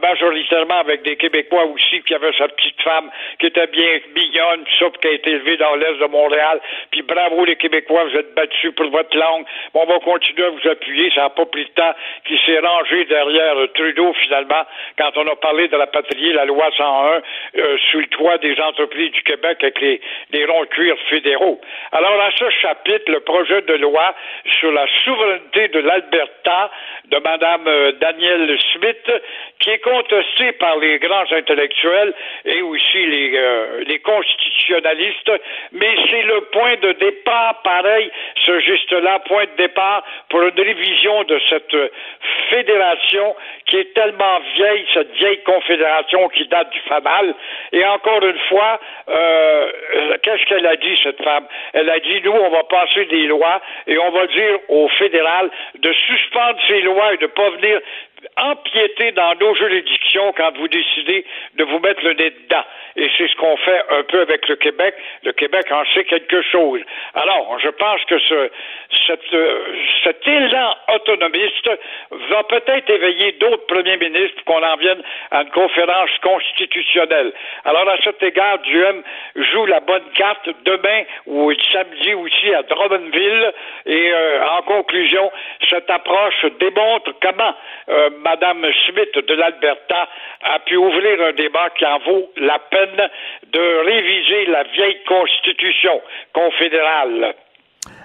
majoritairement avec des Québécois aussi, qui avait sa petite femme qui était bien mignonne, puis ça, puis qui a été élevée dans l'Est de Montréal. Puis bravo les Québécois, vous êtes battus pour votre langue. On va continuer à vous appuyer. Ça n'a pas pris le temps qui s'est rangé derrière Trudeau, finalement, quand on a parlé de la patrie, la loi 101, euh, sous le toit des entreprises du Québec avec les, les ronds de cuir fédéraux. Alors, à ce chapitre, le projet de loi sur la souveraineté de l'Alberta de Mme euh, Danielle Smith, qui est contesté par les grands intellectuels et aussi les, euh, les constitutionnalistes, mais c'est le point de départ, pareil, ce geste-là, point de départ pour une révision de cette fédération qui est tellement vieille, cette vieille confédération qui date du FAMAL. Et encore une fois, euh, euh, qu'est-ce qu'elle a dit, cette femme? Elle a dit, nous, on va passer des lois et on va dire au fédéral de suspendre ces lois et de ne pas venir empiéter dans nos juridictions quand vous décidez de vous mettre le nez dedans. Et c'est ce qu'on fait un peu avec le Québec. Le Québec en sait quelque chose. Alors, je pense que ce, cette, euh, cet élan autonomiste va peut-être éveiller d'autres premiers ministres pour qu'on en vienne à une conférence constitutionnelle. Alors, à cet égard, Duhem joue la bonne carte demain ou samedi aussi à Drummondville. Et euh, en conclusion, cette approche démontre comment euh, Madame Smith de l'Alberta a pu ouvrir un débat qui en vaut la peine de réviser la vieille constitution confédérale.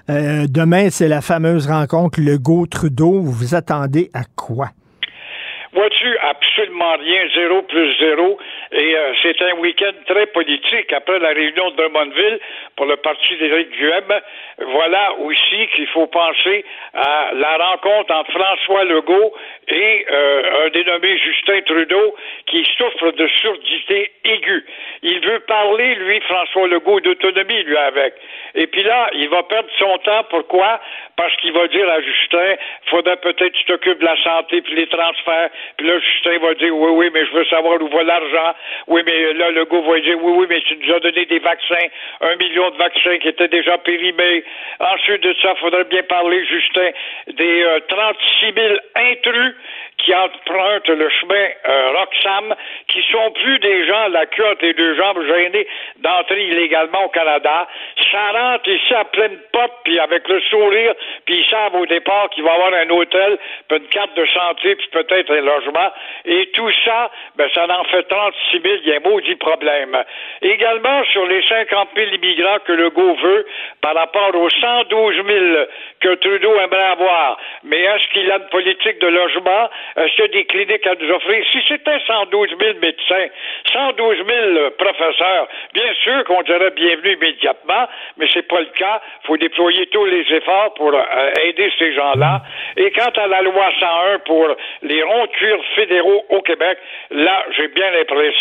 Euh, demain, c'est la fameuse rencontre Legault-Trudeau. Vous vous attendez à quoi? Vois-tu, absolument rien, zéro plus zéro. Et euh, c'est un week-end très politique. Après la réunion de Drummondville pour le parti d'Éric Duhem, voilà aussi qu'il faut penser à la rencontre entre François Legault et euh, un dénommé Justin Trudeau qui souffre de surdité aiguë. Il veut parler, lui, François Legault, d'autonomie, lui, avec. Et puis là, il va perdre son temps. Pourquoi? Parce qu'il va dire à Justin, faudrait peut-être que tu t'occupes de la santé puis les transferts. Puis là, Justin va dire, oui, oui, mais je veux savoir où va l'argent. Oui, mais là, Legault va dire, oui, oui, mais tu nous as donné des vaccins, un million de vaccins qui étaient déjà périmés. Ensuite de ça, faudrait bien parler, Justin, des euh, 36 000 intrus qui empruntent le chemin euh, Roxham, qui sont plus des gens la entre les deux jambes gênés d'entrer illégalement au Canada. Ça rentre ici à pleine porte, puis avec le sourire, puis ils savent au départ qu'il va avoir un hôtel, puis une carte de santé, puis peut-être un logement. Et tout ça, ben, ça en fait 36 000, il y a un maudit problème. Également, sur les 50 000 immigrants que Legault veut, par rapport aux 112 000 que Trudeau aimerait avoir, mais est-ce qu'il a une politique de logement? Est-ce qu'il y a des cliniques à nous offrir? Si c'était 112 000 médecins, 112 000 professeurs, bien sûr qu'on dirait bienvenue immédiatement, mais c'est pas le cas. Il faut déployer tous les efforts pour euh, aider ces gens-là. Et quant à la loi 101 pour les ronds fédéraux au Québec, là, j'ai bien l'impression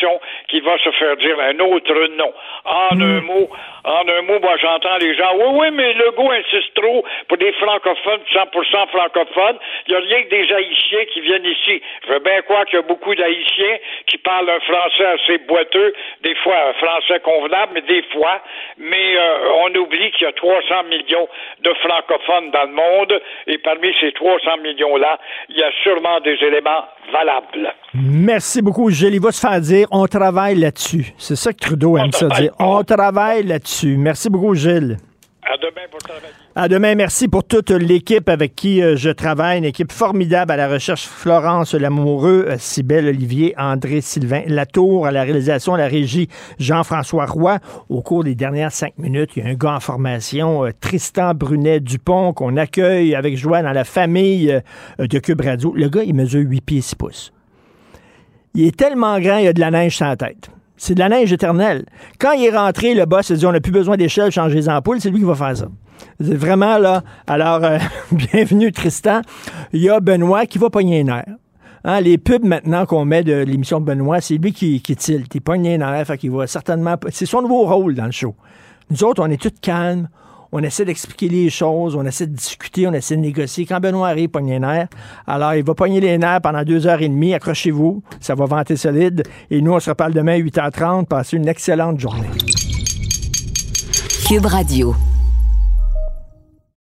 qu'il va se faire dire un autre nom. En un mot, en un mot, moi j'entends les gens, oui, oui, mais Legault insiste trop pour des francophones, 100% francophones. Il n'y a rien que des Haïtiens qui viennent ici. Je veux bien croire qu'il y a beaucoup d'Haïtiens qui parlent un français assez boiteux, des fois un français convenable, mais des fois. Mais euh, on oublie qu'il y a 300 millions de francophones dans le monde, et parmi ces 300 millions-là, il y a sûrement des éléments valables. Merci beaucoup, Gilles. Il va se faire dire on travaille là-dessus. C'est ça que Trudeau aime ça dire. On travaille là-dessus. Merci beaucoup, Gilles. À demain pour travailler. À demain, merci pour toute l'équipe avec qui euh, je travaille, une équipe formidable à la recherche, Florence Lamoureux, euh, Cybelle Olivier, André Sylvain Latour, à la réalisation, à la régie, Jean-François Roy. Au cours des dernières cinq minutes, il y a un gars en formation, euh, Tristan Brunet-Dupont, qu'on accueille avec joie dans la famille euh, de Cube Radio. Le gars, il mesure 8 pieds 6 pouces. Il est tellement grand, il a de la neige sur la tête. C'est de la neige éternelle. Quand il est rentré, le boss a dit on n'a plus besoin d'échelle, changer les ampoules. C'est lui qui va faire ça. Vraiment là. Alors, euh, bienvenue, Tristan. Il y a Benoît qui va pogner nerfs. Hein, les pubs maintenant qu'on met de l'émission de Benoît, c'est lui qui, qui tilte. Il pogne les nerfs, fait qu'il va certainement. C'est son nouveau rôle dans le show. Nous autres, on est tous calmes. On essaie d'expliquer les choses, on essaie de discuter, on essaie de négocier. Quand Benoît arrive, pogne les nerfs. Alors, il va pogner les nerfs pendant deux heures et demie. Accrochez-vous, ça va vanter solide. Et nous, on se reparle demain à 8h30. Passez une excellente journée. Cube Radio.